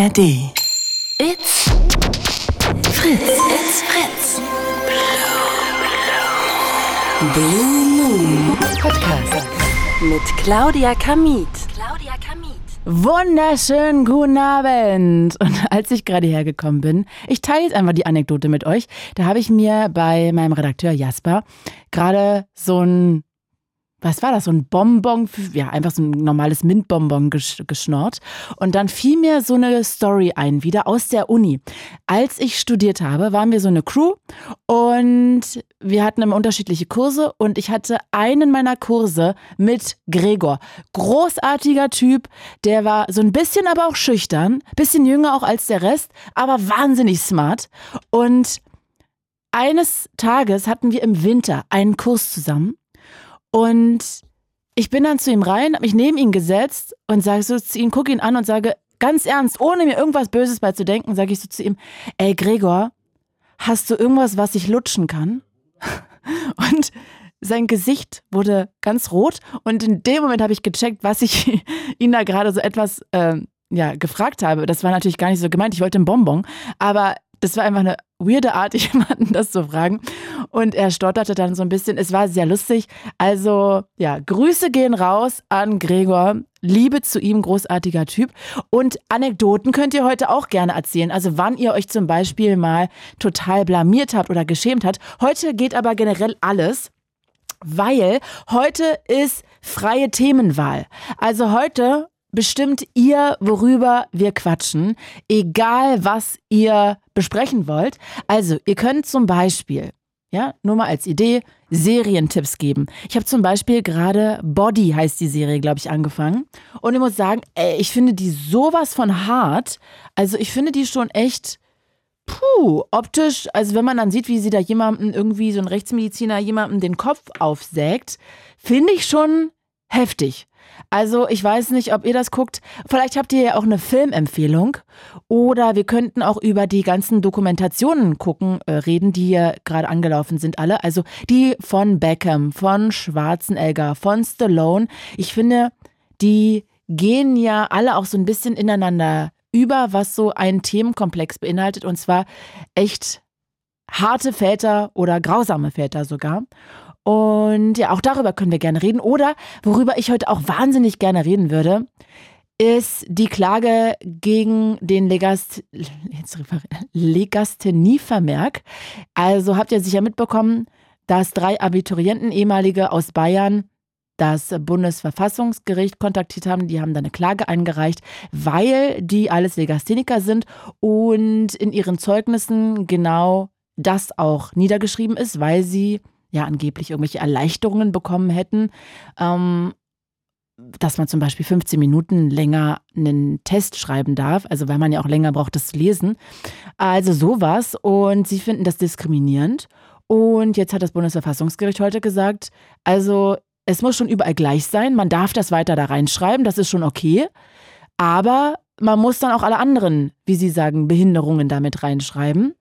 ARD. It's Fritz. It's Fritz. Blue Moon Podcast mit Claudia Kamit. Claudia Kamit. Wunderschönen guten Abend. Und als ich gerade hergekommen bin, ich teile jetzt einfach die Anekdote mit euch. Da habe ich mir bei meinem Redakteur Jasper gerade so ein was war das, so ein Bonbon, ja, einfach so ein normales Mintbonbon gesch geschnort. Und dann fiel mir so eine Story ein, wieder aus der Uni. Als ich studiert habe, waren wir so eine Crew und wir hatten immer unterschiedliche Kurse und ich hatte einen meiner Kurse mit Gregor. Großartiger Typ, der war so ein bisschen aber auch schüchtern, bisschen jünger auch als der Rest, aber wahnsinnig smart. Und eines Tages hatten wir im Winter einen Kurs zusammen und ich bin dann zu ihm rein, habe mich neben ihn gesetzt und sage so zu ihm, gucke ihn an und sage ganz ernst, ohne mir irgendwas Böses bei zu denken, sage ich so zu ihm, ey Gregor, hast du irgendwas, was ich lutschen kann? Und sein Gesicht wurde ganz rot und in dem Moment habe ich gecheckt, was ich ihn da gerade so etwas äh, ja, gefragt habe. Das war natürlich gar nicht so gemeint, ich wollte einen Bonbon, aber das war einfach eine weirde Art, jemanden das zu fragen. Und er stotterte dann so ein bisschen. Es war sehr lustig. Also, ja, Grüße gehen raus an Gregor. Liebe zu ihm, großartiger Typ. Und Anekdoten könnt ihr heute auch gerne erzählen. Also, wann ihr euch zum Beispiel mal total blamiert habt oder geschämt habt. Heute geht aber generell alles weil heute ist freie Themenwahl. Also heute bestimmt ihr, worüber wir quatschen, egal was ihr besprechen wollt. Also, ihr könnt zum Beispiel, ja, nur mal als Idee, Serientipps geben. Ich habe zum Beispiel gerade Body heißt die Serie, glaube ich, angefangen. Und ich muss sagen, ey, ich finde die sowas von hart. Also, ich finde die schon echt. Puh, optisch, also wenn man dann sieht, wie sie da jemanden, irgendwie so ein Rechtsmediziner, jemandem den Kopf aufsägt, finde ich schon heftig. Also ich weiß nicht, ob ihr das guckt. Vielleicht habt ihr ja auch eine Filmempfehlung. Oder wir könnten auch über die ganzen Dokumentationen gucken, äh, reden, die hier gerade angelaufen sind alle. Also die von Beckham, von Schwarzenegger, von Stallone. Ich finde, die gehen ja alle auch so ein bisschen ineinander über, was so ein Themenkomplex beinhaltet. Und zwar echt harte Väter oder grausame Väter sogar. Und ja, auch darüber können wir gerne reden. Oder worüber ich heute auch wahnsinnig gerne reden würde, ist die Klage gegen den Legast Legasthenievermerk. Also habt ihr sicher mitbekommen, dass drei Abiturienten, ehemalige aus Bayern, das Bundesverfassungsgericht kontaktiert haben. Die haben da eine Klage eingereicht, weil die alles Legastheniker sind und in ihren Zeugnissen genau das auch niedergeschrieben ist, weil sie ja angeblich irgendwelche Erleichterungen bekommen hätten. Ähm, dass man zum Beispiel 15 Minuten länger einen Test schreiben darf, also weil man ja auch länger braucht, das zu lesen. Also sowas. Und sie finden das diskriminierend. Und jetzt hat das Bundesverfassungsgericht heute gesagt, also es muss schon überall gleich sein. Man darf das weiter da reinschreiben, das ist schon okay. Aber man muss dann auch alle anderen, wie Sie sagen, Behinderungen damit reinschreiben.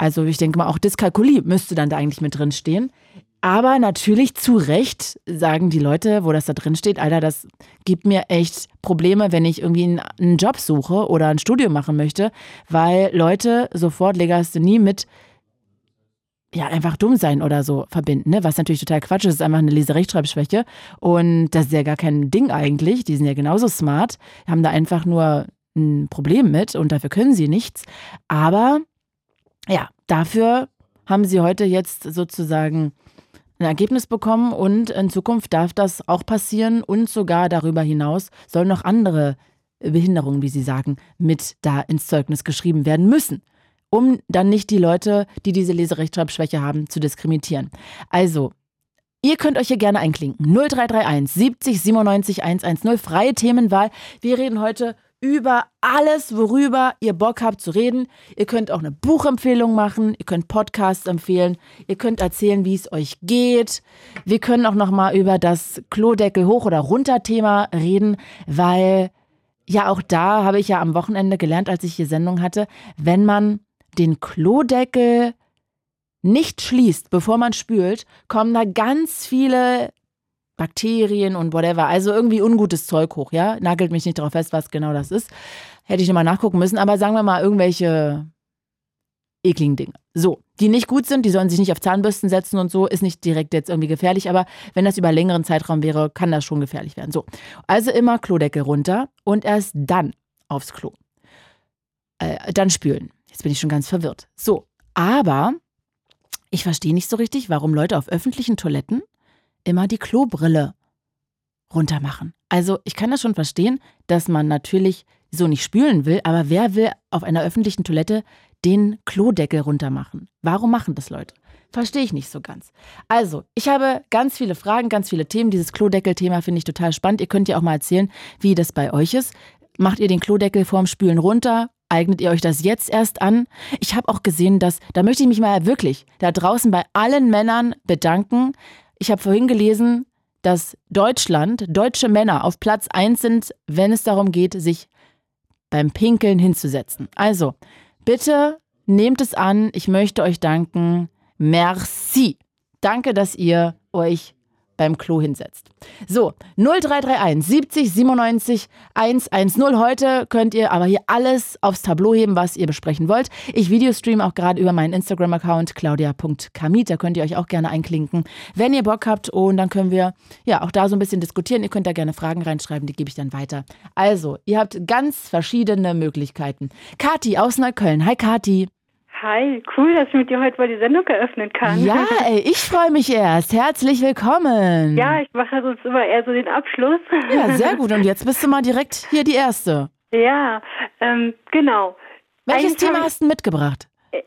Also ich denke mal, auch Dyskalkulie müsste dann da eigentlich mit drin stehen. Aber natürlich zu Recht sagen die Leute, wo das da drin steht, Alter, das gibt mir echt Probleme, wenn ich irgendwie einen Job suche oder ein Studium machen möchte, weil Leute sofort Legasthenie mit ja, einfach dumm sein oder so verbinden, ne? was natürlich total Quatsch ist, ist einfach eine Leserechtschreibschwäche und das ist ja gar kein Ding eigentlich, die sind ja genauso smart, haben da einfach nur ein Problem mit und dafür können sie nichts, aber ja, dafür haben sie heute jetzt sozusagen ein Ergebnis bekommen und in Zukunft darf das auch passieren und sogar darüber hinaus sollen noch andere Behinderungen, wie Sie sagen, mit da ins Zeugnis geschrieben werden müssen, um dann nicht die Leute, die diese Leserechtschreibschwäche haben, zu diskriminieren. Also, Ihr könnt euch hier gerne einklinken. 0331 70 97 110, freie Themenwahl. Wir reden heute über alles, worüber ihr Bock habt zu reden. Ihr könnt auch eine Buchempfehlung machen, ihr könnt Podcasts empfehlen, ihr könnt erzählen, wie es euch geht. Wir können auch noch mal über das Klodeckel hoch oder runter Thema reden, weil ja auch da habe ich ja am Wochenende gelernt, als ich hier Sendung hatte, wenn man den Klodeckel nicht schließt, bevor man spült, kommen da ganz viele Bakterien und whatever. Also irgendwie ungutes Zeug hoch, ja? Nagelt mich nicht darauf fest, was genau das ist. Hätte ich nochmal nachgucken müssen, aber sagen wir mal irgendwelche ekligen Dinge. So, die nicht gut sind, die sollen sich nicht auf Zahnbürsten setzen und so, ist nicht direkt jetzt irgendwie gefährlich, aber wenn das über längeren Zeitraum wäre, kann das schon gefährlich werden. So, also immer Klodeckel runter und erst dann aufs Klo. Äh, dann spülen. Jetzt bin ich schon ganz verwirrt. So, aber ich verstehe nicht so richtig, warum Leute auf öffentlichen Toiletten immer die Klobrille runter machen. Also ich kann das schon verstehen, dass man natürlich so nicht spülen will, aber wer will auf einer öffentlichen Toilette den Klodeckel runter machen? Warum machen das Leute? Verstehe ich nicht so ganz. Also, ich habe ganz viele Fragen, ganz viele Themen. Dieses Klodeckel-Thema finde ich total spannend. Ihr könnt ja auch mal erzählen, wie das bei euch ist. Macht ihr den Klodeckel vorm Spülen runter? Eignet ihr euch das jetzt erst an? Ich habe auch gesehen, dass, da möchte ich mich mal wirklich da draußen bei allen Männern bedanken. Ich habe vorhin gelesen, dass Deutschland, deutsche Männer auf Platz 1 sind, wenn es darum geht, sich beim Pinkeln hinzusetzen. Also, bitte nehmt es an. Ich möchte euch danken. Merci. Danke, dass ihr euch beim Klo hinsetzt. So, 0331 70 97 110. Heute könnt ihr aber hier alles aufs Tableau heben, was ihr besprechen wollt. Ich videostream auch gerade über meinen Instagram-Account claudia.kamit. Da könnt ihr euch auch gerne einklinken, wenn ihr Bock habt. Und dann können wir ja auch da so ein bisschen diskutieren. Ihr könnt da gerne Fragen reinschreiben, die gebe ich dann weiter. Also, ihr habt ganz verschiedene Möglichkeiten. Kati aus Neukölln. Hi Kati. Hi, cool, dass ich mit dir heute mal die Sendung eröffnen kann. Ja, ey, ich freue mich erst. Herzlich willkommen. Ja, ich mache sonst immer eher so den Abschluss. Ja, sehr gut. Und jetzt bist du mal direkt hier die Erste. Ja, ähm, genau. Welches Thema hast du mitgebracht? Äh,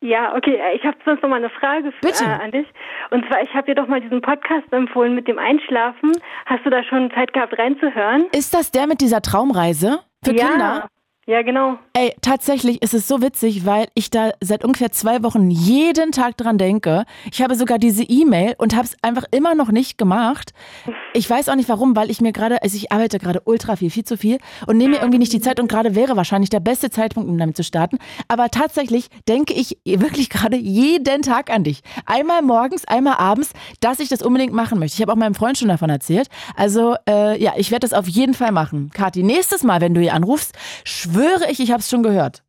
ja, okay. Äh, ich habe sonst noch mal eine Frage für, Bitte. Äh, an dich. Und zwar, ich habe dir doch mal diesen Podcast empfohlen mit dem Einschlafen. Hast du da schon Zeit gehabt reinzuhören? Ist das der mit dieser Traumreise für ja. Kinder? Ja, genau. Ey, tatsächlich ist es so witzig, weil ich da seit ungefähr zwei Wochen jeden Tag dran denke. Ich habe sogar diese E-Mail und habe es einfach immer noch nicht gemacht. Ich weiß auch nicht warum, weil ich mir gerade, also ich arbeite gerade ultra viel, viel zu viel und nehme mir irgendwie nicht die Zeit und gerade wäre wahrscheinlich der beste Zeitpunkt, um damit zu starten. Aber tatsächlich denke ich wirklich gerade jeden Tag an dich. Einmal morgens, einmal abends, dass ich das unbedingt machen möchte. Ich habe auch meinem Freund schon davon erzählt. Also äh, ja, ich werde das auf jeden Fall machen. Kathi, nächstes Mal, wenn du hier anrufst, schwöre ich, ich habe es schon gehört.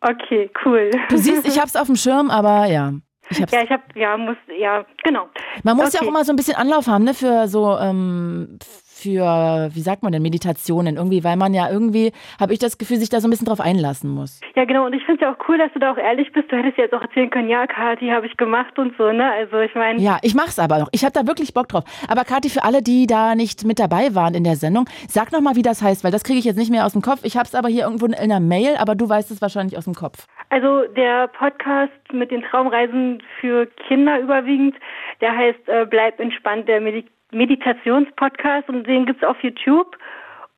Okay, cool. Du siehst, ich habe es auf dem Schirm, aber ja. Ich hab's. ja, ich habe, ja, muss, ja, genau. Man muss ja Okay. auch immer so ein bisschen Anlauf haben, ne, für so, ähm, für, wie sagt man denn, Meditationen irgendwie, weil man ja irgendwie, habe ich das Gefühl, sich da so ein bisschen drauf einlassen muss. Ja, genau. Und ich finde es ja auch cool, dass du da auch ehrlich bist. Du hättest jetzt auch erzählen können, ja, Kathi, habe ich gemacht und so, ne? Also ich meine, Ja, ich mach's aber noch. Ich habe da wirklich Bock drauf. Aber Kathi, für alle, die da nicht mit dabei waren in der Sendung, sag noch mal, wie das heißt, weil das kriege ich jetzt nicht mehr aus dem Kopf. Ich habe es aber hier irgendwo in einer Mail, aber du weißt es wahrscheinlich aus dem Kopf. Also der Podcast mit den Traumreisen für Kinder überwiegend, der heißt äh, Bleib entspannt, der Medi Meditationspodcast und den gibt's auf YouTube.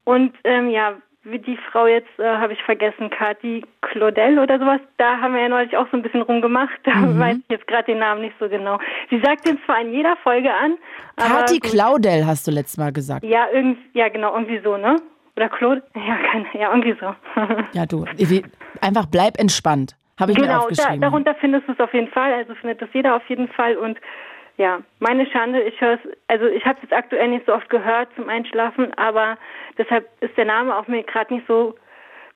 Und ähm, ja, wie die Frau jetzt, äh, habe ich vergessen, Kati Claudel oder sowas, da haben wir ja neulich auch so ein bisschen rumgemacht. Da weiß ich jetzt gerade den Namen nicht so genau. Sie sagt den zwar in jeder Folge an, aber Kathi. Claudel hast du letztes Mal gesagt. Ja, irgend, ja genau, irgendwie so, ne? Oder Claude? Ja, keine, ja, irgendwie so. Ja, du. Einfach bleib entspannt. Habe ich mir Genau, da, aufgeschrieben. darunter findest du es auf jeden Fall, also findet das jeder auf jeden Fall und ja, meine Schande, ich höre es, also ich habe es jetzt aktuell nicht so oft gehört zum Einschlafen, aber deshalb ist der Name auch mir gerade nicht so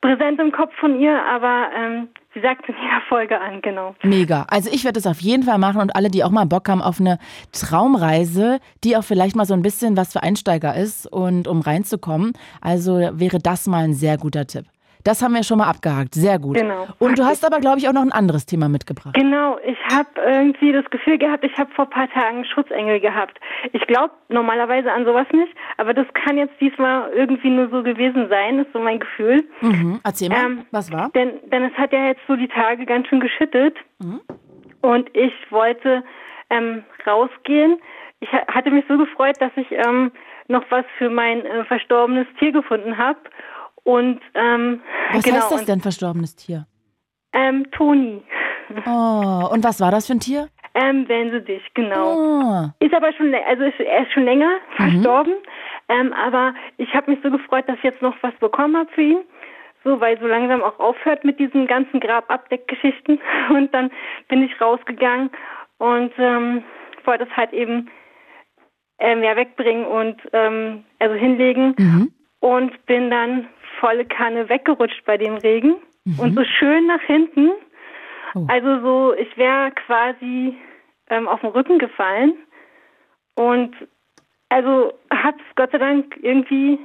präsent im Kopf von ihr, aber ähm, sie sagt es in jeder Folge an, genau. Mega. Also ich werde es auf jeden Fall machen und alle, die auch mal Bock haben auf eine Traumreise, die auch vielleicht mal so ein bisschen was für Einsteiger ist und um reinzukommen, also wäre das mal ein sehr guter Tipp. Das haben wir schon mal abgehakt. Sehr gut. Genau. Und du hast aber, glaube ich, auch noch ein anderes Thema mitgebracht. Genau, ich habe irgendwie das Gefühl gehabt, ich habe vor ein paar Tagen Schutzengel gehabt. Ich glaube normalerweise an sowas nicht, aber das kann jetzt diesmal irgendwie nur so gewesen sein, ist so mein Gefühl. Mhm. Erzähl mal, Ähm, was war? Denn, denn es hat ja jetzt so die Tage ganz schön geschüttet. Und ich wollte ähm, rausgehen. Ich ha- hatte mich so gefreut, dass ich ähm, noch was für mein äh, verstorbenes Tier gefunden habe. Und ähm, Was genau, heißt das denn, verstorbenes Tier? Ähm, Toni. Oh, und was war das für ein Tier? Ähm, dich, genau. Oh. Ist aber schon, also ist, er ist schon länger verstorben. Ähm, aber ich habe mich so gefreut, dass ich jetzt noch was bekommen habe für ihn. So, weil so langsam auch aufhört mit diesen ganzen Grababdeckgeschichten. Und dann bin ich rausgegangen und ähm, wollte es halt eben ähm, ja, wegbringen und ähm, also hinlegen Mhm. und bin dann volle Kanne weggerutscht bei dem Regen und so schön nach hinten. Oh. Also so, ich wäre quasi ähm, auf den Rücken gefallen und also hat es Gott sei Dank irgendwie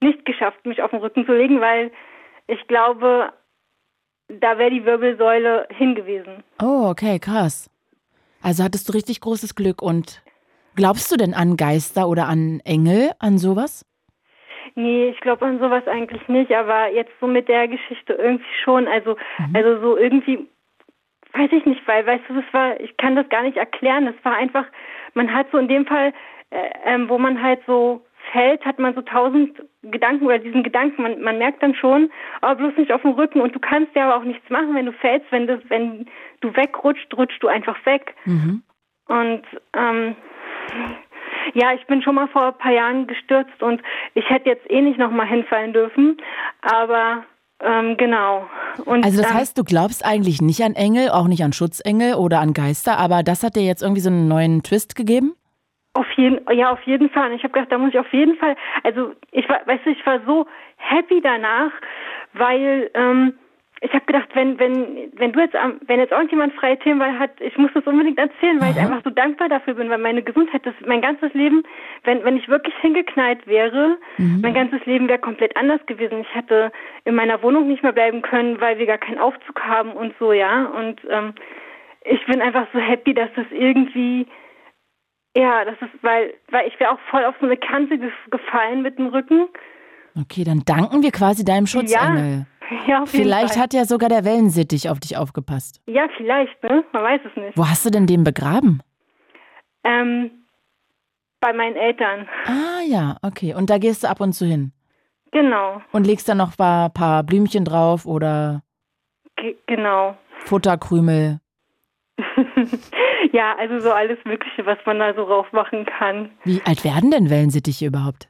nicht geschafft, mich auf den Rücken zu legen, weil ich glaube, da wäre die Wirbelsäule hingewiesen. Oh, okay, krass. Also hattest du richtig großes Glück und glaubst du denn an Geister oder an Engel, an sowas? Nee, ich glaube an sowas eigentlich nicht, aber jetzt so mit der Geschichte irgendwie schon. Also, also so irgendwie, weiß ich nicht, weil, weißt du, das war, ich kann das gar nicht erklären. Das war einfach, man hat so in dem Fall, äh, ähm, wo man halt so fällt, hat man so tausend Gedanken oder diesen Gedanken, man, man merkt dann schon, aber bloß nicht auf dem Rücken und du kannst ja aber auch nichts machen, wenn du fällst, wenn das, wenn du wegrutscht, rutscht du einfach weg. Mhm. Und ähm, ja, ich bin schon mal vor ein paar Jahren gestürzt und ich hätte jetzt eh nicht nochmal hinfallen dürfen. Aber ähm, genau. Und, Also das heißt, du glaubst eigentlich nicht an Engel, auch nicht an Schutzengel oder an Geister, aber das hat dir jetzt irgendwie so einen neuen Twist gegeben? Auf jeden, ja, auf jeden Fall. Und ich habe gedacht, da muss ich auf jeden Fall, also ich war, weißt du, ich war so happy danach, weil ähm, ich habe gedacht, wenn, wenn, wenn du jetzt, wenn jetzt irgendjemand freie Themenwahl hat, ich muss das unbedingt erzählen, weil ich einfach so dankbar dafür bin, weil meine Gesundheit, das mein ganzes Leben, wenn, wenn ich wirklich hingeknallt wäre, mein ganzes Leben wäre komplett anders gewesen. Ich hätte in meiner Wohnung nicht mehr bleiben können, weil wir gar keinen Aufzug haben und so, ja. Und ähm, ich bin einfach so happy, dass das irgendwie ja, das ist, weil, weil ich wäre auch voll auf so eine Kante gef- gefallen mit dem Rücken. Okay, dann danken wir quasi deinem Schutzengel. Ja, jeden Vielleicht Fall. hat ja sogar der Wellensittich auf dich aufgepasst. Ja, vielleicht, ne? Man weiß es nicht. Wo hast du denn den begraben? Ähm, bei meinen Eltern. Ah ja, okay. Und da gehst du ab und zu hin. Genau, Und legst dann noch ein paar, paar Blümchen drauf oder Ge genau. Futterkrümel. ja, also so alles Mögliche, was man da so drauf machen kann. Wie alt werden denn Wellensittiche überhaupt?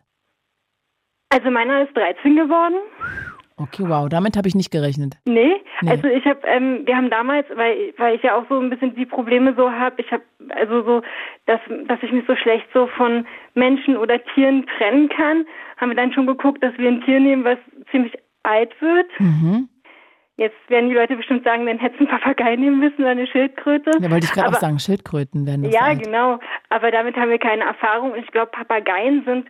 Also meiner ist 13 geworden. Okay, wow, damit habe ich nicht gerechnet. Nee, Nee. also ich habe, ähm, wir haben damals, weil weil ich ja auch so ein bisschen die Probleme so habe, ich habe also so, dass dass ich mich so schlecht so von Menschen oder Tieren trennen kann, haben wir dann schon geguckt, dass wir ein Tier nehmen, was ziemlich alt wird. Mhm. Jetzt werden die Leute bestimmt sagen, dann hättest du einen Papagei nehmen müssen oder eine Schildkröte. Ja, wollte ich gerade auch sagen, Schildkröten werden das Ja, alt. genau. Aber damit haben wir keine Erfahrung. Und ich glaube, Papageien sind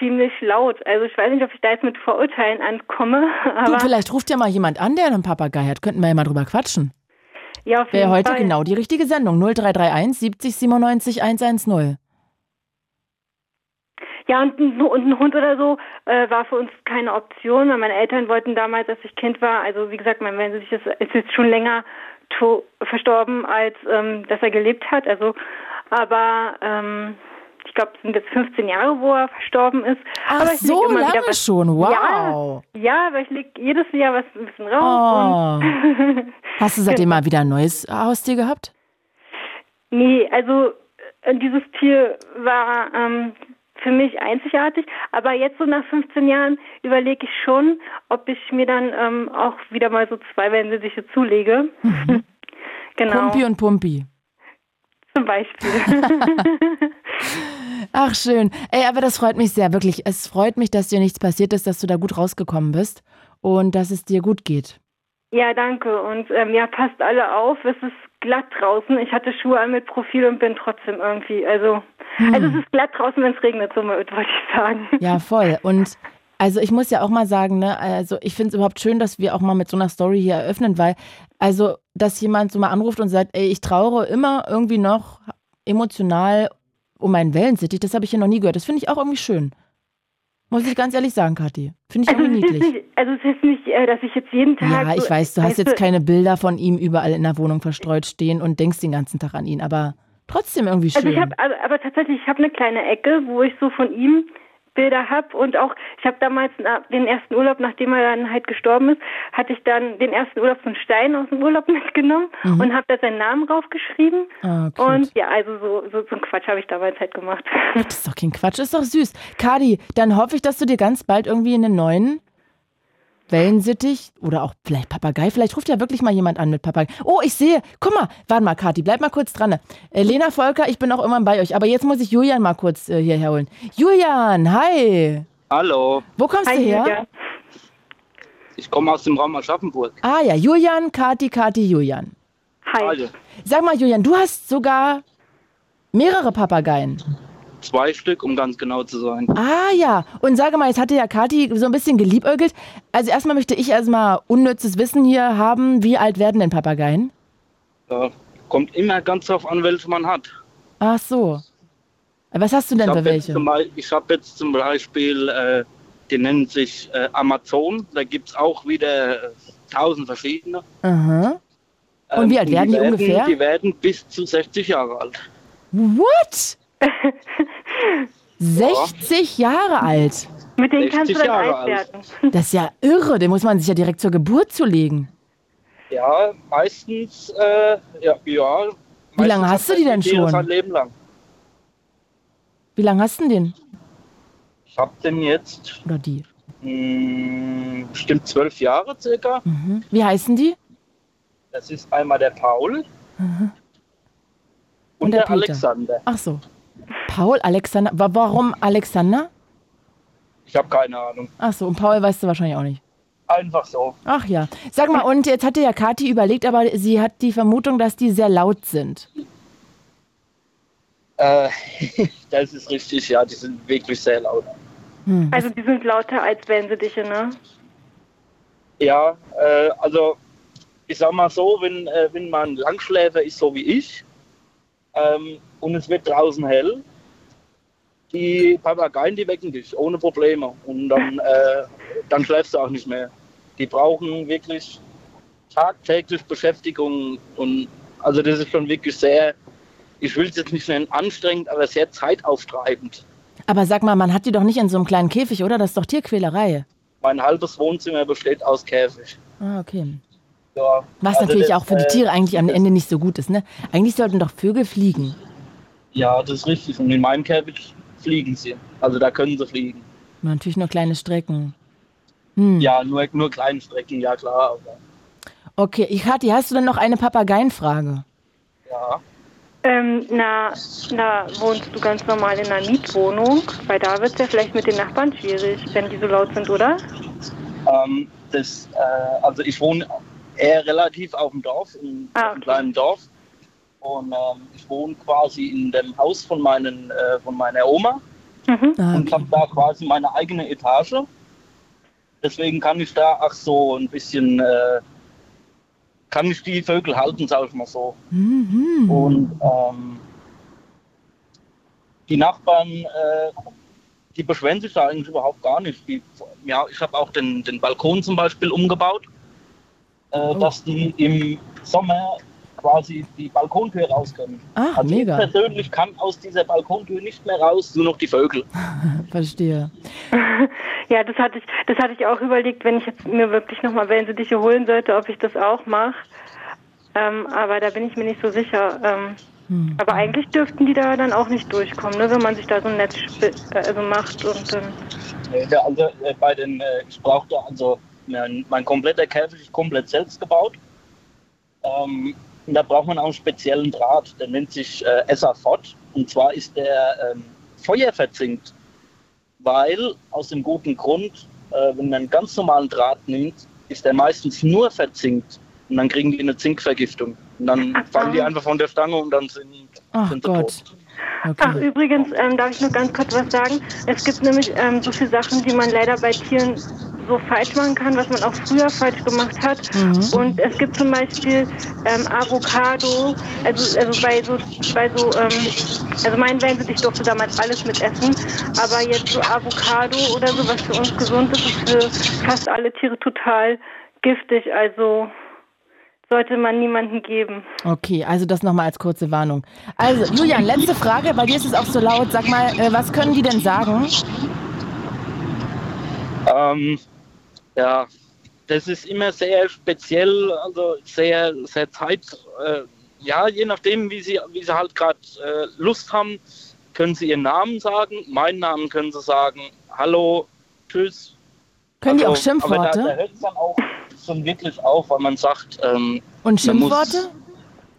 ziemlich laut. Also ich weiß nicht, ob ich da jetzt mit Vorurteilen ankomme. Du, vielleicht ruft ja mal jemand an, der einen Papagei hat. Könnten wir ja mal drüber quatschen. ja, auf Wäre jeden heute Fall. genau die richtige Sendung. 0331 70 97 110. Ja, und ein, und ein Hund oder so äh, war für uns keine Option, weil meine Eltern wollten damals, als ich Kind war, also wie gesagt, mein Wellensittich ist, ist jetzt schon länger to verstorben, als ähm, dass er gelebt hat. Also, aber ähm, ich glaube, es sind jetzt 15 Jahre, wo er verstorben ist. Ach, aber ich so immer lange wieder was, schon. Wow. Ja, ja, aber ich leg jedes Jahr was ein bisschen raus. Oh. Hast du seitdem mal wieder ein neues Haustier gehabt? Nee, also äh, dieses Tier war ähm, für mich einzigartig, aber jetzt so nach 15 Jahren überlege ich schon, ob ich mir dann ähm, auch wieder mal so zwei Wellensittiche zulege. genau, Pumpi und Pumpi. zum Beispiel. Ach, schön. Ey, aber das freut mich sehr, wirklich. Es freut mich, dass dir nichts passiert ist, dass du da gut rausgekommen bist und dass es dir gut geht. ja, danke. Und ähm, ja, passt alle auf, es ist glatt draußen. Ich hatte Schuhe an mit Profil und bin trotzdem irgendwie, also, also es ist glatt draußen, wenn es regnet, so wollte ich sagen. Ja, voll. Und also ich muss ja auch mal sagen, ne, also ich finde es überhaupt schön, dass wir auch mal mit so einer Story hier eröffnen, weil, also, dass jemand so mal anruft und sagt, ey, ich trauere immer irgendwie noch emotional um meinen Wellensittich, das habe ich hier noch nie gehört. Das finde ich auch irgendwie schön. Muss ich ganz ehrlich sagen, Kathi. Finde ich Also irgendwie es, ist niedlich. nicht, also es ist nicht, äh, dass ich jetzt jeden Tag. Ja, ich so, weiß, du hast jetzt keine Bilder von ihm überall in der Wohnung verstreut stehen und denkst den ganzen Tag an ihn, aber trotzdem irgendwie schön. Also ich habe, aber, aber tatsächlich, ich habe eine kleine Ecke, wo ich so von ihm Bilder habe und auch, ich habe damals den ersten Urlaub, nachdem er dann halt gestorben ist, hatte ich dann den ersten Urlaub einen Stein aus dem Urlaub mitgenommen und habe da seinen Namen draufgeschrieben. Ah, und ja, also so, so, so einen Quatsch habe ich damals halt gemacht. Das ist doch kein Quatsch, ist doch süß. Kadi, dann hoffe ich, dass du dir ganz bald irgendwie einen neuen Wellensittich oder auch vielleicht Papagei. Vielleicht ruft ja wirklich mal jemand an mit Papagei. Oh, ich sehe. Guck mal, warte mal, Kathi, bleib mal kurz dran. Äh, Lena Volker, ich bin auch immer bei euch. Aber jetzt muss ich Julian mal kurz äh, hierher holen. Julian, hi. Hallo, Wo kommst Hi, du her? Julia. ich komme aus dem Raum Aschaffenburg. Ah ja, Julian, Kathi, Kathi, Julian. Hi. Sag mal, Julian, du hast sogar mehrere Papageien. Zwei Stück, um ganz genau zu sein. Ah ja, und sage mal, jetzt hatte ja Kathi so ein bisschen geliebäugelt. Also erstmal möchte ich erstmal unnützes Wissen hier haben. Wie alt werden denn Papageien? Ja, kommt immer ganz drauf an, welche man hat. Ach so. Was hast du denn Ich für habe welche? Beispiel- ich hab jetzt zum Beispiel, äh, die nennen sich äh, Amazon. Da gibt es auch wieder äh, tausend verschiedene. Aha. Und wie alt werden die ungefähr? Die werden bis zu 60 Jahre alt. What? 60 Jahre alt. Mit denen kannst du 60 dann Jahre alt alt. werden. Das ist ja irre. Den muss man sich ja direkt zur Geburt zulegen. Ja, meistens, äh, ja, ja. Wie lange hast du die denn schon? Sein Leben lang. Wie lange hast du denn den? Ich habe den jetzt Oder die? mh, bestimmt zwölf Jahre circa. Mhm. Wie heißen die? Das ist einmal der Paul und, Und der der, Peter. Alexander. Ach so. Paul, Alexander. Wa- Warum Alexander? Ich habe keine Ahnung. Ach so. Und Paul weißt du wahrscheinlich auch nicht. Einfach so. Ach ja. Sag mal, und jetzt hatte ja Kathi überlegt, aber sie hat die Vermutung, dass die sehr laut sind. Äh, das ist richtig, ja, die sind wirklich sehr laut. Hm. Also die sind lauter als Wellensittiche, ne? Ja, äh, also ich sag mal so, wenn, äh, wenn man Langschläfer ist, so wie ich, ähm, und es wird draußen hell, die Papageien, die wecken dich ohne Probleme. Und dann, äh, dann schläfst du auch nicht mehr. Die brauchen wirklich tagtäglich Beschäftigung. Und also das ist schon wirklich sehr, ich will es jetzt nicht nennen anstrengend, aber sehr zeitauftreibend. Aber sag mal, man hat die doch nicht in so einem kleinen Käfig, oder? Das ist doch Tierquälerei. Mein halbes Wohnzimmer besteht aus Käfig. Ah, okay. Ja, Was also natürlich das, auch für die äh, Tiere eigentlich am Ende nicht so gut ist, ne? Eigentlich sollten doch Vögel fliegen. Ja, das ist richtig. Und in meinem Käfig fliegen sie. Also da können sie fliegen. Natürlich nur kleine Strecken. Hm. Ja, nur, nur kleine Strecken, ja klar. Aber, Okay, ich Kathi, hast du denn noch eine Papageienfrage? ja. Ähm, na, na, wohnst du ganz normal in einer Mietwohnung? Weil da wird es ja vielleicht mit den Nachbarn schwierig, wenn die so laut sind, oder? Ähm, das, äh, also ich wohne eher relativ auf dem Dorf, in Ah, einem okay. kleinen Dorf. Und ähm, ich wohne quasi in dem Haus von, meinen, äh, von meiner Oma Mhm. Ah, und habe da quasi meine eigene Etage. Deswegen kann ich da auch so ein bisschen, äh, kann ich die Vögel halten, sag ich mal so. Mhm. Und ähm, die Nachbarn, äh, die beschweren sich da eigentlich überhaupt gar nicht. Die, ja, ich habe auch den, den Balkon zum Beispiel umgebaut, äh, Oh. dass die im Sommer quasi die Balkontür raus können. Ach, Also ich mega. persönlich kann aus dieser Balkontür nicht mehr raus, nur noch die Vögel. Verstehe. Ja, das hatte ich, das hatte ich auch überlegt, wenn ich jetzt mir wirklich nochmal Wellensittiche holen sollte, ob ich das auch mache. Ähm, aber da bin ich mir nicht so sicher. Ähm, Hm. aber eigentlich dürften die da dann auch nicht durchkommen, ne, wenn man sich da so ein Netz also macht und Äh, ja, Also äh, bei den, äh, ich brauchte also mein, mein kompletter Käfig ist komplett selbst gebaut. Ähm, und da braucht man auch einen speziellen Draht, der nennt sich äh, Essafot. Und zwar ist der ähm, feuerverzinkt, weil aus dem guten Grund, äh, wenn man einen ganz normalen Draht nimmt, ist der meistens nur verzinkt. Und dann kriegen die eine Zinkvergiftung. Und dann Ach, fallen die einfach von der Stange und dann sind, Ach sind sie Gott. tot. Ach, Okay. übrigens, ähm, darf ich nur ganz kurz was sagen? Es gibt nämlich ähm, so viele Sachen, die man leider bei Tieren so falsch machen kann, was man auch früher falsch gemacht hat. Mhm. Und es gibt zum Beispiel ähm, Avocado, also, also bei so, bei so ähm, also mein Wellensittich durfte damals alles mitessen, aber jetzt so Avocado oder so, was für uns gesund ist, ist für fast alle Tiere total giftig. Also sollte man niemanden geben. Okay, also das nochmal als kurze Warnung. Also, Julian, letzte Frage. Bei dir ist es auch so laut. Sag mal, äh, was können die denn sagen? Ähm, ja, das ist immer sehr speziell, also sehr, sehr Zeit. Äh, ja, je nachdem, wie sie, wie sie halt gerade äh, Lust haben, können sie ihren Namen sagen. Meinen Namen können sie sagen. Hallo, tschüss. Können die auch Also, Aber da, da Schimpfworte? hört es dann auch schon wirklich auf, weil man sagt, ähm, Und man muss- Schimpfworte?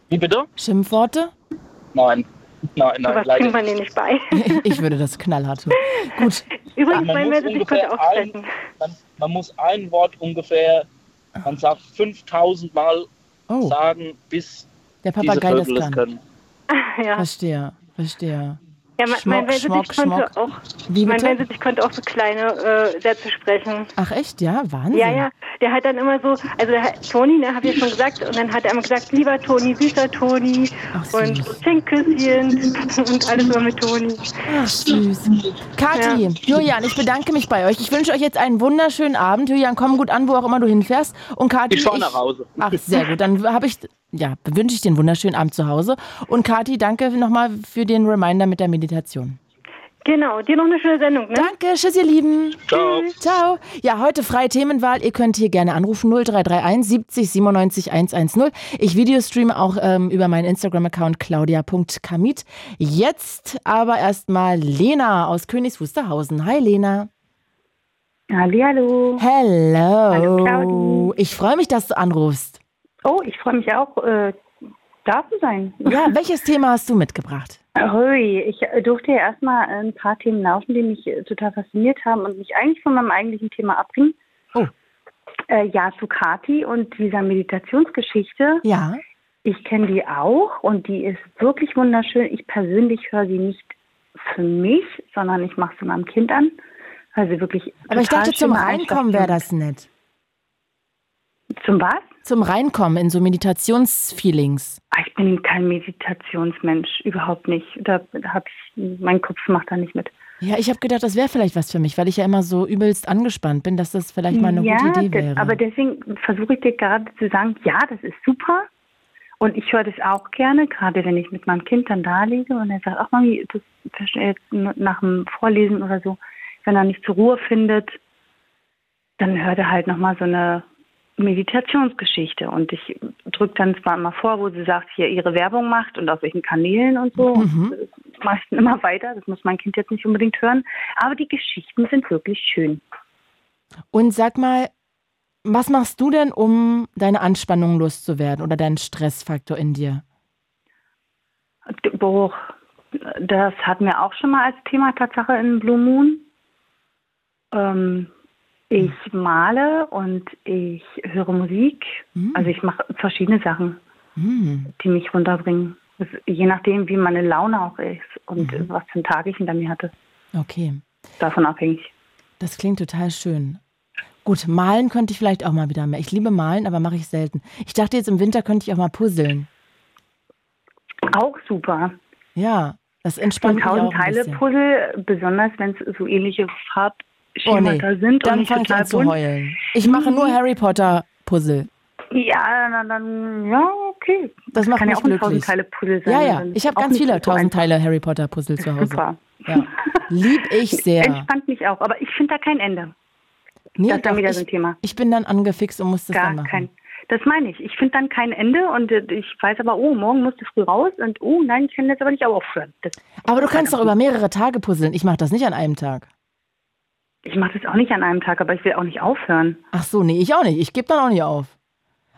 wie bitte? Schimpfworte? Nein. Nein, nein, Sowas leider bringt man nicht. denen nicht bei. Ich würde das knallhart tun. Gut, Übrigens, man mein muss ungefähr auch ein, man, man muss ein Wort ungefähr, man sagt 5000 Mal oh, sagen, bis der diese Papagei das kann. können. Ja, Verstehe, verstehe. Ja mein, mein Schmock, Schmock, Wellensittich konnte Schmock. auch, Wie mein bitte? Wellensittich konnte auch so kleine äh, Sätze sprechen. Ach echt, ja? Wahnsinn. Ja, ja, der hat dann immer so, also der hat, Toni, ne, habe ich ja schon gesagt, und dann hat er immer gesagt, lieber Toni, süßer Toni Ach, und. Schenkküsschen und alles immer mit Toni. Ach, süß. Kathi, Julian, ich bedanke mich bei euch. Ich wünsche euch jetzt einen wunderschönen Abend. Julian, komm gut an, wo auch immer du hinfährst. Und Kathi, Ich fahre nach Hause. Ach, sehr gut. Dann habe ich, ja, wünsche ich dir einen wunderschönen Abend zu Hause. Und Kathi, danke nochmal für den Reminder mit der Meditation. Genau, dir noch eine schöne Sendung, ne? Danke, tschüss, ihr Lieben. Ciao. Ciao. Ja, heute freie Themenwahl. Ihr könnt hier gerne anrufen 0331 70 97 110. Ich videostreame auch ähm, über meinen Instagram-Account claudia.kamit. Jetzt aber erstmal Lena aus Königs Wusterhausen. Hi Lena. Hallihallo. Hello. Hallo, Claudi. Ich freue mich, dass du anrufst. Oh, ich freue mich auch, äh, da zu sein. Ja, welches Thema hast du mitgebracht? Hui, ich äh, durfte ja erstmal ein paar Themen laufen, die mich äh, total fasziniert haben und mich eigentlich von meinem eigentlichen Thema abbringen. Oh. Äh, ja, zu Kati und dieser Meditationsgeschichte. Ja. Ich kenne die auch und die ist wirklich wunderschön. Ich persönlich höre sie nicht für mich, sondern ich mache sie meinem Kind an. Also wirklich. Aber ich dachte, zum Reinkommen wäre das nett. Zum was? Zum Reinkommen in so Meditationsfeelings. Ah, Ich bin kein Meditationsmensch, überhaupt nicht. Da, habe ich, mein Kopf macht da nicht mit. Ja, ich habe gedacht, das wäre vielleicht was für mich, weil ich ja immer so übelst angespannt bin, dass das vielleicht mal eine ja, gute Idee das- wäre. aber deswegen versuche ich dir gerade zu sagen, ja, das ist super. Und ich höre das auch gerne, gerade wenn ich mit meinem Kind dann da liege und er sagt, ach Mami, das jetzt nach dem Vorlesen oder so, wenn er nicht zur Ruhe findet, dann hört er halt nochmal so eine Meditationsgeschichte. Und ich drücke dann zwar immer vor, wo sie sagt, hier ihre Werbung macht und auf welchen Kanälen und so. Mhm. Das mache ich dann immer weiter. Das muss mein Kind jetzt nicht unbedingt hören. Aber die Geschichten sind wirklich schön. Und sag mal, was machst du denn, um deine Anspannung loszuwerden oder deinen Stressfaktor in dir? Boah, das hatten wir auch schon mal als Thema Tatsache in Blue Moon. Ähm, ich male und ich höre Musik. Hm. Also ich mache verschiedene Sachen, Hm. die mich runterbringen. Das, je nachdem, wie meine Laune auch ist und Mhm. was für einen Tag ich hinter mir hatte. Okay, Davon abhängig. das klingt total schön. Gut, malen könnte ich vielleicht auch mal wieder mehr. Ich liebe malen, aber mache ich selten. Ich dachte jetzt im Winter könnte ich auch mal puzzeln. Auch super. Ja, das entspannt auch tausend ein Teile. Puzzle, besonders wenn es so ähnliche Oh Farbschemata nee, sind und dann nicht fange ich total an zu heulen. Ich mache nur Harry Potter Puzzle. Ja, dann, dann ja, okay. Das macht Kann ja mich auch ein glücklich. tausend Teile Puzzle sein. Ja, ja. Ich habe auch ganz nicht viele tausend. Teile Harry Potter Puzzle zu Hause. Super. Ja. Lieb ich sehr. Entspannt mich auch, aber ich finde da kein Ende. Nee, das ist dann wieder ich, so ein Thema. ich bin dann angefixt und muss das Gar dann machen. kein. Das meine ich. Ich finde dann kein Ende und äh, ich weiß aber, oh, morgen musst du früh raus und oh, nein, ich kann jetzt aber nicht aufhören. Das, Aber du kannst doch über mehrere Tage puzzeln. Ich mache das nicht an einem Tag. Ich mache das auch nicht an einem Tag, aber ich will auch nicht aufhören. Ach so, nee, ich auch nicht. Ich gebe dann auch nicht auf.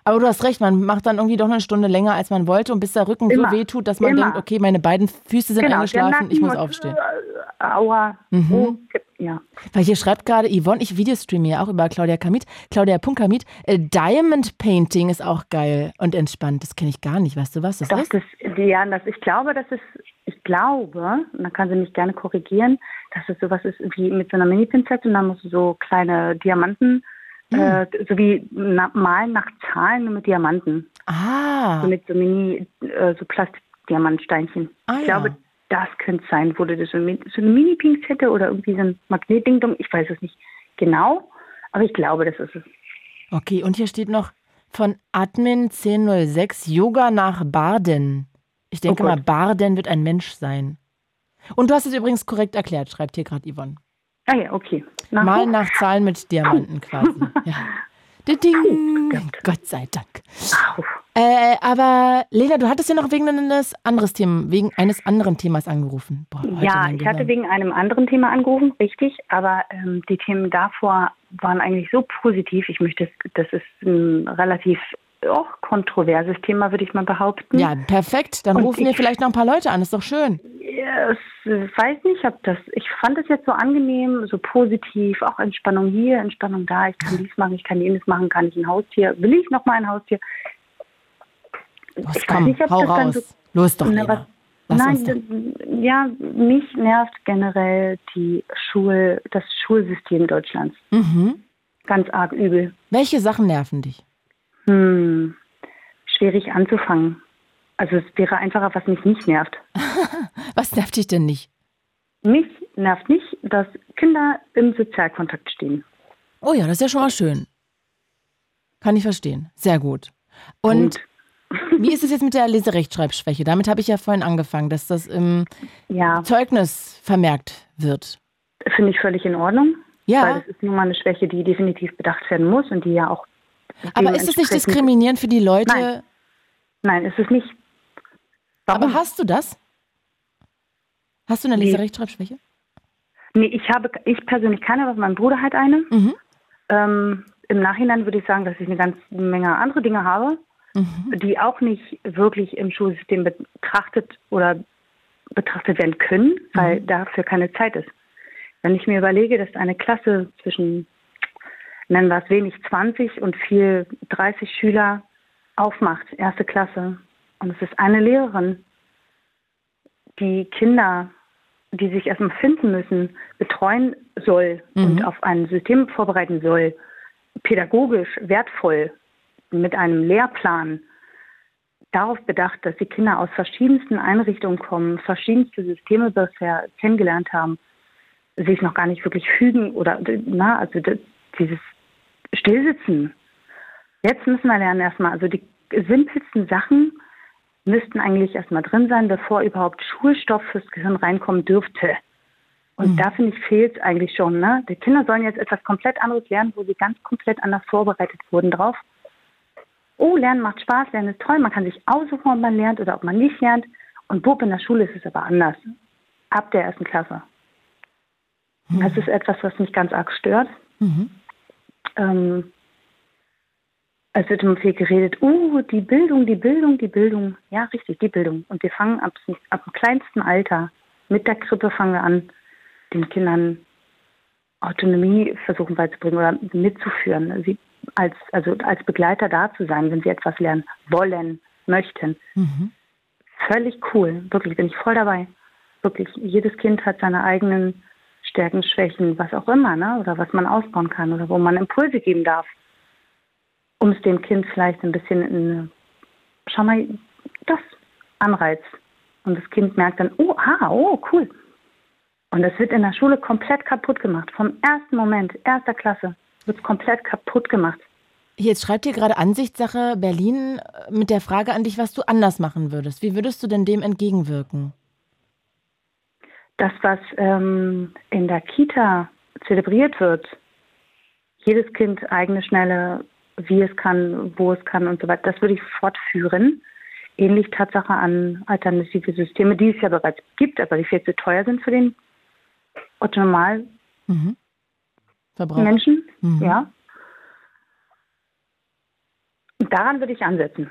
Aber du hast recht, man macht dann irgendwie doch eine Stunde länger, als man wollte und bis der Rücken Immer. so weh tut, dass man Immer. denkt, okay, meine beiden Füße sind der eingeschlafen, ich muss aufstehen. Äh, aua. Mhm. Oh, ja. Weil hier schreibt gerade Yvonne, ich videostreame ja auch über Claudia Kamit, Claudia.kamit, äh, Diamond Painting ist auch geil und entspannt. Das kenne ich gar nicht. Weißt du, was das Das, ist? das, ja, das, ich glaube, das ist, ich glaube, und da kann sie mich gerne korrigieren, dass es sowas ist wie mit so einer Mini-Pinzette und dann musst du so kleine Diamanten, Hm. äh, so wie na, malen nach Zahlen nur mit Diamanten. Ah, So mit so Mini, äh, so Plastikdiamantsteinchen. Ah, ich ja. glaube, das könnte es sein. Wurde das so, ein- so eine Mini-Pinzette oder irgendwie so ein Magnetding? Ich weiß es nicht genau, aber ich glaube, das ist es. okay. Und hier steht noch von Admin 1006 Yoga nach Barden. Ich denke Oh mal. Barden wird ein Mensch sein. Und du hast es übrigens korrekt erklärt, schreibt hier gerade Yvonne. Ah ja, okay. Na, Malen nach Zahlen mit Diamanten quasi. Ja. Ding. Gott. Gott sei Dank. Au. Äh, aber Lena, du hattest ja noch wegen eines anderes Thema, wegen eines anderen Themas angerufen. Boah, ja, ich hatte wegen einem anderen Thema angerufen, richtig. Aber ähm, die Themen davor waren eigentlich so positiv. Ich möchte, das ist ein relativ auch kontroverses Thema, würde ich mal behaupten. Ja, perfekt. Dann Und rufen wir vielleicht noch ein paar Leute an. Ist doch schön. Ja, ich weiß nicht, ob das. Ich fand es jetzt so angenehm, so positiv. Auch Entspannung hier, Entspannung da. Ich kann dies machen, ich kann jenes machen. Kann ich ein Haustier? Will ich noch mal ein Haustier? Was, ich komm, nicht, ob hau das raus. So, Los doch, na, was, Nein, ja, mich nervt generell die Schul, das Schulsystem Deutschlands. Mhm. Ganz arg übel. Welche Sachen nerven dich? Hm, schwierig anzufangen. Also es wäre einfacher, was mich nicht nervt. was nervt dich denn nicht? Mich nervt nicht, dass Kinder im Sozialkontakt stehen. Oh ja, das ist ja schon mal schön. Kann ich verstehen. Sehr gut. Und, Und wie ist es jetzt mit der Leserechtschreibschwäche? Damit habe ich ja vorhin angefangen, dass das im ja. Zeugnis vermerkt wird. Finde ich völlig in Ordnung. Ja. Weil das ist nun mal eine Schwäche, die definitiv bedacht werden muss und die ja auch aber ist es nicht diskriminierend für die Leute? Nein, Nein ist es nicht. Warum? Aber hast du das? Hast du eine Leserechtschreibschwäche? Nee, ich habe, ich persönlich keine, aber mein Bruder hat eine. Mhm. Ähm, Im Nachhinein würde ich sagen, dass ich eine ganze Menge andere Dinge habe, mhm. die auch nicht wirklich im Schulsystem betrachtet oder betrachtet werden können, weil mhm. dafür keine Zeit ist. Wenn ich mir überlege, dass eine Klasse zwischen nennen wir es wenig 20 und viel 30 Schüler aufmacht, erste Klasse. Und es ist eine Lehrerin, die Kinder, die sich erstmal finden müssen, betreuen soll mhm. und auf ein System vorbereiten soll, pädagogisch wertvoll mit einem Lehrplan darauf bedacht, dass die Kinder aus verschiedensten Einrichtungen kommen, verschiedenste Systeme bisher kennengelernt haben, sich noch gar nicht wirklich fügen oder na, also dieses Stillsitzen. Jetzt müssen wir lernen erstmal, also die simpelsten Sachen müssten eigentlich erstmal drin sein, bevor überhaupt Schulstoff fürs Gehirn reinkommen dürfte. Und mhm. da finde ich fehlt es eigentlich schon. Ne? Die Kinder sollen jetzt etwas komplett anderes lernen, wo sie ganz komplett anders vorbereitet wurden drauf. Oh, Lernen macht Spaß, Lernen ist toll, man kann sich aussuchen, ob man lernt oder ob man nicht lernt. Und Bub in der Schule ist es aber anders. Ab der ersten Klasse. Mhm. Das ist etwas, was mich ganz arg stört. Mhm ähm, es wird immer viel geredet, uh, die Bildung, die Bildung, die Bildung. Ja, richtig, die Bildung. Und wir fangen ab, ab dem kleinsten Alter, mit der Krippe fangen wir an, den Kindern Autonomie versuchen beizubringen oder mitzuführen. Sie als, also als Begleiter da zu sein, wenn sie etwas lernen wollen, möchten. Mhm. Völlig cool, wirklich, bin ich voll dabei. Wirklich, jedes Kind hat seine eigenen Stärken, Schwächen, was auch immer, ne? oder was man ausbauen kann oder wo man Impulse geben darf, um es dem Kind vielleicht ein bisschen in, schau mal, das Anreiz. Und das Kind merkt dann, oh, ah, oh, cool. Und das wird in der Schule komplett kaputt gemacht. Vom ersten Moment, erster Klasse, wird es komplett kaputt gemacht. Jetzt schreibt ihr gerade Ansichtssache Berlin mit der Frage an dich, was du anders machen würdest. Wie würdest du denn dem entgegenwirken? Das, was ähm, in der Kita zelebriert wird, jedes Kind eigene Schnelle, wie es kann, wo es kann und so weiter, das würde ich fortführen. Ähnlich Tatsache an alternative Systeme, die es ja bereits gibt, aber die viel zu teuer sind für den Otto Normal mhm. Menschen. Mhm. Ja. daran würde ich ansetzen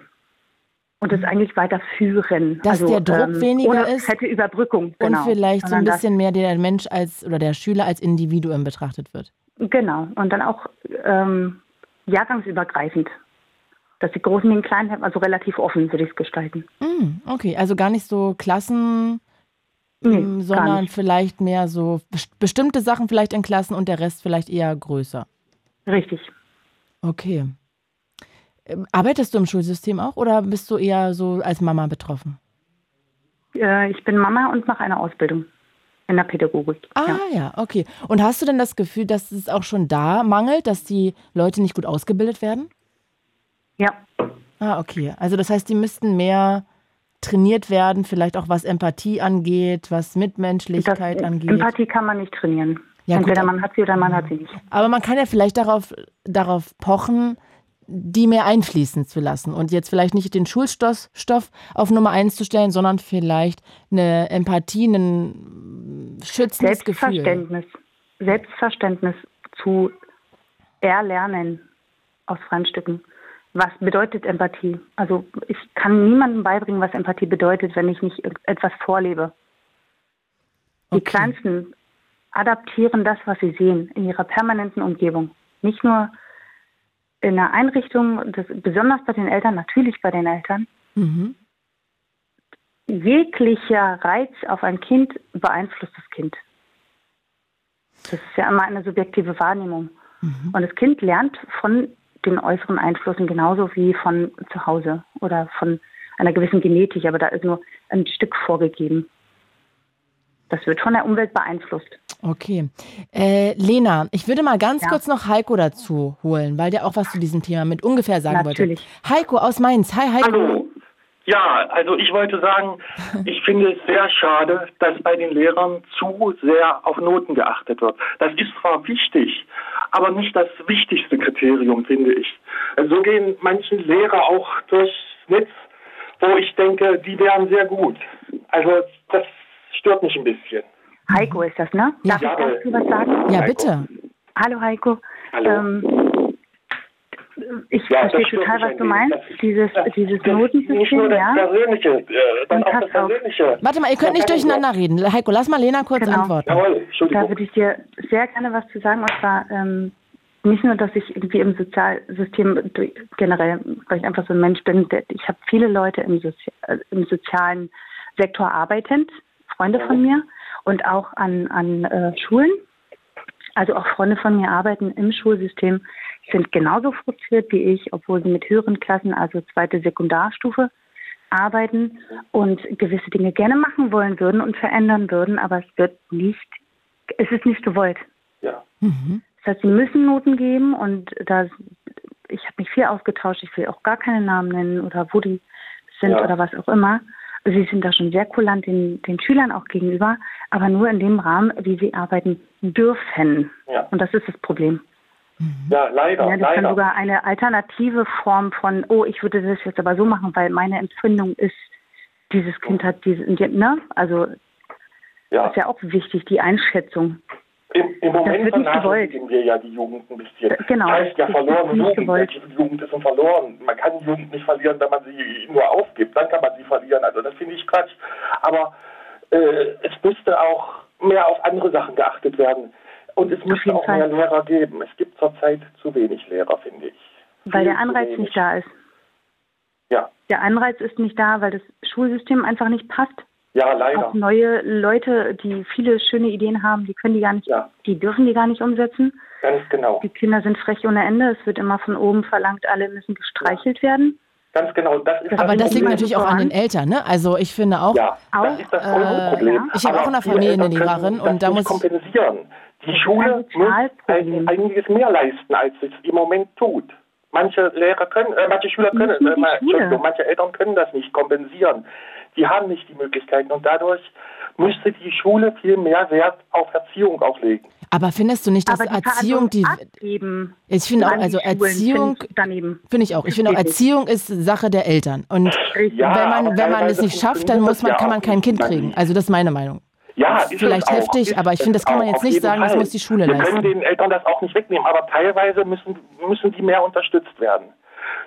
und es eigentlich weiterführen. Dass also, der Druck ähm, weniger ist. Fette Überbrückung. Genau. Und vielleicht so ein bisschen mehr der Mensch als oder der Schüler als Individuum betrachtet wird. Genau. Und dann auch ähm, jahrgangsübergreifend. Dass die Großen den Kleinen haben, also relativ offen würde ich es gestalten. Mm, okay, also gar nicht so Klassen, nee, ähm, sondern vielleicht mehr so bestimmte Sachen vielleicht in Klassen und der Rest vielleicht eher größer. Richtig. Okay. Arbeitest du im Schulsystem auch oder bist du eher so als Mama betroffen? Äh, ich bin Mama und mache eine Ausbildung in der Pädagogik. Ah ja. ja, okay. Und hast du denn das Gefühl, dass es auch schon da mangelt, dass die Leute nicht gut ausgebildet werden? Ja. Ah, okay. Also das heißt, die müssten mehr trainiert werden, vielleicht auch was Empathie angeht, was Mitmenschlichkeit das, angeht. Empathie kann man nicht trainieren. Ja, Entweder gut, man hat sie oder man hat sie nicht. Aber man kann ja vielleicht darauf, darauf pochen, die mehr einfließen zu lassen und jetzt vielleicht nicht den Schulstoff Stoff auf Nummer eins zu stellen, sondern vielleicht eine Empathie, ein schützendes Gefühl. Selbstverständnis, Selbstverständnis zu erlernen aus freien Stücken. Was bedeutet Empathie? Also ich kann niemandem beibringen, was Empathie bedeutet, wenn ich nicht etwas vorlebe. Die Okay. Kleinsten adaptieren das, was sie sehen, in ihrer permanenten Umgebung. Nicht nur in der Einrichtung, das, besonders bei den Eltern, natürlich bei den Eltern. Mhm. Jeglicher Reiz auf ein Kind beeinflusst das Kind. Das ist ja immer eine subjektive Wahrnehmung. Und das Kind lernt von den äußeren Einflüssen genauso wie von zu Hause oder von einer gewissen Genetik, aber da ist nur ein Stück vorgegeben. Das wird von der Umwelt beeinflusst. Okay. Äh, Lena, ich würde mal ganz Ja. kurz noch Heiko dazu holen, weil der auch was zu diesem Thema mit ungefähr sagen Natürlich. wollte. Heiko aus Mainz. Hi, Heiko. Hallo. Ja, also ich wollte sagen, ich finde es sehr schade, dass bei den Lehrern zu sehr auf Noten geachtet wird. Das ist zwar wichtig, aber nicht das wichtigste Kriterium, finde ich. So gehen manchen Lehrer auch durchs Netz, wo ich denke, die wären sehr gut. Also das stört mich ein bisschen. Heiko ist das, ne? Ja. Darf ich dazu was sagen? Ja, Heiko. bitte. Hallo Heiko. Hallo. Ähm, ich Ja, verstehe total, was du meinst. Dieses, das- dieses das- Notensystem, ja. Persönliche, äh, dann Und auch das. Persönliche. Warte mal, ihr könnt nicht durcheinander reden. Heiko, lass mal Lena kurz Genau. antworten. Jawohl, Da würde ich dir sehr gerne was zu sagen. Und zwar ähm, nicht nur, dass ich irgendwie im Sozialsystem durch- generell, weil ich einfach so ein Mensch bin, der, ich habe viele Leute im, Sozi äh, im sozialen Sektor arbeitend, Freunde von mir und auch an, an äh, Schulen. Also auch Freunde von mir arbeiten im Schulsystem, sind genauso frustriert wie ich, obwohl sie mit höheren Klassen, also zweite Sekundarstufe, arbeiten und gewisse Dinge gerne machen wollen würden und verändern würden, aber es wird nicht, es ist nicht gewollt. Ja. Das heißt, sie müssen Noten geben und da ich habe mich viel ausgetauscht, ich will auch gar keine Namen nennen oder wo die sind Ja. oder was auch immer. Sie sind da schon sehr kulant den, den Schülern auch gegenüber, aber nur in dem Rahmen, wie sie arbeiten dürfen. Ja. Und das ist das Problem. Ja, leider, Ja, das kann leider. sogar eine alternative Form von, oh, ich würde das jetzt aber so machen, weil meine Empfindung ist, dieses Kind hat diese, ne? Also ja. ist ja auch wichtig, die Einschätzung. Im, Im Moment vernachlässigen wir ja die Jugend ein bisschen. Genau, Das heißt ja verlorene Jugend. gewollt. Die Jugend ist schon verloren. Man kann die Jugend nicht verlieren, wenn man sie nur aufgibt. Dann kann man sie verlieren. Also das finde ich Quatsch. Aber äh, es müsste auch mehr auf andere Sachen geachtet werden. Und es müsste auch Fall. mehr Lehrer geben. Es gibt zurzeit zu wenig Lehrer, finde ich. Weil Viel der Anreiz nicht da ist. Ja, Der Anreiz ist nicht da, weil das Schulsystem einfach nicht passt. Ja leider. Auch neue Leute, die viele schöne Ideen haben, die können die gar nicht, Ja. die dürfen die gar nicht umsetzen. Ganz genau. Die Kinder sind frech ohne Ende. Es wird immer von oben verlangt, alle müssen gestreichelt werden. Ganz genau. Das ist Aber das liegt Problem natürlich auch an den Eltern, ne? Also ich finde auch, Ja, das Auch, ist das äh, Problem. ja. Ich habe auch in der viele Familie eine Lehrerin das und da muss- kompensieren. Die Schule muss ein, einiges mehr leisten, als es im Moment tut. Manche Lehrer können, äh, manche Schüler können, äh, die ma- Schule. Entschuldigung, manche Eltern können das nicht kompensieren. Die haben nicht die Möglichkeiten und dadurch müsste die Schule viel mehr Wert auf Erziehung auch legen. aber findest du nicht, dass die Erziehung die abgeben ich finde auch also Schulen Erziehung finde ich daneben. finde ich auch. Ich finde auch. Erziehung ist Sache der Eltern und Ja, wenn man wenn man es nicht schafft, dann muss man ja kann man kein. Kind kriegen. Also das ist meine Meinung. Ja, Ist ist vielleicht es auch, heftig, ist aber ich finde, das kann man jetzt nicht sagen, das Fall. muss die Schule Wir leisten. können den Eltern das auch nicht wegnehmen, aber teilweise müssen, müssen die mehr unterstützt werden.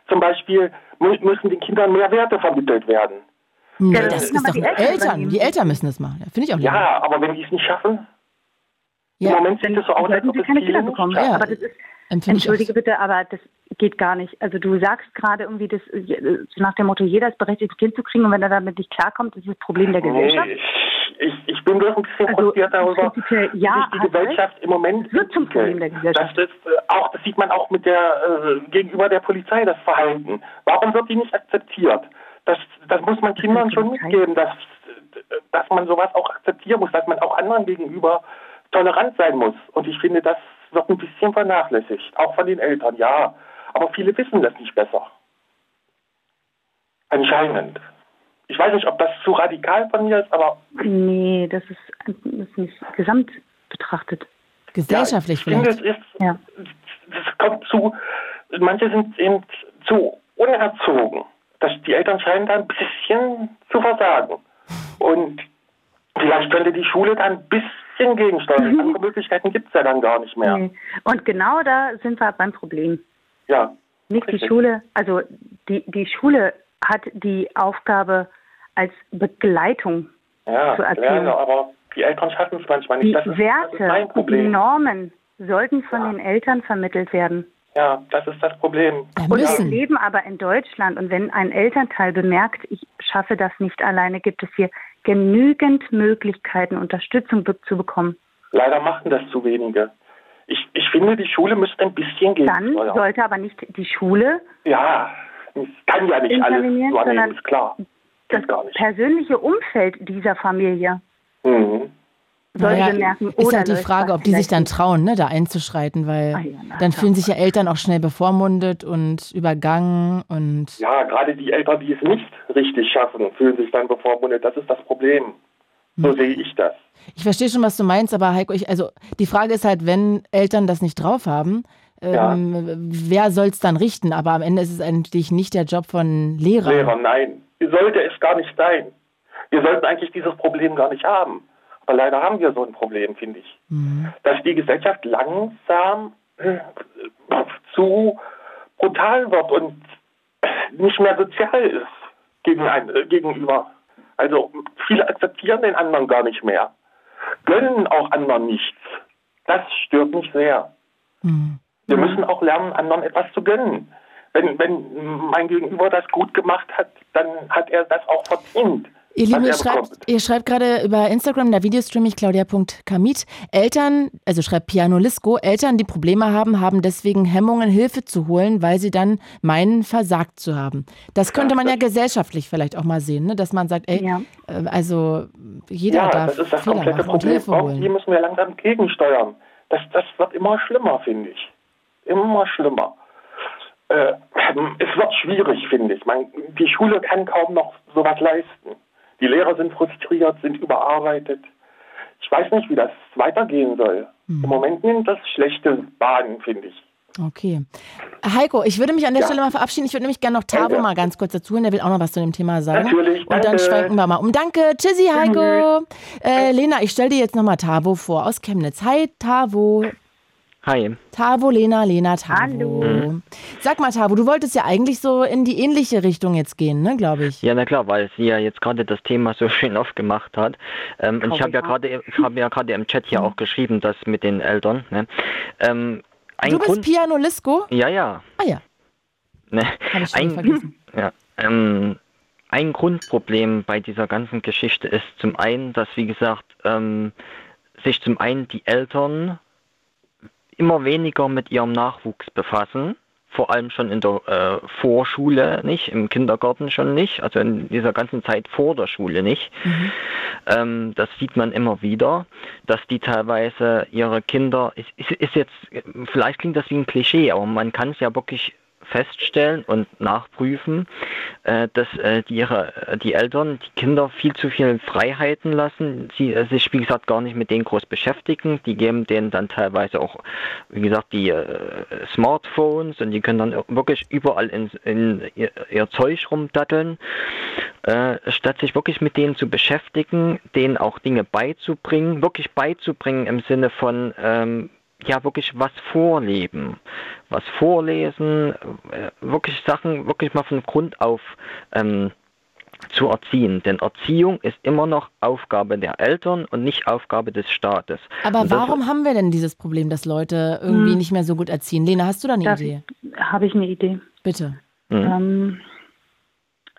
Zum Beispiel mü- müssen den Kindern mehr Werte vermittelt werden. Nee, Ja, das das ist doch aber die Eltern. Eltern. Die Eltern müssen das machen. Finde ich auch. lieber. Ja, aber wenn die es nicht schaffen, Ja. im Moment sieht es so aus, als ob sie es keine Kinder nicht bekommen. schaffen. Ja. Aber das ist, entschuldige bitte, aber das geht gar nicht. Also du sagst gerade irgendwie, das, äh, nach dem Motto, jeder ist berechtigt, ein Kind zu kriegen und wenn er damit nicht klarkommt, ist das Problem der Gesellschaft. Nee, ich, ich bin bloß ein bisschen Also, frustriert darüber, ja, sich die Gesellschaft im Moment wird zum Problem der Gesellschaft. Das, ist, äh, auch, das sieht man auch mit der, äh, gegenüber der Polizei, das Verhalten. Warum wird die nicht akzeptiert? Das, das muss man Kindern schon mitgeben, dass, dass man sowas auch akzeptieren muss, dass man auch anderen gegenüber tolerant sein muss. Und ich finde, das wird ein bisschen vernachlässigt, auch von den Eltern, ja. Aber viele wissen das nicht besser. Anscheinend. Ich weiß nicht, ob das zu radikal von mir ist, aber Nee, das ist, das ist nicht gesamt betrachtet. Gesellschaftlich ja, ich finde, vielleicht. es ist, Ja. es kommt zu manche sind eben zu unerzogen. Das, die Eltern scheinen da ein bisschen zu versagen. Und vielleicht könnte die Schule da ein bisschen gegensteuern. Mhm. Andere Möglichkeiten gibt es ja dann gar nicht mehr. Nee. Und genau da sind wir beim Problem. Ja. Nicht die Richtig. Schule, also die, die Schule hat die Aufgabe als Begleitung Ja, zur Erziehung. gerne, aber die Eltern schaffen es manchmal nicht. Die Das ist, das ist Werte, mein die. Normen sollten von den Eltern vermittelt werden. Ja, das ist das Problem. Ja, Und wir leben aber in Deutschland und wenn ein Elternteil bemerkt, ich schaffe das nicht alleine, gibt es hier genügend Möglichkeiten, Unterstützung zu bekommen. Leider machen das zu wenige. Ich, ich finde, die Schule müsste ein bisschen Dann gegensteuern. sollte aber nicht die Schule Ja, es kann ja nicht alles sondern ist klar. das nicht. persönliche Umfeld dieser Familie Mhm. sollte Naja, bemerken, ist oder halt die Frage, ob die sich dann nicht. trauen, ne, da einzuschreiten, weil Ah ja, na, dann klar. fühlen sich ja Eltern auch schnell bevormundet und übergangen und Ja, gerade die Eltern, die es nicht richtig schaffen, fühlen sich dann bevormundet. Das ist das Problem. So Hm. sehe ich das. ich verstehe schon, was du meinst, aber Heiko, ich, also die Frage ist halt, wenn Eltern das nicht drauf haben, ähm, wer soll es dann richten? Aber am Ende ist es eigentlich nicht der Job von Lehrern. Lehrer, nein. Sollte es gar nicht sein. Wir sollten eigentlich dieses Problem gar nicht haben. Aber leider haben wir so ein Problem, finde ich. Mhm. Dass die Gesellschaft langsam äh, zu brutal wird und nicht mehr sozial ist gegen ein, äh, gegenüber. Also viele akzeptieren den anderen gar nicht mehr. Gönnen auch anderen nichts. Das stört mich sehr. Mhm. Wir müssen auch lernen, anderen etwas zu gönnen. Wenn, wenn mein Gegenüber das gut gemacht hat, dann hat er das auch verdient. Ihr Lieben, ihr schreibt, ihr schreibt gerade über Instagram, da Videostream ich claudia.kamit. Eltern, also schreibt Piano Lisco, Eltern, die Probleme haben, haben deswegen Hemmungen, Hilfe zu holen, weil sie dann meinen, versagt zu haben. Das könnte man ja gesellschaftlich vielleicht auch mal sehen, ne? dass man sagt, ey, Ja. äh, also jeder Ja, darf das ist das Fehler komplette machen und Problem. Hilfe holen. müssen wir langsam gegensteuern. Das, das wird immer schlimmer, finde ich. Immer schlimmer. Äh, es wird schwierig, finde ich. Man, die Schule kann kaum noch sowas leisten. Die Lehrer sind frustriert, sind überarbeitet. Ich weiß nicht, wie das weitergehen soll. Hm. Im Moment nimmt das schlechte Bahnen, finde ich. Okay. Heiko, ich würde mich an der Ja. Stelle mal verabschieden. Ich würde nämlich gerne noch Tavo Danke. mal ganz kurz dazu hören. Der will auch noch was zu dem Thema sagen. Natürlich, Und dann schwenken wir mal um. Danke. Tschüssi, Heiko. Äh, Lena, ich stelle dir jetzt nochmal Tavo vor aus Chemnitz. Hi, Tavo. Hi. Tavo, Lena, Lena, Tavo. Hallo. Sag mal, Tavo, du wolltest ja eigentlich so in die ähnliche Richtung jetzt gehen, ne, glaube ich. Ja, na klar, weil sie ja jetzt gerade das Thema so schön aufgemacht hat. Ähm, und ich habe ja gerade, ich habe ja gerade im Chat hier auch geschrieben, das mit den Eltern. Ne? Ähm, ein du bist Grund, Piano Lisco? ja, ja. Ah ja, Ne? habe ich schon Ein, vergessen. ja, ähm, ein Grundproblem bei dieser ganzen Geschichte ist zum einen, dass, wie gesagt, ähm, sich zum einen die Eltern immer weniger mit ihrem Nachwuchs befassen, vor allem schon in der äh, Vorschule nicht, im Kindergarten schon nicht, also in dieser ganzen Zeit vor der Schule nicht. Ähm, das sieht man immer wieder, dass die teilweise ihre Kinder, ist, ist, ist jetzt, vielleicht klingt das wie ein Klischee, aber man kann es ja wirklich feststellen und nachprüfen, äh, dass äh, die, ihre, die Eltern die Kinder viel zu viel Freiheiten lassen, sie äh, sich wie gesagt gar nicht mit denen groß beschäftigen, die geben denen dann teilweise auch, wie gesagt, die Smartphones und die können dann wirklich überall in, in ihr, ihr Zeug rumdatteln, statt sich wirklich mit denen zu beschäftigen, denen auch Dinge beizubringen, wirklich beizubringen im Sinne von ähm, ja wirklich was vorleben, was vorlesen, äh, wirklich Sachen wirklich mal von Grund auf ähm, zu erziehen. Denn Erziehung ist immer noch Aufgabe der Eltern und nicht Aufgabe des Staates. Aber Und das- warum haben wir denn dieses Problem, dass Leute irgendwie Hm. nicht mehr so gut erziehen? Lena, hast du da eine Darf Idee? Habe ich eine Idee. Bitte. Ähm,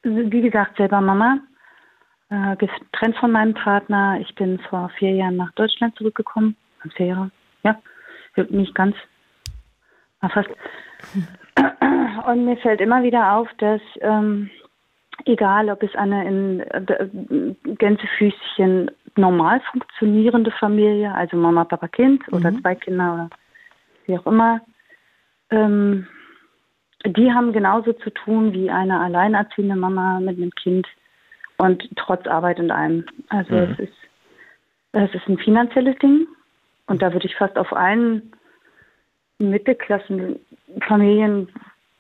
wie gesagt, selber Mama, äh, getrennt von meinem Partner. Ich bin vor vier Jahren nach Deutschland zurückgekommen. Vier Jahre, ja, nicht ganz, aber fast. Und mir fällt immer wieder auf, dass ähm, egal, ob es eine in äh, Gänsefüßchen normal funktionierende Familie, also Mama, Papa, Kind oder zwei Kinder oder wie auch immer, ähm, die haben genauso zu tun wie eine alleinerziehende Mama mit einem Kind und trotz Arbeit und allem. Also Mhm. es ist es ist ein finanzielles Ding und da würde ich fast auf allen Mittelklassenfamilien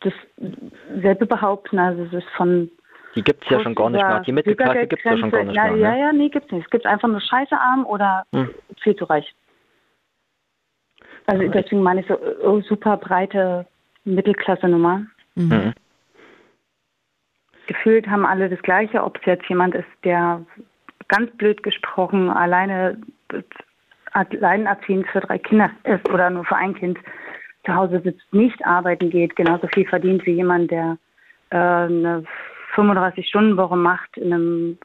dasselbe behaupten. Also es ist von Die gibt es ja schon gar nicht mehr. Die Mittelklasse gibt es ja schon gar nicht ja, mehr. Ja, Ne? ja, nee, gibt's nicht. Es gibt einfach nur scheiße arm oder Hm. viel zu reich. Also deswegen meine ich so oh, super breite Mittelklasse-Nummer. Mhm. Gefühlt haben alle das Gleiche, ob es jetzt jemand ist, der ganz blöd gesprochen alleine alleinerziehend für drei Kinder ist oder nur für ein Kind zu Hause sitzt, nicht arbeiten geht, genauso viel verdient wie jemand, der äh, eine 35-Stunden-Woche macht in einem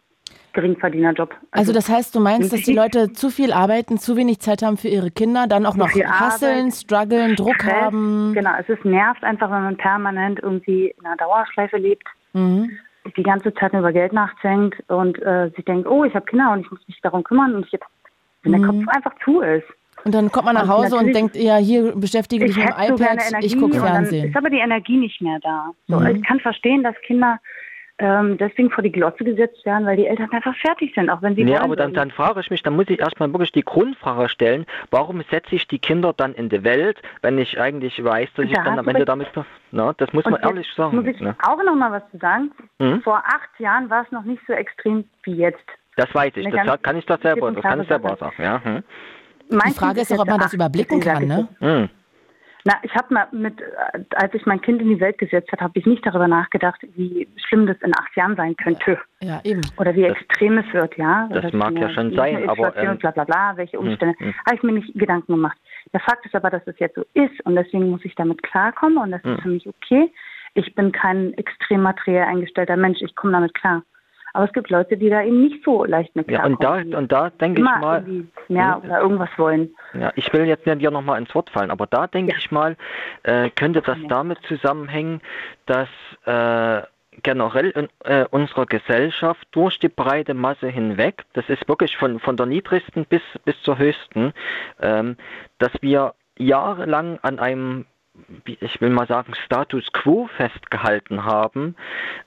Geringverdienerjob. Also das heißt, du meinst, dass die Leute zu viel arbeiten, zu wenig Zeit haben für ihre Kinder, dann auch noch hasseln, strugglen, Druck Stress, haben. Genau, es ist nervt einfach, wenn man permanent irgendwie in einer Dauerschleife lebt, Mhm. die ganze Zeit nur über Geld nachdenkt und äh, sich denkt, oh, ich habe Kinder und ich muss mich darum kümmern und ich hab, wenn der Mhm. Kopf einfach zu ist. Und dann kommt man nach Und Hause und natürlich- denkt, ja, hier beschäftige ich mit dem so iPad, Energie ich gucke und dann Fernsehen. ist aber die Energie nicht mehr da. So, Mhm. Ich kann verstehen, dass Kinder ähm, deswegen vor die Glotze gesetzt werden, weil die Eltern einfach fertig sind, auch wenn sie Nee, wollen aber dann, dann frage ich mich, dann muss ich erstmal wirklich die Grundfrage stellen, warum setze ich die Kinder dann in die Welt, wenn ich eigentlich weiß, dass ich Da dann hast am Ende damit... Na, das muss Und man jetzt ehrlich sagen. Muss ich ne? auch noch mal was zu sagen? Mhm. Vor acht Jahren war es noch nicht so extrem wie jetzt. Das weiß ich, das kann ich das selber, das kann ich selber Sache. sagen. Ja, hm. Die Frage ist doch, ob man das überblicken kann, ne? Hm. Na, ich habe mal mit, als ich mein Kind in die Welt gesetzt habe, habe ich nicht darüber nachgedacht, wie schlimm das in acht Jahren sein könnte. Ja, eben. Oder wie Das- extrem es wird, ja. das Oder mag ja schon sein, aber, ähm, bla bla bla, welche Umstände. hm. Habe ich mir nicht Gedanken gemacht. Der Fakt ist aber, dass es jetzt so ist und deswegen muss ich damit klarkommen und das Hm. ist für mich okay. Ich bin kein extrem materiell eingestellter Mensch, ich komme damit klar. Aber es gibt Leute, die da eben nicht so leicht mit Ja, klarkommen. und da, und da denke ich mal, mehr oder irgendwas wollen. Ja, ich will jetzt nicht dir nochmal ins Wort fallen, aber da denke Ja. ich mal, äh, könnte das Ja. damit zusammenhängen, dass äh, generell in äh, unserer Gesellschaft durch die breite Masse hinweg, das ist wirklich von, von der niedrigsten bis, bis zur höchsten, ähm, dass wir jahrelang an einem ich will mal sagen, Status quo festgehalten haben,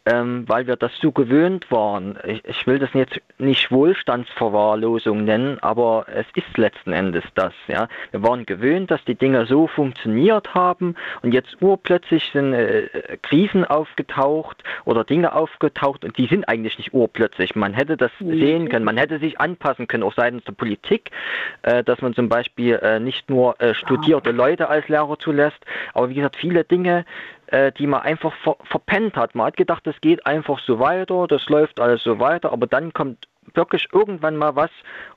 ähm, weil wir das so gewöhnt waren. Ich, ich will das jetzt nicht Wohlstandsverwahrlosung nennen, aber es ist letzten Endes das. Ja. Wir waren gewöhnt, dass die Dinge so funktioniert haben und jetzt urplötzlich sind äh, Krisen aufgetaucht oder Dinge aufgetaucht und die sind eigentlich nicht urplötzlich. Man hätte das sehen können, man hätte sich anpassen können, auch seitens der Politik, äh, dass man zum Beispiel äh, nicht nur äh, studierte Leute als Lehrer zulässt, aber wie gesagt, viele Dinge, äh, die man einfach ver verpennt hat. Man hat gedacht, das geht einfach so weiter, das läuft alles so weiter, aber dann kommt wirklich irgendwann mal was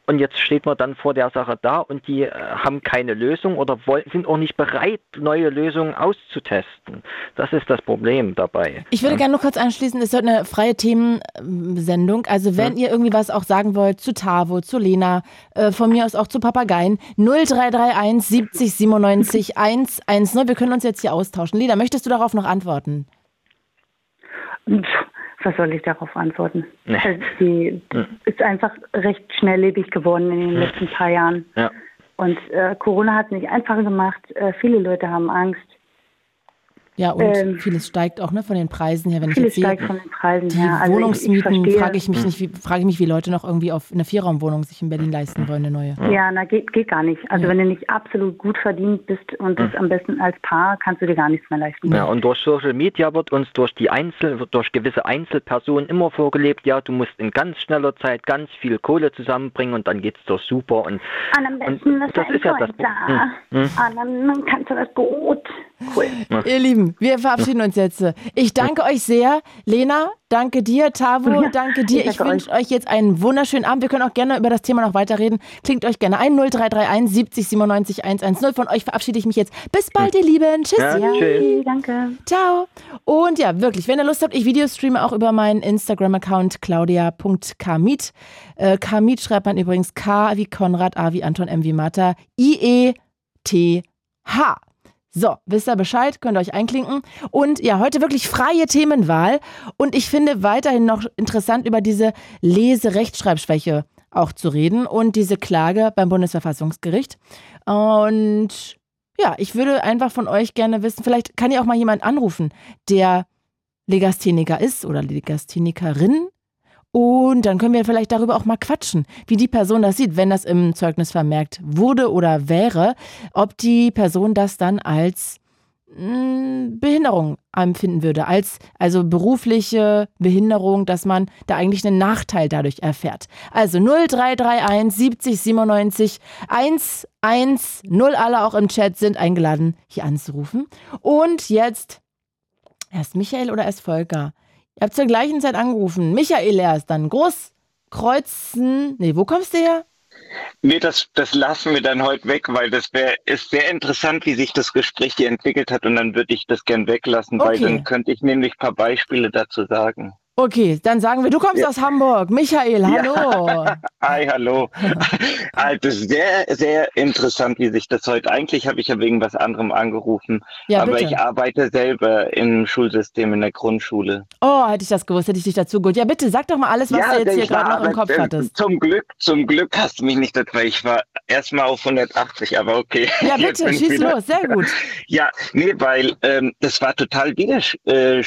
und jetzt steht man dann vor der Sache da und die äh, haben keine Lösung oder wollen, sind auch nicht bereit, neue Lösungen auszutesten. Das ist das Problem dabei. Ich würde gerne nur kurz anschließen, es ist heute eine freie Themensendung. Also wenn ihr irgendwie was auch sagen wollt zu Tavo, zu Lena, äh, von mir aus auch zu Papageien, 0331 70 97 110. Wir können uns jetzt hier austauschen. Lena, möchtest du darauf noch antworten? Was soll ich darauf antworten? Nee. Also Die ist einfach recht schnelllebig geworden in den letzten paar Jahren. Ja. Und äh, Corona hat es nicht einfacher gemacht. Äh, viele Leute haben Angst. Ja, und Ähm, vieles steigt auch ne, von den Preisen her. Wenn ich Vieles jetzt sehe, steigt von den Preisen die her. Also ich- Wohnungsmieten, ich frage ich mich nicht, wie, frage ich mich, wie Leute noch irgendwie auf eine Vierraumwohnung sich in Berlin leisten wollen, eine neue. Ja, na geht, geht gar nicht. Also wenn du nicht absolut gut verdient bist und das am besten als Paar, kannst du dir gar nichts mehr leisten. Ja, und durch Social Media wird uns durch die Einzel, wird durch gewisse Einzelpersonen immer vorgelebt, ja, du musst in ganz schneller Zeit ganz viel Kohle zusammenbringen und dann geht's doch super und Und am besten Und ist das ist ja das da. Hm, Und dann kannst du das gut. Cool. Ihr Lieben, wir verabschieden uns jetzt. Ich danke euch sehr. Lena, danke dir. Tavo, danke dir. ich Ich wünsche euch jetzt einen wunderschönen Abend. Wir können auch gerne über das Thema noch weiterreden. Klingt euch gerne ein 0331 70 97 110. Von euch verabschiede ich mich jetzt. Bis bald, ihr Lieben. Tschüss. Ja, Ja, Tschüss. danke. Ciao. Und ja, wirklich, wenn ihr Lust habt, ich Videostreame auch über meinen Instagram-Account claudia.kamit. Äh, Kamit schreibt man übrigens K wie Konrad, A wie Anton, M wie Martha, I-E-T-H. So, wisst ihr Bescheid, könnt ihr euch einklinken. Und ja, heute wirklich freie Themenwahl. Und ich finde weiterhin noch interessant, über diese Lese-Rechtschreibschwäche auch zu reden und diese Klage beim Bundesverfassungsgericht. Und ja, ich würde einfach von euch gerne wissen, vielleicht kann ja auch mal jemand anrufen, der Legastheniker ist oder Legasthenikerin. Und dann können wir vielleicht darüber auch mal quatschen, wie die Person das sieht, wenn das im Zeugnis vermerkt wurde oder wäre, ob die Person das dann als mh, Behinderung empfinden würde, als also berufliche Behinderung, dass man da eigentlich einen Nachteil dadurch erfährt. Also 0331 70 97 110, alle auch im Chat sind eingeladen, hier anzurufen. Und jetzt erst Michael oder erst Volker? Ihr habt zur gleichen Zeit angerufen. Michael erst, dann Großkreuzen. Nee, wo kommst du her? Nee, das, das lassen wir dann heute weg, weil das wär, ist sehr interessant, wie sich das Gespräch hier entwickelt hat und dann würde ich das gern weglassen, Okay. weil dann könnte ich nämlich ein paar Beispiele dazu sagen. Okay, dann sagen wir, du kommst Ja. aus Hamburg. Michael, hallo. Hi, hallo. also sehr, sehr interessant, wie sich das heute, eigentlich habe ich ja wegen was anderem angerufen, Ja, aber bitte. ich arbeite selber im Schulsystem in der Grundschule. Oh, hätte ich das gewusst, hätte ich dich dazu geholt. Ja, bitte, sag doch mal alles, was du jetzt hier gerade noch im Kopf äh, hattest. Zum Glück, zum Glück hast du mich nicht dabei. Ich war erstmal auf 180, aber okay. Ja, bitte, schieß wieder- los, sehr gut. Ja, nee, weil ähm, das war total widers äh,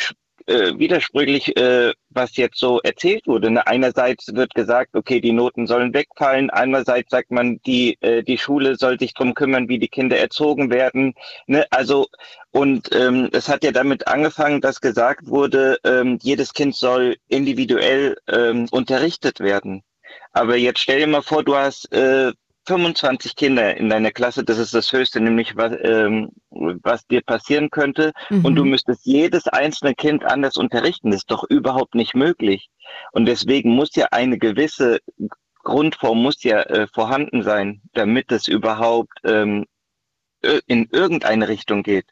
äh, widersprüchlich, äh, was jetzt so erzählt wurde. Ne? Einerseits wird gesagt, okay, die Noten sollen wegfallen. Andererseits sagt man, die äh, die Schule soll sich drum kümmern, wie die Kinder erzogen werden. Ne? Also und ähm, es hat ja damit angefangen, dass gesagt wurde, ähm, jedes Kind soll individuell ähm, unterrichtet werden. Aber jetzt stell dir mal vor, du hast äh, 25 Kinder in deiner Klasse, das ist das Höchste, nämlich was, ähm, was dir passieren könnte. Und du Mhm. müsstest jedes einzelne Kind anders unterrichten. Das ist doch überhaupt nicht möglich. Und deswegen muss ja eine gewisse Grundform muss ja äh, vorhanden sein, damit es überhaupt ähm, in irgendeine Richtung geht.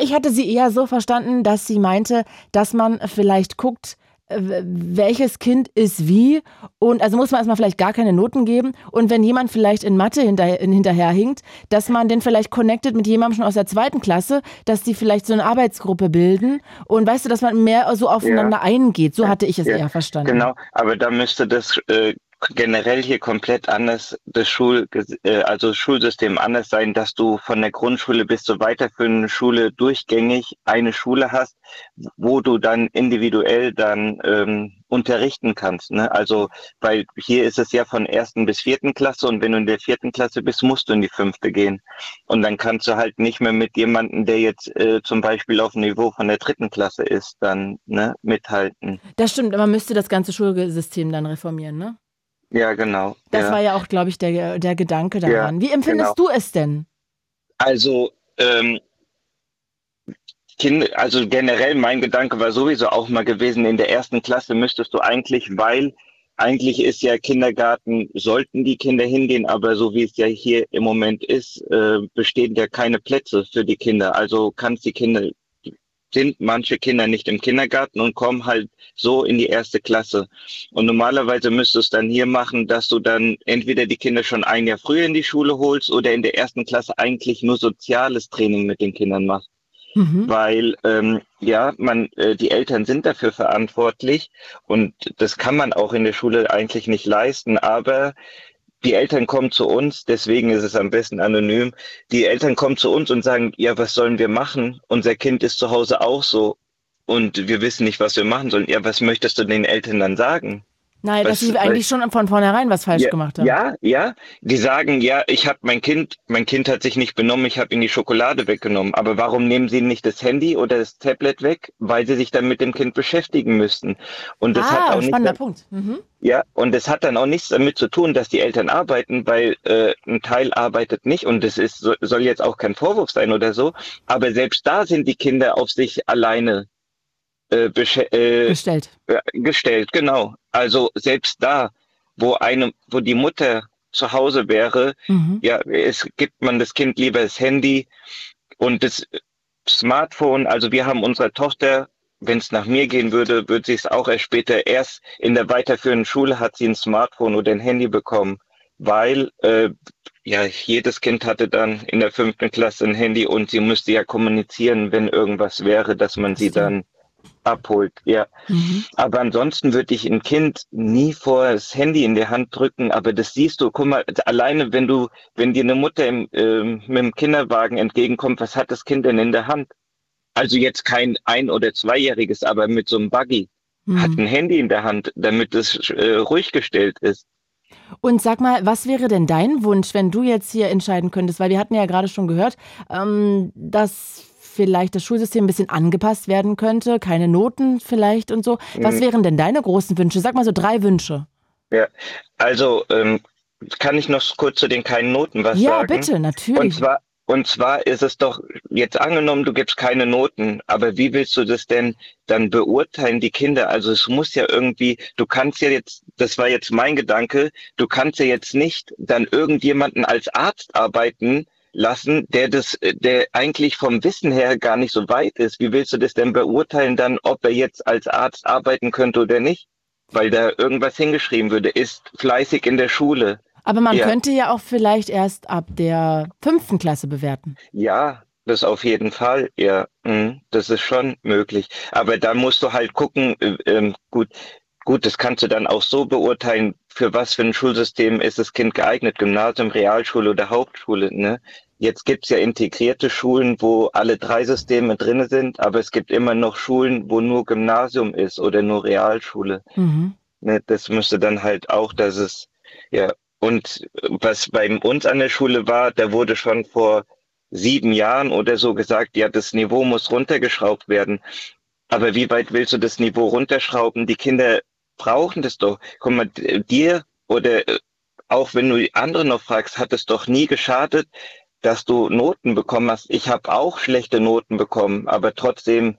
Ich hatte sie eher so verstanden, dass sie meinte, dass man vielleicht guckt, welches Kind ist wie? Und also muss man erstmal vielleicht gar keine Noten geben. Und wenn jemand vielleicht in Mathe hinterher, hinterherhinkt, dass man den vielleicht connected mit jemandem schon aus der zweiten Klasse, dass die vielleicht so eine Arbeitsgruppe bilden. Und weißt du, dass man mehr so aufeinander eingeht. So hatte ich es Ja, eher verstanden. Genau, aber da müsste das äh, generell hier komplett anders, das Schul, äh, also Schulsystem anders sein, dass du von der Grundschule bis zur weiterführenden Schule durchgängig eine Schule hast, wo du dann individuell dann ähm, unterrichten kannst. Ne? Also, weil hier ist es ja von ersten bis vierten Klasse und wenn du in der vierten Klasse bist, musst du in die fünfte gehen. Und dann kannst du halt nicht mehr mit jemandem, der jetzt äh, zum Beispiel auf dem Niveau von der dritten Klasse ist, dann ne, mithalten. Das stimmt, man müsste das ganze Schulsystem dann reformieren, ne? Ja, genau. Das ja. war ja auch, glaube ich, der, der Gedanke daran. Wie empfindest genau. du es denn? Also, ähm, kind, also generell mein Gedanke war sowieso auch mal gewesen, in der ersten Klasse müsstest du eigentlich, weil eigentlich ist ja Kindergarten, sollten die Kinder hingehen, aber so wie es ja hier im Moment ist, äh, bestehen ja keine Plätze für die Kinder. Also kannst die Kinder, sind manche Kinder nicht im Kindergarten und kommen halt so in die erste Klasse. Und normalerweise müsstest du es dann hier machen, dass du dann entweder die Kinder schon ein Jahr früher in die Schule holst oder in der ersten Klasse eigentlich nur soziales Training mit den Kindern machst. Mhm. Weil ähm, ja, man, äh, die Eltern sind dafür verantwortlich und das kann man auch in der Schule eigentlich nicht leisten, aber die Eltern kommen zu uns, deswegen ist es am besten anonym. Die Eltern kommen zu uns und sagen, ja, was sollen wir machen? Unser Kind ist zu Hause auch so und wir wissen nicht, was wir machen sollen. Ja, was möchtest du den Eltern dann sagen? Nein, dass Was- sie eigentlich schon von vornherein was falsch ja, gemacht haben. Ja, ja. Die sagen, ja, ich habe mein Kind, mein Kind hat sich nicht benommen, ich habe ihm die Schokolade weggenommen. Aber warum nehmen Sie nicht das Handy oder das Tablet weg? Weil Sie sich dann mit dem Kind beschäftigen müssten. Und das hat ah, auch nicht, spannender Punkt. Mhm. ja, und es hat dann auch nichts damit zu tun, dass die Eltern arbeiten, weil äh, ein Teil arbeitet nicht und das ist so, soll jetzt auch kein Vorwurf sein oder so. Aber selbst da sind die Kinder auf sich alleine äh, äh, Gestellt. gestellt, genau. Also selbst da, wo eine, wo die Mutter zu Hause wäre, Mhm. ja, es gibt man das Kind lieber das Handy und das Smartphone. Also wir haben unserer Tochter, wenn es nach mir gehen würde, würde sie es auch erst später, erst in der weiterführenden Schule hat sie ein Smartphone oder ein Handy bekommen, weil äh, ja jedes Kind hatte dann in der fünften Klasse ein Handy und sie musste ja kommunizieren, wenn irgendwas wäre, dass man sie dann abholt. Ja. Mhm. Aber ansonsten würde ich ein Kind nie vor das Handy in der Hand drücken, aber das siehst du, guck mal, alleine wenn du, wenn dir eine Mutter im, ähm, mit dem Kinderwagen entgegenkommt, was hat das Kind denn in der Hand? Also jetzt kein ein- oder zweijähriges, aber mit so einem Buggy, hat Mhm. ein Handy in der Hand, damit es äh, ruhig gestellt ist. Und sag mal, was wäre denn dein Wunsch, wenn du jetzt hier entscheiden könntest? Weil wir hatten ja gerade schon gehört, ähm, dass vielleicht das Schulsystem ein bisschen angepasst werden könnte, keine Noten vielleicht und so. Was Mhm. wären denn deine großen Wünsche? Sag mal so drei Wünsche. Ja, also ähm, kann ich noch kurz zu den keinen Noten was ja, sagen? bitte, Und natürlich. zwar, und zwar ist es doch jetzt angenommen, du gibst keine Noten, aber wie willst du das denn dann beurteilen, die Kinder? Also es muss ja irgendwie, du kannst ja jetzt, das war jetzt mein Gedanke, du kannst ja jetzt nicht dann irgendjemanden als Arzt arbeiten lassen, der das, der eigentlich vom Wissen her gar nicht so weit ist. Wie willst du das denn beurteilen dann, ob er jetzt als Arzt arbeiten könnte oder nicht? Weil da irgendwas hingeschrieben würde, ist fleißig in der Schule. Aber man ja. könnte ja auch vielleicht erst ab der fünften Klasse bewerten. Ja, das auf jeden Fall, ja, mhm, das ist schon möglich. Aber da musst du halt gucken, äh, ähm, gut, gut, das kannst du dann auch so beurteilen, für was für ein Schulsystem ist das Kind geeignet, Gymnasium, Realschule oder Hauptschule, ne? Jetzt gibt's ja integrierte Schulen, wo alle drei Systeme drinne sind, aber es gibt immer noch Schulen, wo nur Gymnasium ist oder nur Realschule. Mhm. Ne, das müsste dann halt auch, dass es, ja, und was bei uns an der Schule war, da wurde schon vor sieben Jahren oder so gesagt, ja, das Niveau muss runtergeschraubt werden. Aber wie weit willst du das Niveau runterschrauben? Die Kinder brauchen das doch. Guck mal, dir oder äh, auch wenn du die anderen noch fragst, hat es doch nie geschadet, dass du Noten bekommen hast. Ich habe auch schlechte Noten bekommen, aber trotzdem,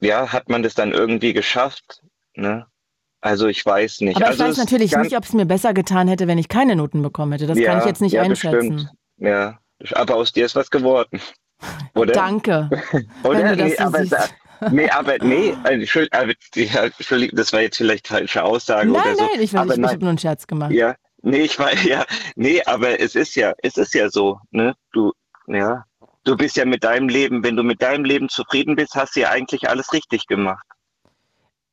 ja, hat man das dann irgendwie geschafft. Ne? Also ich weiß nicht. Aber ich also weiß es ist natürlich nicht, ob es mir besser getan hätte, wenn ich keine Noten bekommen hätte. Das kann ich jetzt nicht ja, einschätzen. Bestimmt. Ja, aber aus dir ist was geworden. Oder? Danke. Oder? nee, so aber, nee, aber nee, äh, ja, Entschuldigung, das war jetzt vielleicht falsche Aussage Nein, oder so. nein, ich, weiß, aber ich, ich habe nur einen Scherz gemacht. ja, nee, ich war, ja, nee, aber es ist ja, es ist ja so, ne? Du, ja, du bist ja mit deinem Leben, wenn du mit deinem Leben zufrieden bist, hast du ja eigentlich alles richtig gemacht.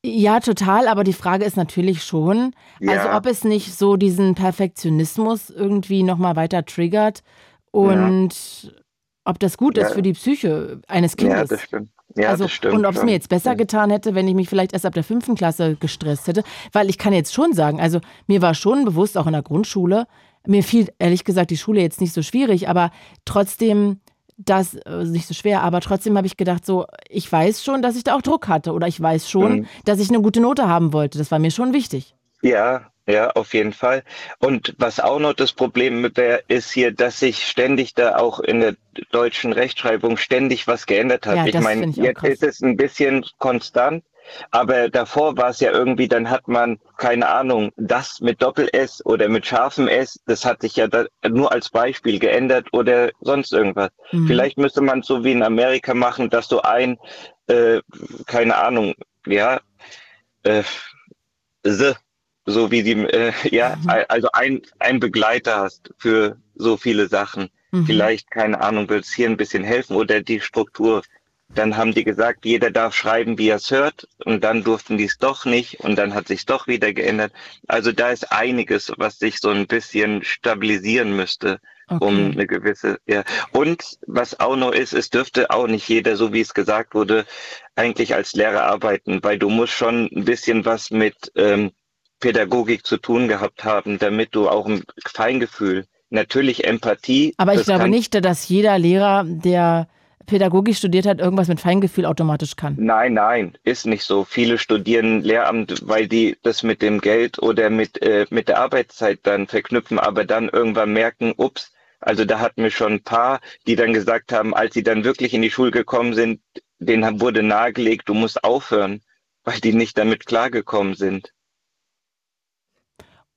Ja, total, aber die Frage ist natürlich schon, also Ja. ob es nicht so diesen Perfektionismus irgendwie nochmal weiter triggert und ob das gut ist Ja. für die Psyche eines Ja, Kindes. das stimmt. Ja, also, das stimmt. und ob es mir jetzt besser getan hätte, wenn ich mich vielleicht erst ab der fünften Klasse gestresst hätte. Weil ich kann jetzt schon sagen, also mir war schon bewusst, auch in der Grundschule, mir fiel ehrlich gesagt die Schule jetzt nicht so schwierig, aber trotzdem das äh, nicht so schwer, aber trotzdem habe ich gedacht, so, ich weiß schon, dass ich da auch Druck hatte oder ich weiß schon, Mhm. dass ich eine gute Note haben wollte. Das war mir schon wichtig. Ja, ja, auf jeden Fall. Und was auch noch das Problem mit der ist hier, dass sich ständig da auch in der deutschen Rechtschreibung ständig was geändert hat. Ja, ich meine, jetzt krass. ist es ein bisschen konstant, aber davor war es ja irgendwie, dann hat man, keine Ahnung, das mit Doppel-S oder mit scharfem S, das hat sich ja da nur als Beispiel geändert oder sonst irgendwas. Mhm. Vielleicht müsste man es so wie in Amerika machen, dass du ein, äh, keine Ahnung, ja, äh, the, so wie die, äh, ja, Mhm. also ein, ein Begleiter hast für so viele Sachen. Mhm. Vielleicht, keine Ahnung, wird es hier ein bisschen helfen oder die Struktur. Dann haben die gesagt, jeder darf schreiben, wie er es hört, und dann durften die es doch nicht, und dann hat sich doch wieder geändert. Also da ist einiges, was sich so ein bisschen stabilisieren müsste, um Okay. eine gewisse, ja. Und was auch noch ist, es dürfte auch nicht jeder, so wie es gesagt wurde, eigentlich als Lehrer arbeiten, weil du musst schon ein bisschen was mit ähm, Pädagogik zu tun gehabt haben, damit du auch ein Feingefühl, natürlich Empathie. Aber ich glaube nicht, dass jeder Lehrer, der Pädagogik studiert hat, irgendwas mit Feingefühl automatisch kann. Nein, nein, ist nicht so. Viele studieren Lehramt, weil die das mit dem Geld oder mit, äh, mit der Arbeitszeit dann verknüpfen, aber dann irgendwann merken, ups, also da hatten wir schon ein paar, die dann gesagt haben, als sie dann wirklich in die Schule gekommen sind, denen wurde nahegelegt, du musst aufhören, weil die nicht damit klargekommen sind.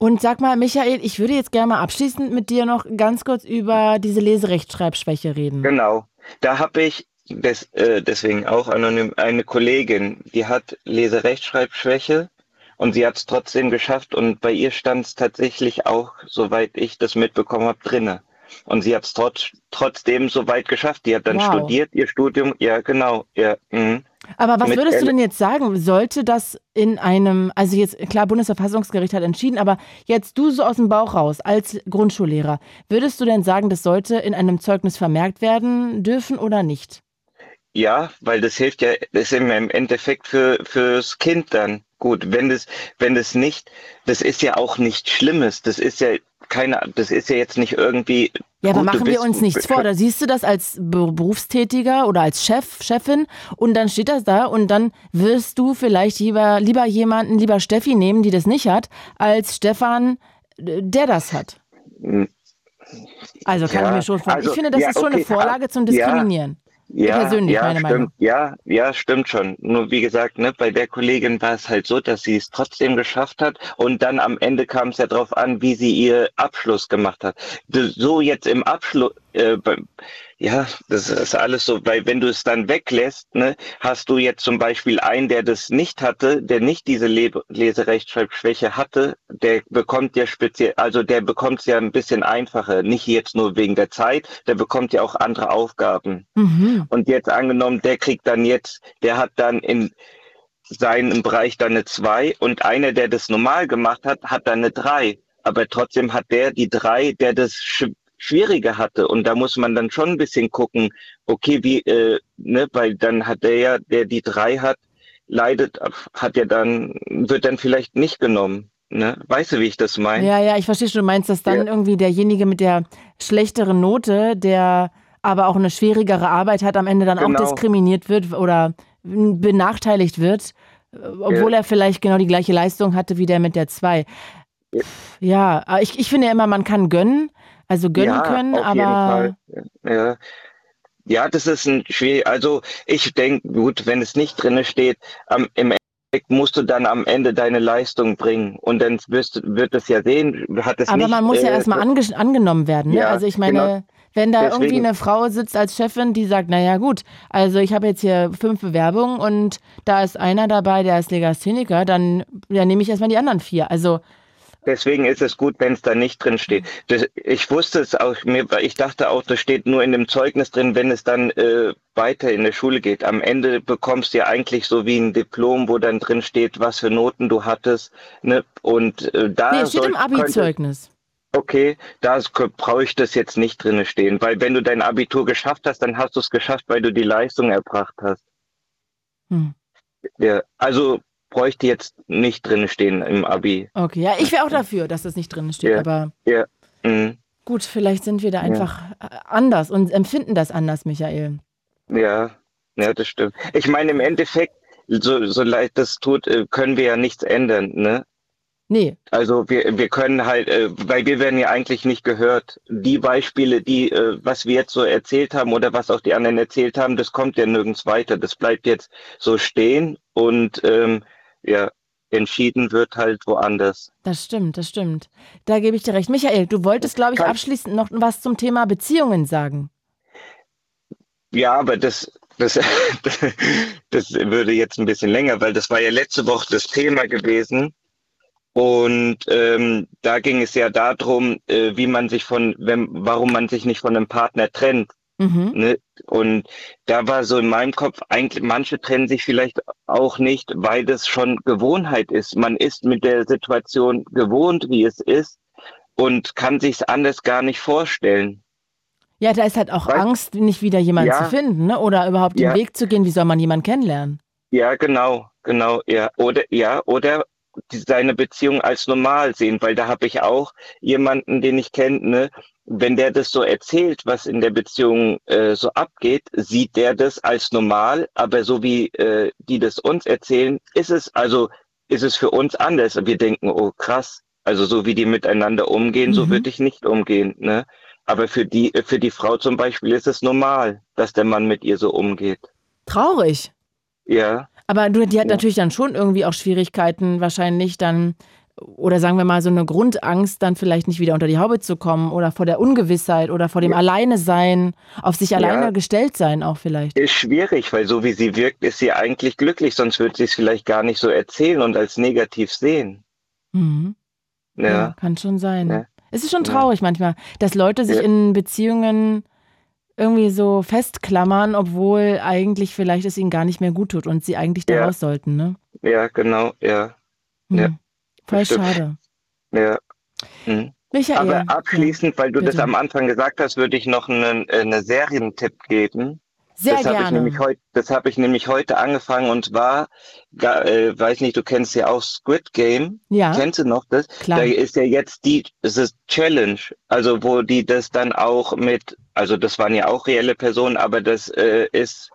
Und sag mal, Michael, ich würde jetzt gerne mal abschließend mit dir noch ganz kurz über diese Leserechtschreibschwäche reden. Genau. Da habe ich des, äh, deswegen auch anonym eine Kollegin, die hat Leserechtschreibschwäche und sie hat es trotzdem geschafft und bei ihr stand es tatsächlich auch, soweit ich das mitbekommen habe, drinne. Und sie hat es trotz, trotzdem so weit geschafft. Die hat dann Wow. studiert, ihr Studium, ja genau, ja. Mhm. Aber was Mit würdest du denn jetzt sagen? Sollte das in einem, also jetzt, klar, Bundesverfassungsgericht hat entschieden, aber jetzt du so aus dem Bauch raus als Grundschullehrer, würdest du denn sagen, das sollte in einem Zeugnis vermerkt werden dürfen oder nicht? Ja, weil das hilft ja, das ist im im Endeffekt für fürs Kind dann gut. Wenn das, wenn das nicht, das ist ja auch nichts Schlimmes. Das ist ja keine, das ist ja jetzt nicht irgendwie. Ja, aber machen wir uns nichts vor. Da siehst du das als Be- Berufstätiger oder als Chef, Chefin und dann steht das da und dann wirst du vielleicht lieber, lieber jemanden, lieber Steffi nehmen, die das nicht hat, als Stefan, äh, der das hat. Also kann Ja, ich mir schon vorstellen. also, ich finde, das ja, ist schon eine okay, Vorlage zum. Diskriminieren. Ja, persönlich, ja, meine stimmt. Meinung. Ja, ja, stimmt schon. Nur wie gesagt, ne, bei der Kollegin war es halt so, dass sie es trotzdem geschafft hat und dann am Ende kam es ja darauf an, wie sie ihr Abschluss gemacht hat. So jetzt im Abschluss, äh, ja, das ist alles so, weil wenn du es dann weglässt, ne, hast du jetzt zum Beispiel einen, der das nicht hatte, der nicht diese Le Leserechtschreibschwäche hatte, der bekommt ja speziell, also der bekommt es ja ein bisschen einfacher, nicht jetzt nur wegen der Zeit, der bekommt ja auch andere Aufgaben. Mhm. Und jetzt angenommen, der kriegt dann jetzt, der hat dann in seinem Bereich dann eine 2 und einer, der das normal gemacht hat, hat dann eine 3. Aber trotzdem hat der die 3, der das schwieriger hatte. Und da muss man dann schon ein bisschen gucken, okay, wie, äh, ne, weil dann hat der ja, der die 3 hat, leidet, hat ja dann, wird dann vielleicht nicht genommen. Ne? Weißt du, wie ich das meine? Ja, ja, ich verstehe schon. Du meinst, dass dann Ja. irgendwie derjenige mit der schlechteren Note, der aber auch eine schwierigere Arbeit hat, am Ende dann auch Genau. diskriminiert wird oder benachteiligt wird, äh, obwohl Ja. er vielleicht genau die gleiche Leistung hatte wie der mit der 2. Ja. Ja, ich, ich finde ja immer, man kann gönnen, also gönnen ja, können, aber. Ja. ja, das ist ein schwierig. Also ich denke, gut, wenn es nicht drinne steht, am, im Endeffekt musst du dann am Ende deine Leistung bringen und dann wirst, wird es ja sehen, hat es Aber nicht. man muss ja äh, erstmal ange angenommen werden. Ne? Ja, also ich meine, genau. wenn da irgendwie Deswegen- eine Frau sitzt als Chefin, die sagt, naja gut, also ich habe jetzt hier fünf Bewerbungen und da ist einer dabei, der ist Legastheniker, dann, dann nehme ich erstmal die anderen vier. Also Deswegen ist es gut, wenn es da nicht drin steht. Das, ich wusste es auch, mir, ich dachte auch, das steht nur in dem Zeugnis drin, wenn es dann äh, weiter in der Schule geht. Am Ende bekommst du ja eigentlich so wie ein Diplom, wo dann drin steht, was für Noten du hattest. Ne? Und äh, da nee, es steht soll- im Abi-Zeugnis. Okay, da brauche ich das jetzt nicht drinne stehen, weil wenn du dein Abitur geschafft hast, dann hast du es geschafft, weil du die Leistung erbracht hast. Hm. Ja, also bräuchte jetzt nicht drinne stehen im Abi. Okay, ja, ich wäre auch dafür, dass das nicht drin steht, Ja. aber Ja, mhm. gut, vielleicht sind wir da einfach äh, anders und empfinden das anders, Michael. ja, ja, das stimmt. Ich meine, im Endeffekt, so, so leid das tut, äh, können wir ja nichts ändern, ne? Nee, Also wir, wir können halt, äh, weil wir werden ja eigentlich nicht gehört. Die Beispiele, die, äh, was wir jetzt so erzählt haben oder was auch die anderen erzählt haben, das kommt ja nirgends weiter. Das bleibt jetzt so stehen und ähm, ja, entschieden wird halt woanders. das stimmt, das stimmt. Da gebe ich dir recht. Michael, du wolltest, glaube ich, Kann- abschließend noch was zum Thema Beziehungen sagen. Ja, aber das, das, das würde jetzt ein bisschen länger, weil das war ja letzte Woche das Thema gewesen. Und ähm, da ging es ja darum, äh, wie man sich von, wenn, warum man sich nicht von einem Partner trennt. Mhm. Ne? Und da war so in meinem Kopf, eigentlich, manche trennen sich vielleicht auch nicht, weil das schon Gewohnheit ist. Man ist mit der Situation gewohnt, wie es ist, und kann sich anders gar nicht vorstellen. Ja, da ist halt auch Weißt- Angst, nicht wieder jemanden Ja. zu finden, ne? Oder überhaupt den Ja. Weg zu gehen. Wie soll man jemanden kennenlernen? Ja, genau, genau, ja. Oder ja, oder seine Beziehung als normal sehen, weil da habe ich auch jemanden, den ich kenne, ne? Wenn der das so erzählt, was in der Beziehung äh, so abgeht, sieht der das als normal, aber so wie äh, die das uns erzählen, ist es also ist es für uns anders. Wir denken, oh krass, also so wie die miteinander umgehen, so Mhm. würde ich nicht umgehen, ne? Aber für die für die Frau zum Beispiel ist es normal, dass der Mann mit ihr so umgeht. Traurig. Ja. Aber du, die hat Ja. natürlich dann schon irgendwie auch Schwierigkeiten, wahrscheinlich dann, oder sagen wir mal so eine Grundangst, dann vielleicht nicht wieder unter die Haube zu kommen oder vor der Ungewissheit oder vor dem Ja. Alleine sein, auf sich Ja. alleine gestellt sein auch vielleicht. Ist schwierig, weil so wie sie wirkt, ist sie eigentlich glücklich, sonst würde sie es vielleicht gar nicht so erzählen und als negativ sehen. Mhm. Ja. Ja, kann schon sein. Ja. Es ist schon Ja. traurig manchmal, dass Leute sich Ja. in Beziehungen irgendwie so festklammern, obwohl eigentlich vielleicht es ihnen gar nicht mehr gut tut und sie eigentlich da Ja. raus sollten, ne? ja, genau, ja. Ja, Voll stimmt. schade. ja. Mhm. Michael. Aber abschließend, weil du das bitte. am Anfang gesagt hast, würde ich noch einen, äh, einen Serientipp geben. Sehr das habe ich nämlich heute, das habe ich nämlich heute angefangen und zwar, äh, weiß nicht, du kennst ja auch Squid Game. Ja. Kennst du noch das? Klar. Da ist ja jetzt die, ist Challenge, also wo die das dann auch mit, also das waren ja auch reelle Personen, aber das äh, ist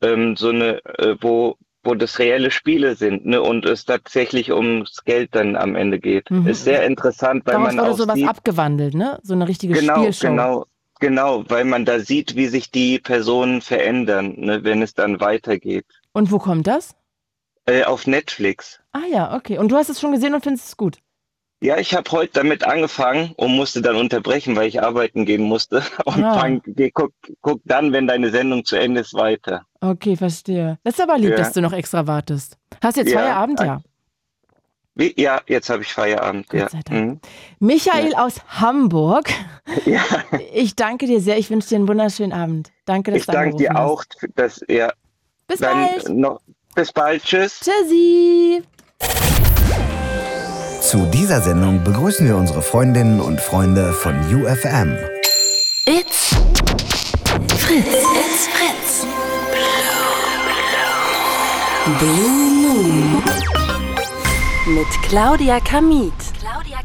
ähm, so eine, äh, wo wo das reelle Spiele sind, ne, und es tatsächlich ums Geld dann am Ende geht. Mhm. Ist sehr interessant, weil Daraus man wurde auch sowas sieht, abgewandelt, ne? So eine richtige genau, Spielshow. genau, genau, weil man da sieht, wie sich die Personen verändern, ne, wenn es dann weitergeht. Und wo kommt das? Äh, auf Netflix. Ah ja, okay. Und du hast es schon gesehen und findest es gut. Ja, ich habe heute damit angefangen und musste dann unterbrechen, weil ich arbeiten gehen musste. Und Ah. fang, geh, guck, guck dann, wenn deine Sendung zu Ende ist, weiter. Okay, verstehe. Das ist aber lieb, Ja. dass du noch extra wartest. Hast jetzt Ja, Feierabend? Ja. Wie, ja, jetzt habe ich Feierabend. Gott ja. sei Dank. Mhm. Michael aus Hamburg. ja, Ich danke dir sehr. Ich wünsche dir einen wunderschönen Abend. Danke, dass ich du danke dir auch, dass ja, Hast. Bis dann bald. noch bis bald, tschüss. Tschüssi. Zu dieser Sendung begrüßen wir unsere Freundinnen und Freunde von UFM. It's Fritz. It's Fritz. Blue Moon. Mit Claudia Kamit.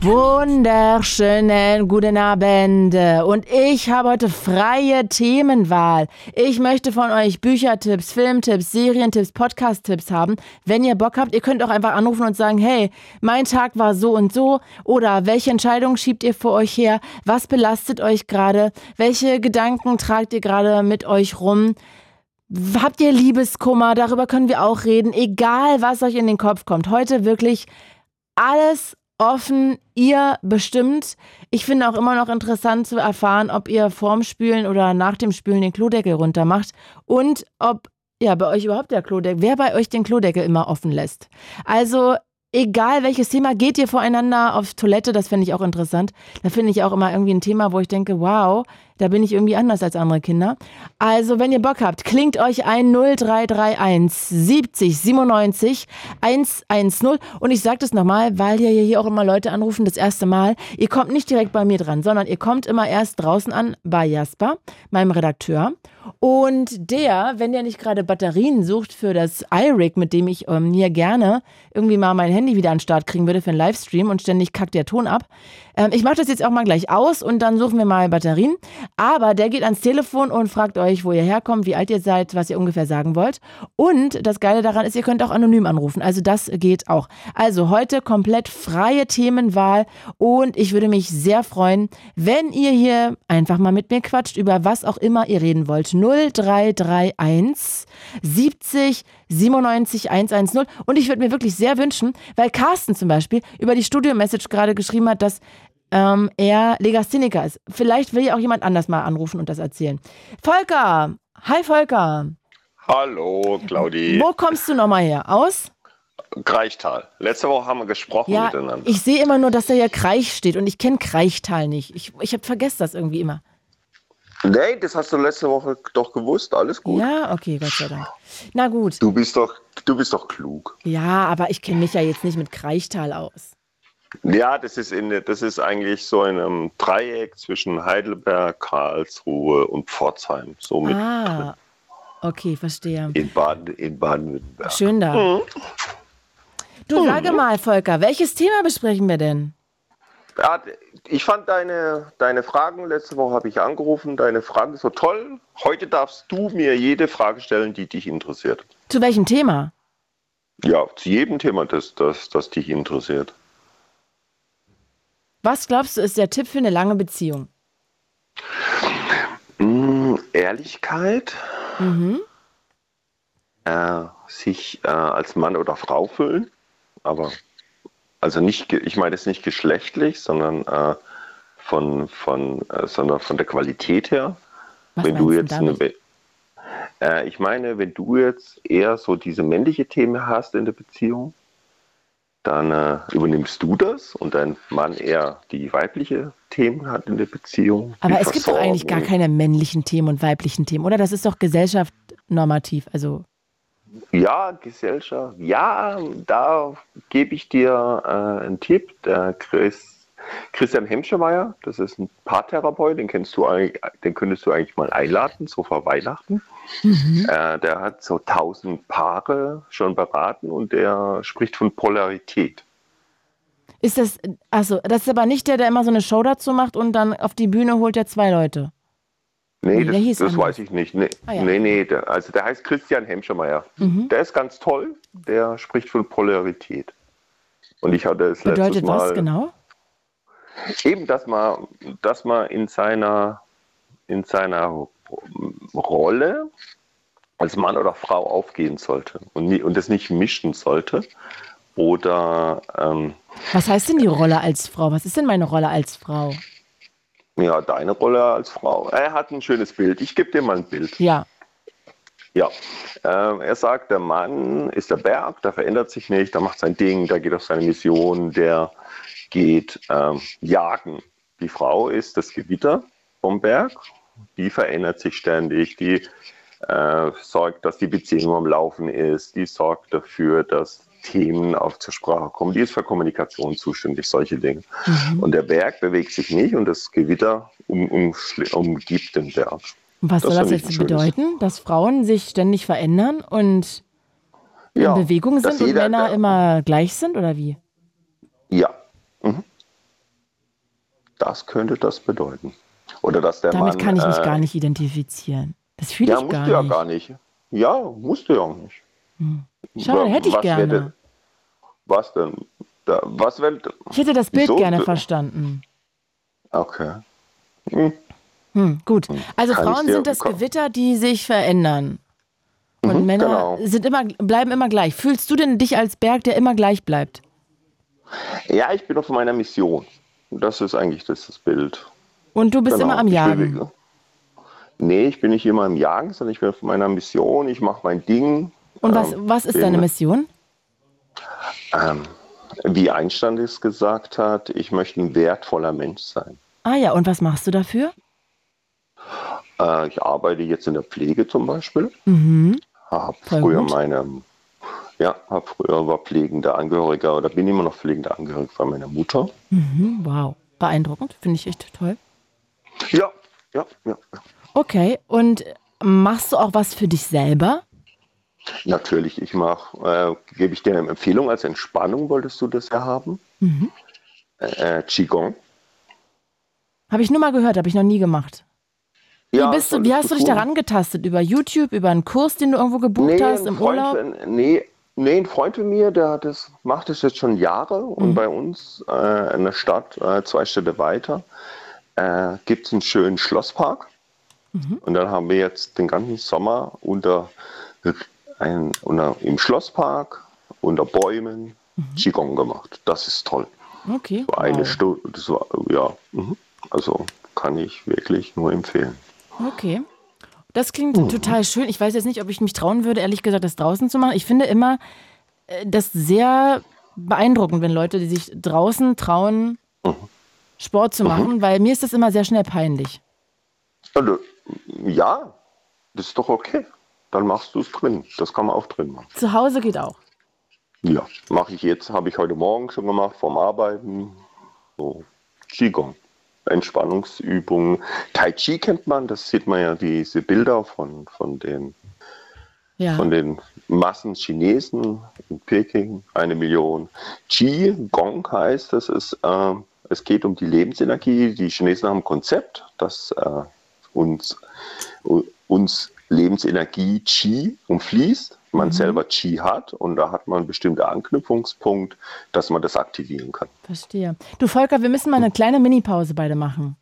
Wunderschönen guten Abend. Und ich habe heute freie Themenwahl. Ich möchte von euch Büchertipps, Filmtipps, Serientipps, Podcast-Tipps haben. Wenn ihr Bock habt, ihr könnt auch einfach anrufen und sagen, hey, mein Tag war so und so. Oder welche Entscheidung schiebt ihr vor euch her? Was belastet euch gerade? Welche Gedanken tragt ihr gerade mit euch rum? Habt ihr Liebeskummer? Darüber können wir auch reden. Egal, was euch in den Kopf kommt. Heute wirklich alles offen, ihr bestimmt. Ich finde auch immer noch interessant zu erfahren, ob ihr vorm Spülen oder nach dem Spülen den Klodeckel runter macht und ob ja bei euch überhaupt der Klodeckel, wer bei euch den Klodeckel immer offen lässt. Also egal welches Thema, geht ihr voreinander auf Toilette, das finde ich auch interessant. Da finde ich auch immer irgendwie ein Thema, wo ich denke, wow, da bin ich irgendwie anders als andere Kinder. Also, wenn ihr Bock habt, klingt euch ein 0331 70 97 110. Und ich sage das nochmal, weil ja hier auch immer Leute anrufen, das erste Mal. Ihr kommt nicht direkt bei mir dran, sondern ihr kommt immer erst draußen an bei Jasper, meinem Redakteur. Und der, wenn der nicht gerade Batterien sucht für das iRig, mit dem ich ähm, hier gerne irgendwie mal mein Handy wieder an den Start kriegen würde für einen Livestream und ständig kackt der Ton ab. Ähm, ich mache das jetzt auch mal gleich aus und dann suchen wir mal Batterien. Aber der geht ans Telefon und fragt euch, wo ihr herkommt, wie alt ihr seid, was ihr ungefähr sagen wollt. Und das Geile daran ist, ihr könnt auch anonym anrufen. Also das geht auch. Also heute komplett freie Themenwahl und ich würde mich sehr freuen, wenn ihr hier einfach mal mit mir quatscht über was auch immer ihr reden wollt. 0331 70 97 110. Und ich würde mir wirklich sehr wünschen, weil Carsten zum Beispiel über die Studio-Message gerade geschrieben hat, dass ähm, er Legastheniker ist. Vielleicht will ja auch jemand anders mal anrufen und das erzählen. Volker! Hi Volker! Hallo, Claudi. Wo kommst du nochmal her? Aus? Kreichtal. Letzte Woche haben wir gesprochen Ja, miteinander. ich sehe immer nur, dass da ja Kreich steht und ich kenne Kreichtal nicht. Ich, ich vergesse das irgendwie immer. Nee, das hast du letzte Woche doch gewusst. Alles gut. Ja, okay, Gott sei Dank. Na gut. Du bist doch, du bist doch klug. Ja, aber ich kenne mich ja jetzt nicht mit Kreichtal aus. Ja, das ist in, das ist eigentlich so in einem Dreieck zwischen Heidelberg, Karlsruhe und Pforzheim. So mit Ah, okay, verstehe. in Baden, in Baden-Württemberg. Schön da. Mhm. Du sage mal, Volker, welches Thema besprechen wir denn? Ich fand deine, deine Fragen, letzte Woche habe ich angerufen, deine Fragen so toll. Heute darfst du mir jede Frage stellen, die dich interessiert. Zu welchem Thema? Ja, zu jedem Thema, das, das, das dich interessiert. Was glaubst du, ist der Tipp für eine lange Beziehung? Mm, Ehrlichkeit, Mhm. äh, sich äh, als Mann oder Frau fühlen, aber also nicht, ich meine es nicht geschlechtlich, sondern äh, von, von, äh, sondern von der Qualität her. Was wenn du jetzt eine, äh, ich meine, wenn du jetzt eher so diese männliche Themen hast in der Beziehung, dann äh, übernimmst du das und dein Mann eher die weibliche Themen hat in der Beziehung. Aber es gibt doch eigentlich gar keine männlichen Themen und weiblichen Themen, oder? Das ist doch gesellschaftsnormativ. Also, Ja, Gesellschaft. Ja, da gebe ich dir äh, einen Tipp. Der Chris Christian Hemschemeyer, das ist ein Paartherapeut, den kennst du den könntest du eigentlich mal einladen, so vor Weihnachten. Mhm. Äh, der hat so tausend Paare schon beraten und der spricht von Polarität. Ist das, also das ist aber nicht der, der immer so eine Show dazu macht und dann auf die Bühne holt er zwei Leute. Nee, das, das anders. weiß ich nicht. Nee, Ah, ja. nee, nee der, also der heißt Christian Hemschemeyer. Mhm. Der ist ganz toll, der spricht von Polarität. Und ich hatte es letztes Bedeutet Mal. was genau? Eben, dass man, dass man in seiner, in seiner Rolle als Mann oder Frau aufgehen sollte und, nie, und das nicht mischen sollte. Oder ähm, Was heißt denn die Rolle als Frau? Was ist denn meine Rolle als Frau? Ja, deine Rolle als Frau. Er hat ein schönes Bild. Ich gebe dir mal ein Bild. Ja. Ja, ähm, er sagt, der Mann ist der Berg, der verändert sich nicht, der macht sein Ding, der geht auf seine Mission, der geht ähm, jagen. Die Frau ist das Gewitter vom Berg, die verändert sich ständig, die äh, sorgt, dass die Beziehung am Laufen ist, die sorgt dafür, dass Themen auf zur Sprache kommen, die ist für Kommunikation zuständig, solche Dinge. Und der Berg bewegt sich nicht und das Gewitter um, um, umgibt den Berg. Was Das soll das jetzt bedeuten? Dass Frauen sich ständig verändern und Ja, in Bewegung sind und jeder- Männer immer gleich sind oder wie? Ja. Mhm. Das könnte das bedeuten. Oder dass der Damit Mann. kann ich mich äh, gar nicht identifizieren. Das fühle Ja, ich musst gar du ja nicht. gar nicht. Ja, musst du ja auch nicht. Schade, Wa- hätte ich was wär gerne. denn- was denn? Da, was wenn. Ich hätte das Bild gerne verstanden. Okay. Hm. Hm, gut. Also Kann ich Frauen sind das komm. Gewitter, die sich verändern. Und Mhm, Männer genau. sind immer, bleiben immer gleich. Fühlst du denn dich als Berg, der immer gleich bleibt? Ja, ich bin auf meiner Mission. Das ist eigentlich das, das Bild. Und du bist Genau, immer am ich Jagen. bewege. Nee, ich bin nicht immer im Jagen, sondern ich bin auf meiner Mission. Ich mache mein Ding. Und was, Ähm, was ist deine Mission? Ähm, wie Einstein es gesagt hat, ich möchte ein wertvoller Mensch sein. Ah ja, und was machst du dafür? Äh, ich arbeite jetzt in der Pflege zum Beispiel. Mhm. Hab Voll früher gut. meine, ja, hab früher war pflegender Angehöriger oder bin immer noch pflegender Angehöriger von meiner Mutter. Mhm. Wow, beeindruckend, finde ich echt toll. Ja, ja, ja. Okay, und machst du auch was für dich selber? Natürlich, ich mache, äh, gebe ich dir eine Empfehlung als Entspannung, wolltest du das ja haben? Mhm. Äh, Qigong. Habe ich nur mal gehört, habe ich noch nie gemacht. Wie, Ja, bist du, wie hast du dich daran getastet? Über YouTube, über einen Kurs, den du irgendwo gebucht Nee, hast im Freund, Urlaub? nee, nee, ein Freund von mir, der hat das, macht das jetzt schon Jahre Mhm. und bei uns äh, in der Stadt, äh, zwei Städte weiter, äh, gibt es einen schönen Schlosspark. Mhm. Und dann haben wir jetzt den ganzen Sommer unter, ein, unter im Schlosspark, unter Bäumen, Qigong gemacht. Das ist toll. Okay. So eine Mhm. wow. Stunde, war, ja, mhm. also kann ich wirklich nur empfehlen. Okay. Das klingt Mhm. total schön. Ich weiß jetzt nicht, ob ich mich trauen würde, ehrlich gesagt, das draußen zu machen. Ich finde immer äh, das sehr beeindruckend, wenn Leute, die sich draußen trauen, Mhm. Sport zu machen, weil mir ist das immer sehr schnell peinlich. Also, ja, das ist doch okay. Dann machst du es drin. Das kann man auch drin machen. Zu Hause geht auch. Ja, mache ich jetzt, habe ich heute Morgen schon gemacht, vorm Arbeiten. So, Qigong. Entspannungsübungen. Tai Chi kennt man, das sieht man ja diese Bilder von, von, den, Ja. von den Massen Chinesen in Peking, eine Million. Qi Gong heißt, das ist, äh, es geht um die Lebensenergie. Die Chinesen haben ein Konzept, dass äh, uns, uns Lebensenergie Qi umfließt, man selber Qi hat und da hat man einen bestimmten Anknüpfungspunkt, dass man das aktivieren kann. Verstehe. Du, Volker, wir müssen mal eine kleine Minipause beide machen.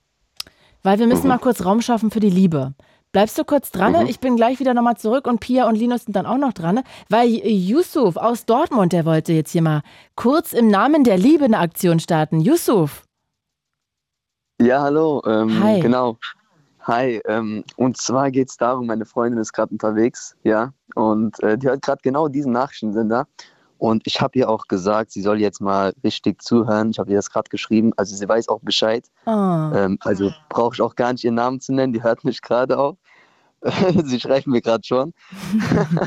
Weil wir müssen Mhm. mal kurz Raum schaffen für die Liebe. Bleibst du kurz dran? Mhm. Ich bin gleich wieder nochmal zurück und Pia und Linus sind dann auch noch dran. Weil Yusuf aus Dortmund, der wollte jetzt hier mal kurz im Namen der Liebe eine Aktion starten. Yusuf. Ja, hallo. Ähm, Hi. Genau. Hi. Ähm, und zwar geht es darum, meine Freundin ist gerade unterwegs, ja, und äh, die hört gerade genau diesen Nachrichtensender. Und ich habe ihr auch gesagt, sie soll jetzt mal richtig zuhören. Ich habe ihr das gerade geschrieben, also sie weiß auch Bescheid. Ah. Ähm, also brauche ich auch gar nicht ihren Namen zu nennen, die hört mich gerade auch. sie schreibt mir gerade schon.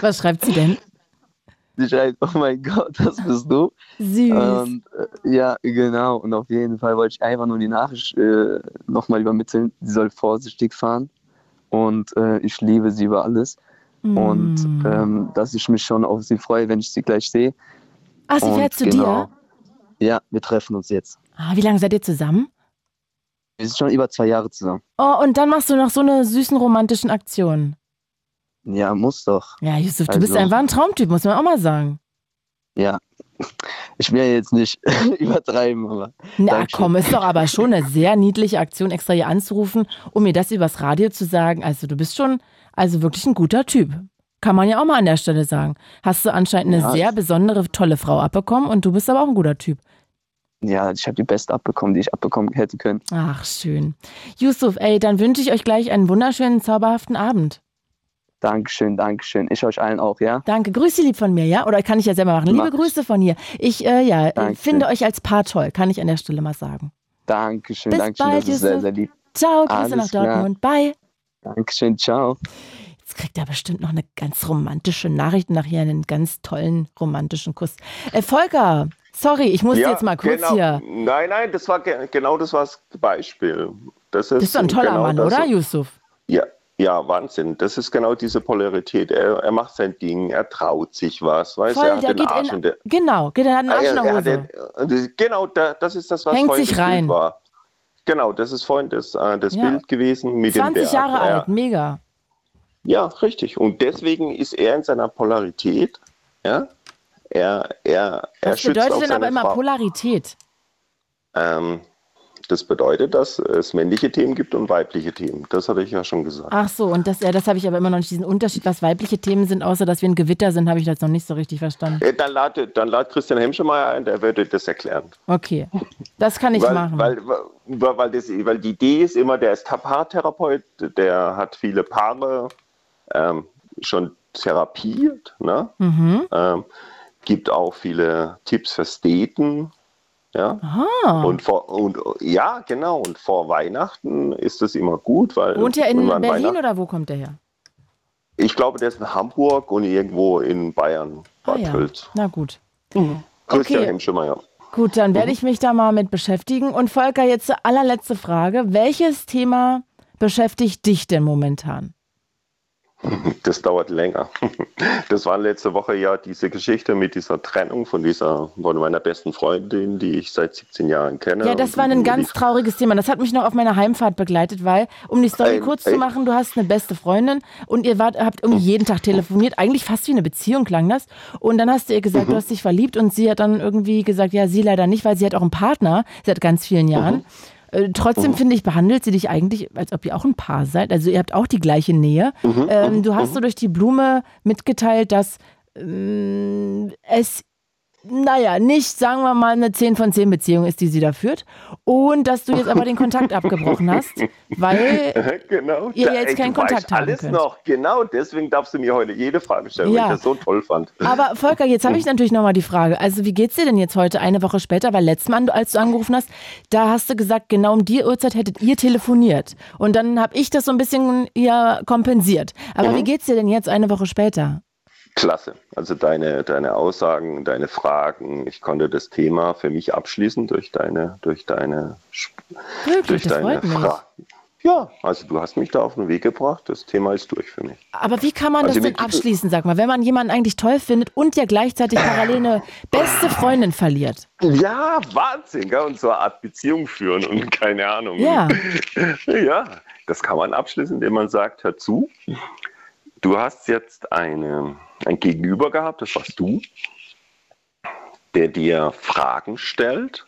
Was schreibt sie denn? Sie schreibt, oh mein Gott, das bist du. Süß. Und, äh, ja, genau. Und auf jeden Fall wollte ich einfach nur die Nachricht äh, nochmal übermitteln. Sie soll vorsichtig fahren. Und äh, ich liebe sie über alles. Und Mm. ähm, dass ich mich schon auf sie freue, wenn ich sie gleich sehe. Ach, sie Und fährt zu genau, dir? Ja, wir treffen uns jetzt. Ah, wie lange seid ihr zusammen? Wir sind schon über zwei Jahre zusammen. Oh, und dann machst du noch so eine süßen romantischen Aktion. Ja, muss doch. Ja, Yusuf, du bist Also- einfach ein Traumtyp, muss man auch mal sagen. Ja. Ich will ja jetzt nicht übertreiben, aber. Na Dankeschön. komm, ist doch aber schon eine sehr niedliche Aktion, extra hier anzurufen, um mir das übers Radio zu sagen. Also du bist schon, also wirklich ein guter Typ. Kann man ja auch mal an der Stelle sagen. Hast du anscheinend eine Ja. sehr besondere, tolle Frau abbekommen und du bist aber auch ein guter Typ. Ja, ich habe die beste abbekommen, die ich abbekommen hätte können. Ach, schön. Yusuf, ey, dann wünsche ich euch gleich einen wunderschönen, zauberhaften Abend. Dankeschön, Dankeschön. Ich euch allen auch, ja? Danke, Grüße lieb von mir, ja? Oder kann ich ja selber machen. Liebe Mach ich. Grüße von hier. Ich, äh, ja, äh, finde euch als Paar toll, kann ich an der Stelle mal sagen. Dankeschön, Bis Dankeschön. bald, das ist sehr, Yusuf. sehr lieb. Ciao, Grüße Alles nach klar. Dortmund. Bye. Dankeschön, ciao. Jetzt kriegt er bestimmt noch eine ganz romantische Nachricht und nachher einen ganz tollen romantischen Kuss. Äh, Volker, sorry, ich muss jetzt mal kurz genau. hier. Nein, nein, das war ge genau das war das Beispiel. Das ist, Das ist doch ein toller genau Mann, das- oder, Yusuf? Ja, ja, Wahnsinn. Das ist genau diese Polarität. Er, er macht sein Ding, er traut sich was, weißt du, Voll, er hat der den geht Arsch in, der, genau, geht er hat einen Arsch in er, der er Hose. den, das- genau, da, das ist das, was Hängt vorhin sich das rein. War. Genau, das ist vorhin das, äh, das Ja. Bild gewesen mit 20 dem. Jahre er, alt, mega. Ja, richtig. Und deswegen ist er in seiner Polarität. Ja, er, er, er Was schützt bedeutet denn aber immer Frau. Polarität? Ähm, das bedeutet, dass es männliche Themen gibt und weibliche Themen. Das hatte ich ja schon gesagt. Ach so, und das, ja, das habe ich aber immer noch nicht, diesen Unterschied, was weibliche Themen sind, außer dass wir ein Gewitter sind, habe ich das noch nicht so richtig verstanden. Äh, Dann lad, dann lad Christian Hemschemeyer ein, der würde das erklären. Okay, das kann ich weil, machen. Weil, weil, weil, das, weil die Idee ist immer, der ist Paartherapeut, der hat viele Paare ähm, schon therapiert, ne? mhm. ähm, gibt auch viele Tipps fürs Daten. Ja? Ah. Und, vor, und ja, genau. Und vor Weihnachten ist das immer gut, weil Wohnt er in Berlin oder wo kommt er her? Ich glaube, der ist in Hamburg und irgendwo in Bayern, Ah Bad ja, Tölz. na gut. Christian Okay. Hemschemeyer. Gut, dann werde ich mich da mal mit beschäftigen. Und Volker, jetzt zur allerletzte Frage. Welches Thema beschäftigt dich denn momentan? Das dauert länger. Das war letzte Woche ja diese Geschichte mit dieser Trennung von dieser, von meiner besten Freundin, die ich seit 17 Jahren kenne. Ja, das war ein ganz trauriges Thema. Das hat mich noch auf meiner Heimfahrt begleitet, weil, um die Story Ey, kurz zu ey. machen, du hast eine beste Freundin und ihr wart, habt irgendwie jeden Tag telefoniert. Eigentlich fast wie eine Beziehung klang das. Und dann hast du ihr gesagt, Mhm. du hast dich verliebt und sie hat dann irgendwie gesagt, ja, sie leider nicht, weil sie hat auch einen Partner seit ganz vielen Jahren. Mhm. Äh, Trotzdem finde ich, behandelt sie dich eigentlich, als ob ihr auch ein Paar seid. Also ihr habt auch die gleiche Nähe. Mhm, Ähm, du hast so durch die Blume mitgeteilt, dass ähm, es, naja, nicht, sagen wir mal, eine 10 von 10 Beziehung ist, die sie da führt. Und dass du jetzt aber den Kontakt abgebrochen hast, weil genau. ihr jetzt keinen Kontakt haben alles könnt. noch. Genau, deswegen darfst du mir heute jede Frage stellen, Ja. weil ich das so toll fand. Aber Volker, jetzt habe ich natürlich nochmal die Frage. Also, wie geht's dir denn jetzt heute, eine Woche später? Weil letztes Mal, als du angerufen hast, da hast du gesagt, genau um die Uhrzeit hättet ihr telefoniert. Und dann habe ich das so ein bisschen ja, kompensiert. Aber Mhm. wie geht's dir denn jetzt, eine Woche später? Klasse. Also deine, deine Aussagen, deine Fragen, ich konnte das Thema für mich abschließen durch deine, durch deine, Wirklich, durch deine. Fragen. Ja, also du hast mich da auf den Weg gebracht, das Thema ist durch für mich. Aber wie kann man Also das denn abschließen, sag mal, wenn man jemanden eigentlich toll findet und ja gleichzeitig parallel eine beste Freundin verliert? Ja, Wahnsinn, gell? und so eine Art Beziehung führen und keine Ahnung. Ja. Ja, das kann man abschließen, indem man sagt, hör zu, du hast jetzt eine, ein Gegenüber gehabt, das warst du, der dir Fragen stellt,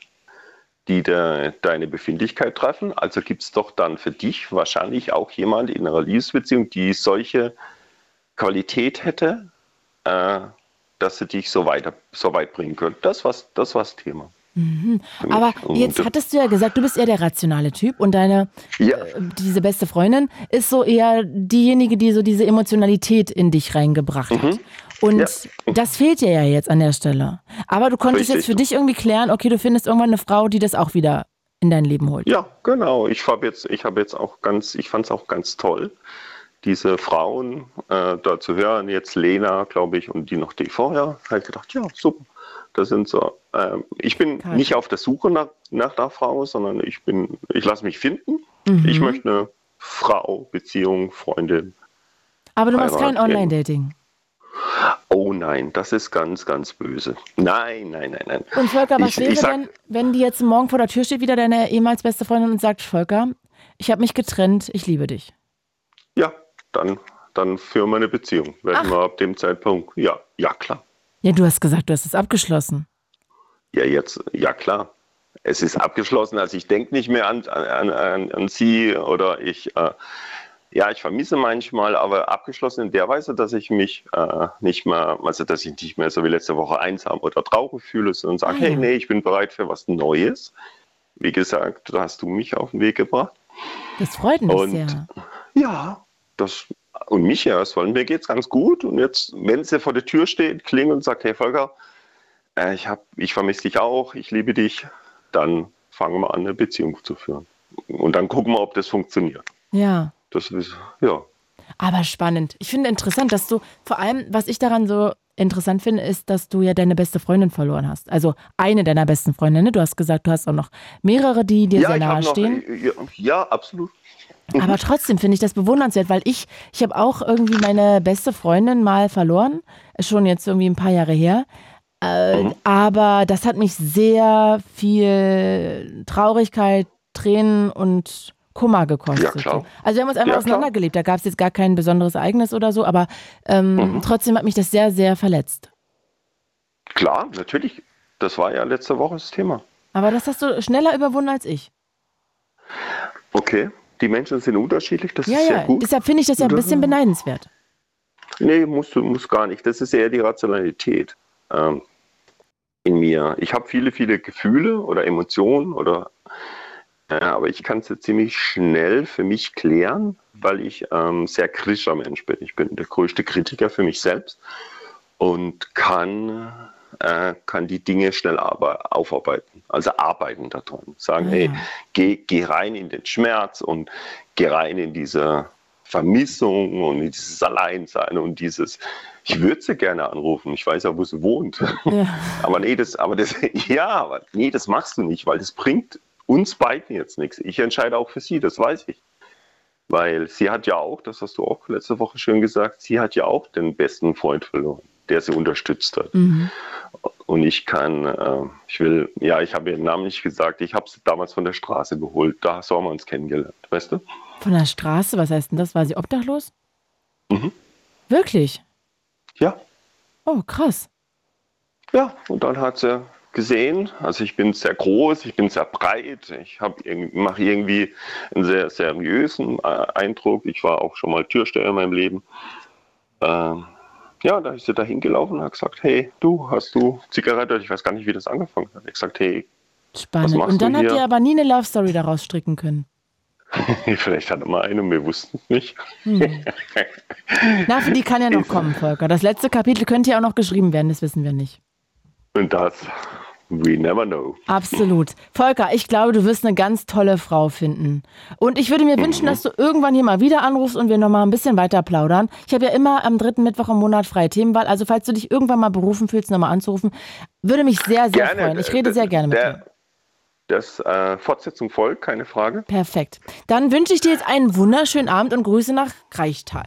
die de, deine Befindlichkeit treffen. Also gibt es doch dann für dich wahrscheinlich auch jemand in einer Liebesbeziehung, die solche Qualität hätte, äh, dass sie dich so, weiter, so weit bringen könnte. Das war das war's Thema. Mhm. Aber Und jetzt hattest du ja gesagt, du bist eher der rationale Typ und deine, Ja. äh, diese beste Freundin ist so eher diejenige, die so diese Emotionalität in dich reingebracht hat. Mhm. Und Ja. das fehlt dir ja jetzt an der Stelle. Aber du konntest Richtig. jetzt für dich irgendwie klären, okay, du findest irgendwann eine Frau, die das auch wieder in dein Leben holt. Ja, genau. Ich habe jetzt, ich habe jetzt auch ganz, ich fand es auch ganz toll, diese Frauen äh, da zu hören, jetzt Lena, glaube ich, und die noch die vorher, halt gedacht, ja, super. Das sind so, ähm, ich bin Geil. nicht auf der Suche nach, nach der Frau, sondern ich bin, ich lasse mich finden. Mhm. Ich möchte eine Frau, Beziehung, Freundin. Aber du machst kein Online-Dating. Oh nein, das ist ganz, ganz böse. Nein, nein, nein, nein. Und Volker, was Ich- wäre ich sag- denn, wenn die jetzt morgen vor der Tür steht, wieder deine ehemals beste Freundin und sagt, Volker, ich habe mich getrennt, ich liebe dich. Ja, dann, dann führen wir eine Beziehung. Werden wir ab dem Zeitpunkt, ja, ja klar. Ja, du hast gesagt, du hast es abgeschlossen. Ja, jetzt, ja klar. Es ist abgeschlossen, also ich denke nicht mehr an, an, an, an sie oder ich, äh, ja, ich vermisse manchmal, aber abgeschlossen in der Weise, dass ich mich äh, nicht mehr, also dass ich nicht mehr so wie letzte Woche einsam oder traurig fühle, sondern sage, Ah, hey, ja. nee, ich bin bereit für was Neues. Wie gesagt, da hast du mich auf den Weg gebracht. Das freut mich Und- sehr. Ja, das und mich erst, weil mir geht's ganz gut. Und jetzt, wenn sie vor der Tür steht, klingelt und sagt, hey Volker, äh, ich, hab, ich vermisse dich auch, ich liebe dich, dann fangen wir an, eine Beziehung zu führen. Und dann gucken wir, ob das funktioniert. Ja. Das ist, ja. Aber spannend. Ich finde interessant, dass du, vor allem, was ich daran so interessant finde, ist, dass du ja deine beste Freundin verloren hast. Also eine deiner besten Freundinnen. Du hast gesagt, du hast auch noch mehrere, die dir ja, sehr nahe stehen. ja, ja, absolut. Aber trotzdem finde ich das bewundernswert, weil ich, ich habe auch irgendwie meine beste Freundin mal verloren. Schon jetzt irgendwie ein paar Jahre her. Äh, Mhm. Aber das hat mich sehr viel Traurigkeit, Tränen und Kummer gekostet. Ja, klar. Also wir haben uns einfach Ja, auseinandergelebt. Da gab es jetzt gar kein besonderes Ereignis oder so, aber ähm, Mhm. trotzdem hat mich das sehr, sehr verletzt. Klar, natürlich. Das war ja letzte Woche das Thema. Aber das hast du schneller überwunden als ich. Okay, die Menschen sind unterschiedlich, das ja, ist sehr ja. gut. Deshalb finde ich das ja ein bisschen beneidenswert. Nee, musst du muss gar nicht. Das ist eher die Rationalität ähm, in mir. Ich habe viele, viele Gefühle oder Emotionen oder äh, aber ich kann es jetzt ziemlich schnell für mich klären, weil ich ähm, sehr kritischer Mensch bin. Ich bin der größte Kritiker für mich selbst und kann, äh, kann die Dinge schnell aber aufarbeiten. Also arbeiten daran. Sagen, Ah, hey, ja. geh, geh rein in den Schmerz und geh rein in diese Vermissung und in dieses Alleinsein und dieses, ich würde sie gerne anrufen, ich weiß ja, wo sie wohnt. Ja. aber nee, das, aber das, ja, aber nee, das machst du nicht, weil das bringt uns beiden jetzt nichts. Ich entscheide auch für sie, das weiß ich. Weil sie hat ja auch, das hast du auch letzte Woche schön gesagt, sie hat ja auch den besten Freund verloren, der sie unterstützt hat. Mhm. Und ich kann, äh, ich will, ja, ich habe ihren Namen nicht gesagt, ich habe sie damals von der Straße geholt, da so haben wir uns kennengelernt, weißt du? Von der Straße, was heißt denn das? War sie obdachlos? Mhm. Wirklich? Ja. Oh, krass. Ja, und dann hat sie gesehen, also ich bin sehr groß, ich bin sehr breit, ich mache irgendwie einen sehr seriösen äh, Eindruck. Ich war auch schon mal Türsteher in meinem Leben. Ähm, ja, da ist sie da hingelaufen und hat gesagt, hey, du, hast du Zigarette? Ich weiß gar nicht, wie das angefangen hat. Ich gesagt, hey, Spannend. machst Und dann habt hier? ihr aber nie eine Love Story daraus stricken können. vielleicht hatte mal eine und wir wussten es nicht. Hm. Na, für die kann ja noch kommen, Volker. Das letzte Kapitel könnte ja auch noch geschrieben werden, das wissen wir nicht. Und das, we never know. Absolut. Volker, ich glaube, du wirst eine ganz tolle Frau finden. Und ich würde mir Mhm. wünschen, dass du irgendwann hier mal wieder anrufst und wir noch mal ein bisschen weiter plaudern. Ich habe ja immer am dritten Mittwoch im Monat freie Themenwahl. Also falls du dich irgendwann mal berufen fühlst, nochmal anzurufen, würde mich sehr, sehr Gerne. freuen. Ich rede sehr gerne mit dir. Der, das äh, Fortsetzung folgt, keine Frage. Perfekt. Dann wünsche ich dir jetzt einen wunderschönen Abend und Grüße nach Reichtal.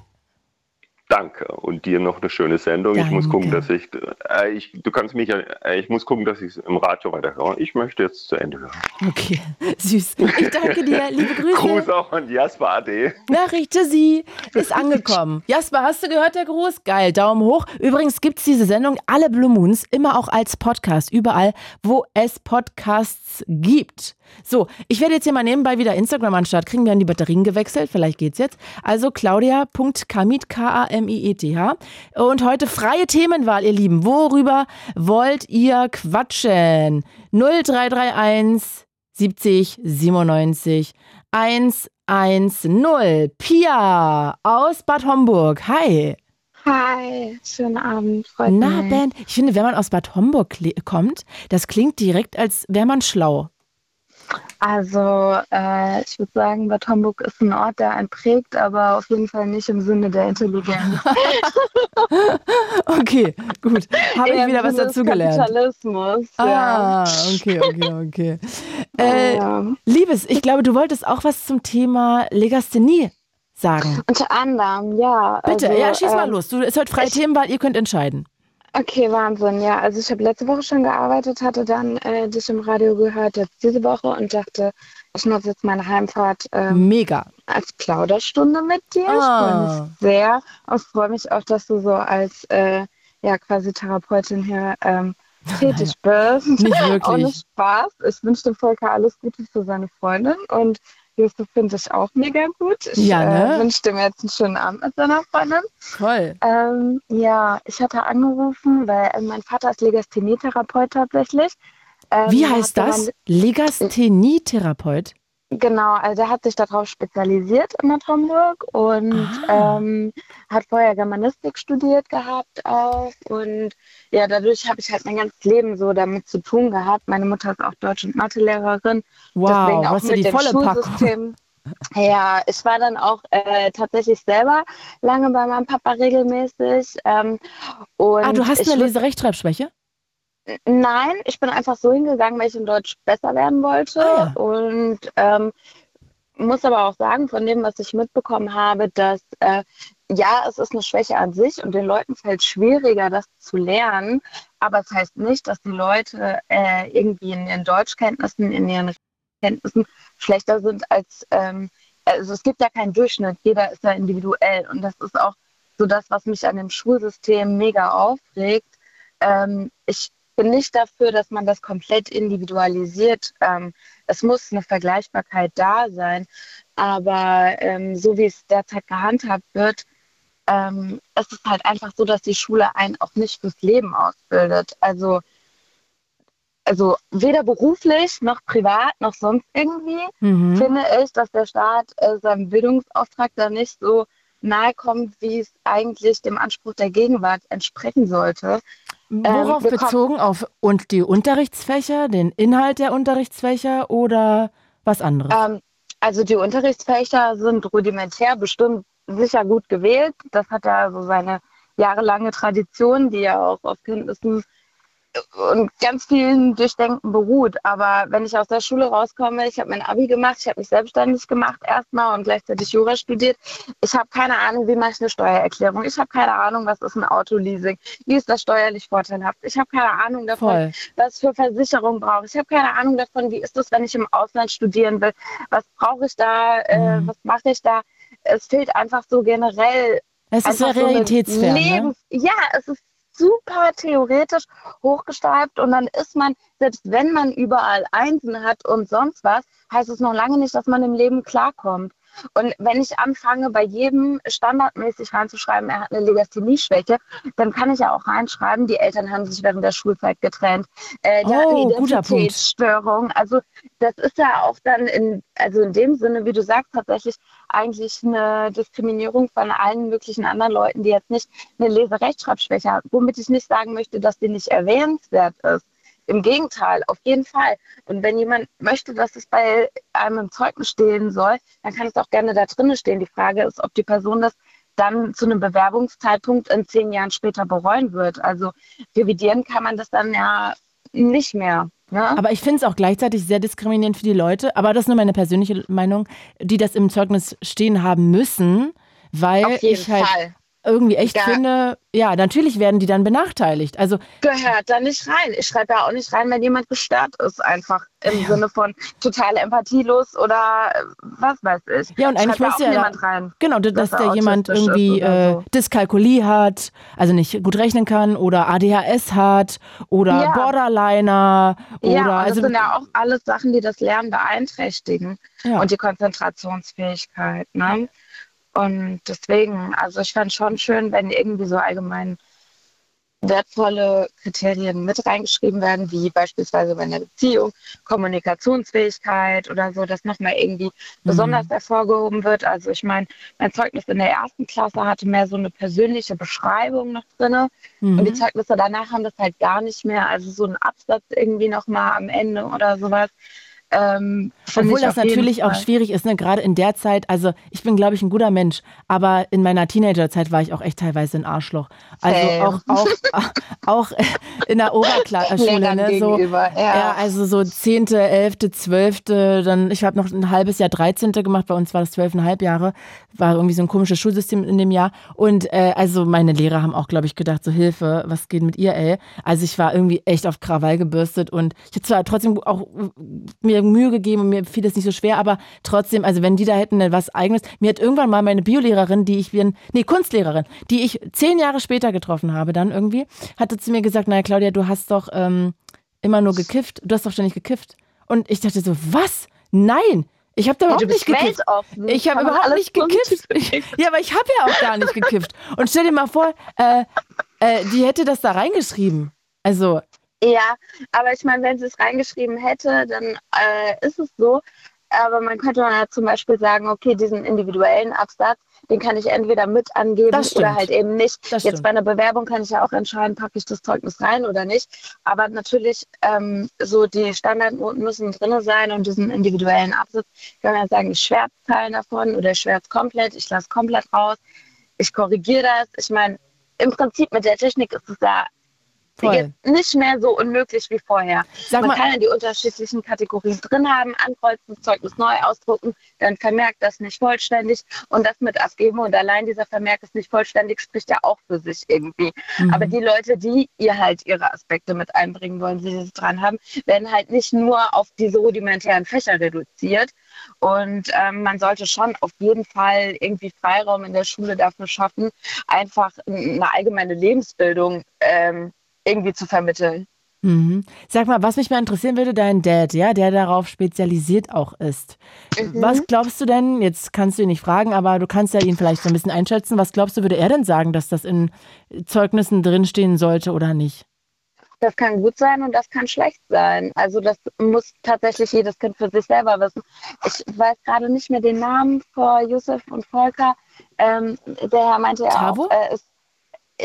Danke und dir noch eine schöne Sendung. Ich muss gucken, Danke. dass ich, äh, ich, du kannst mich, äh, ich muss gucken, dass ich es im Radio weiterhöre. Ich möchte jetzt zu Ende hören. Okay, süß. Ich danke dir. Liebe Grüße. Gruß auch an Jasper Ade. Nachricht sie ist angekommen. Jasper, hast du gehört, der Gruß? Geil, Daumen hoch. Übrigens gibt es diese Sendung Alle Blue Moons immer auch als Podcast, überall, wo es Podcasts gibt. So, ich werde jetzt hier mal nebenbei wieder Instagram an den Start kriegen. Wir haben die Batterien gewechselt, vielleicht geht's jetzt. Also claudia.kamit, K-A-M-I-E-T-H. Und heute freie Themenwahl, ihr Lieben. Worüber wollt ihr quatschen? 0331 70 97 110. Pia aus Bad Homburg. Hi. Hi, schönen Abend, freut Na. Ben, ich finde, wenn man aus Bad Homburg kommt, das klingt direkt, als wäre man schlau. Also, äh, ich würde sagen, Bad Homburg ist ein Ort, der einen prägt, aber auf jeden Fall nicht im Sinne der Intelligenz. okay, gut. Habe ich wieder was dazugelernt. Kapitalismus, Ah, ja. okay, okay, okay. Äh, Ja. Liebes, ich glaube, du wolltest auch was zum Thema Legasthenie sagen. Unter anderem, ja. Bitte, also, ja, schieß mal ähm, los. Du, ist heute freie Themenwahl, ihr könnt entscheiden. Okay, Wahnsinn, ja. Also ich habe letzte Woche schon gearbeitet, hatte dann äh, dich im Radio gehört, jetzt diese Woche und dachte, ich nutze jetzt meine Heimfahrt ähm, Mega. als Plauderstunde mit dir. Ah. Ich freue mich sehr und freue mich auch, dass du so als äh, ja quasi Therapeutin hier ähm, tätig bist. Nicht wirklich. Ohne Spaß. Ich wünsche dem Volker alles Gute für seine Freundin und Justus finde ich auch mega gut. Ich Ja, ne? äh, wünsche dem jetzt einen schönen Abend mit seiner Freundin. Toll. Ähm, ja, ich hatte angerufen, weil äh, mein Vater ist Legasthenie-Therapeut tatsächlich. Ähm, Wie heißt das? Legasthenie-Therapeut? Genau, also er hat sich darauf spezialisiert in Bad Homburg und Ah. ähm, hat vorher Germanistik studiert gehabt auch. Und ja, dadurch habe ich halt mein ganzes Leben so damit zu tun gehabt. Meine Mutter ist auch Deutsch- und Mathelehrerin. Wow, deswegen auch hast du mit die dem volle Packung. Schulsystem. Ja, ich war dann auch äh, tatsächlich selber lange bei meinem Papa regelmäßig. Ähm, und Ah, du hast eine Leserechtschreibschwäche? Nein, ich bin einfach so hingegangen, weil ich in Deutsch besser werden wollte. Ah, Und ähm, muss aber auch sagen, von dem, was ich mitbekommen habe, dass äh, ja, es ist eine Schwäche an sich und den Leuten fällt es schwieriger, das zu lernen. Aber es heißt nicht, dass die Leute äh, irgendwie in ihren Deutschkenntnissen, in ihren Kenntnissen schlechter sind als, ähm, also es gibt ja keinen Durchschnitt, jeder ist ja individuell. Und das ist auch so das, was mich an dem Schulsystem mega aufregt. Ähm, ich bin nicht dafür, dass man das komplett individualisiert. Ähm, es muss eine Vergleichbarkeit da sein. Aber ähm, so wie es derzeit gehandhabt wird, ähm, es ist halt einfach so, dass die Schule einen auch nicht fürs Leben ausbildet. Also, also weder beruflich noch privat noch sonst irgendwie Mhm. finde ich, dass der Staat äh, seinem Bildungsauftrag da nicht so nahe kommt, wie es eigentlich dem Anspruch der Gegenwart entsprechen sollte. Worauf Ähm, wir kommen- bezogen? Auf und die Unterrichtsfächer, den Inhalt der Unterrichtsfächer oder was anderes? Ähm, also die Unterrichtsfächer sind rudimentär bestimmt sicher gut gewählt. Das hat ja so seine jahrelange Tradition, die ja auch auf Kenntnissen und ganz vielen Durchdenken beruht. Aber wenn ich aus der Schule rauskomme, ich habe mein Abi gemacht, ich habe mich selbstständig gemacht erstmal und gleichzeitig Jura studiert. Ich habe keine Ahnung, wie mache ich eine Steuererklärung. Ich habe keine Ahnung, was ist ein Autoleasing. Wie ist das steuerlich vorteilhaft? Ich habe keine Ahnung davon, Voll. was für Versicherung brauche ich. Ich habe keine Ahnung davon, wie ist es, wenn ich im Ausland studieren will. Was brauche ich da? Äh, Mhm. was mache ich da? Es fehlt einfach so generell Es ist so eine realitätsfern. Ne? Lebens Ja, es ist super theoretisch hochgesteift und dann ist man, selbst wenn man überall Einsen hat und sonst was, heißt es noch lange nicht, dass man im Leben klarkommt. Und wenn ich anfange, bei jedem standardmäßig reinzuschreiben, er hat eine Legasthenie-Schwäche, dann kann ich ja auch reinschreiben, die Eltern haben sich während der Schulzeit getrennt. Äh, der hat Oh, eine guter Punkt. Identitätsstörung. Also das ist ja auch dann in, also in dem Sinne, wie du sagst, tatsächlich eigentlich eine Diskriminierung von allen möglichen anderen Leuten, die jetzt nicht eine Leserechtschreibschwäche haben. Womit ich nicht sagen möchte, dass die nicht erwähnenswert ist. Im Gegenteil, auf jeden Fall. Und wenn jemand möchte, dass es bei einem im Zeugnis stehen soll, dann kann es auch gerne da drinnen stehen. Die Frage ist, ob die Person das dann zu einem Bewerbungszeitpunkt in zehn Jahren später bereuen wird. Also revidieren kann man das dann ja nicht mehr. Ne? Aber ich finde es auch gleichzeitig sehr diskriminierend für die Leute, aber das ist nur meine persönliche Meinung, die das im Zeugnis stehen haben müssen, weil Auf jeden ich halt Fall. Irgendwie echt Ja. finde, ja, natürlich werden die dann benachteiligt. Also gehört da nicht rein. Ich schreibe ja auch nicht rein, wenn jemand gestört ist, einfach im Sinne von total empathielos oder äh, was weiß ich. Ja, und eigentlich da muss ja niemand rein. Genau, dass, dass der jemand irgendwie äh, so. Dyskalkulie hat, also nicht gut rechnen kann oder ADHS hat oder Ja. Borderliner oder ja, das also sind ja auch alles Sachen, die das Lernen beeinträchtigen Ja. und die Konzentrationsfähigkeit. Ne? Und deswegen, also ich fand schon schön, wenn irgendwie so allgemein wertvolle Kriterien mit reingeschrieben werden, wie beispielsweise bei einer Beziehung, Kommunikationsfähigkeit oder so, dass nochmal irgendwie besonders hervorgehoben wird. Also ich meine, mein Zeugnis in der ersten Klasse hatte mehr so eine persönliche Beschreibung noch drin. Mhm. Und die Zeugnisse danach haben das halt gar nicht mehr. Also so ein Absatz irgendwie nochmal am Ende oder sowas. Ähm, Obwohl das natürlich auch schwierig ist, ne? gerade in der Zeit. Also ich bin, glaube ich, ein guter Mensch, aber in meiner Teenagerzeit war ich auch echt teilweise ein Arschloch. Also Same. auch, auch, auch in der Oberschule, Lehrern ne? So, ja. ja, also so 10., 11., 12., dann, ich habe noch ein halbes Jahr 13. gemacht, bei uns war das 12,5 Jahre, war irgendwie so ein komisches Schulsystem in dem Jahr. Und äh, also meine Lehrer haben auch, glaube ich, gedacht, so Hilfe, was geht mit ihr, ey? Also ich war irgendwie echt auf Krawall gebürstet und ich habe zwar trotzdem auch äh, mir Mühe gegeben und mir fiel das nicht so schwer, aber trotzdem, also wenn die da hätten was eigenes, mir hat irgendwann mal meine Biolehrerin, die ich, bin, nee, Kunstlehrerin, die ich zehn Jahre später getroffen habe, dann irgendwie, hatte zu mir gesagt, naja, Claudia, du hast doch ähm, immer nur gekifft, du hast doch ständig gekifft. Und ich dachte so, was? Nein! Ich habe da überhaupt nicht gekifft. weltoffen. Ich habe überhaupt nicht gekifft. Ja, aber ich habe ja auch gar nicht gekifft. Und stell dir mal vor, äh, äh, die hätte das da reingeschrieben. Also, Ja, aber ich meine, wenn sie es reingeschrieben hätte, dann äh, ist es so. Aber man könnte dann ja zum Beispiel sagen, okay, diesen individuellen Absatz, den kann ich entweder mit angeben oder halt eben nicht. Das Jetzt bei einer Bewerbung kann ich ja auch entscheiden, packe ich das Zeugnis rein oder nicht. Aber natürlich, ähm, so die Standardnoten müssen drin sein und diesen individuellen Absatz kann man ja sagen, ich schwärze Teilen davon oder ich schwärze komplett, ich lasse komplett raus, ich korrigiere das. Ich meine, im Prinzip mit der Technik ist es ja Voll. nicht mehr so unmöglich wie vorher. Sag Man mal- kann ja die unterschiedlichen Kategorien drin haben, ankreuzen, Zeugnis neu ausdrucken, dann vermerkt das nicht vollständig und das mit abgeben. Und allein dieser Vermerk ist nicht vollständig, spricht ja auch für sich irgendwie. Mhm. Aber die Leute, die ihr halt ihre Aspekte mit einbringen wollen, die sie dran haben, werden halt nicht nur auf diese rudimentären Fächer reduziert. Und ähm, man sollte schon auf jeden Fall irgendwie Freiraum in der Schule dafür schaffen, einfach eine allgemeine Lebensbildung ähm, irgendwie zu vermitteln. mhm. sag mal, was mich mal interessieren würde, dein Dad, ja, der darauf spezialisiert auch ist. Mhm. Was glaubst du denn, jetzt kannst du ihn nicht fragen, aber du kannst ja ihn vielleicht so ein bisschen einschätzen, was glaubst du, würde er denn sagen, dass das in Zeugnissen drinstehen sollte oder nicht? Das kann gut sein und das kann schlecht sein. Also das muss tatsächlich jedes Kind für sich selber wissen. Ich weiß gerade nicht mehr den Namen vor Yusuf und Volker. Ähm, der Herr meinte ja auch, äh, ist,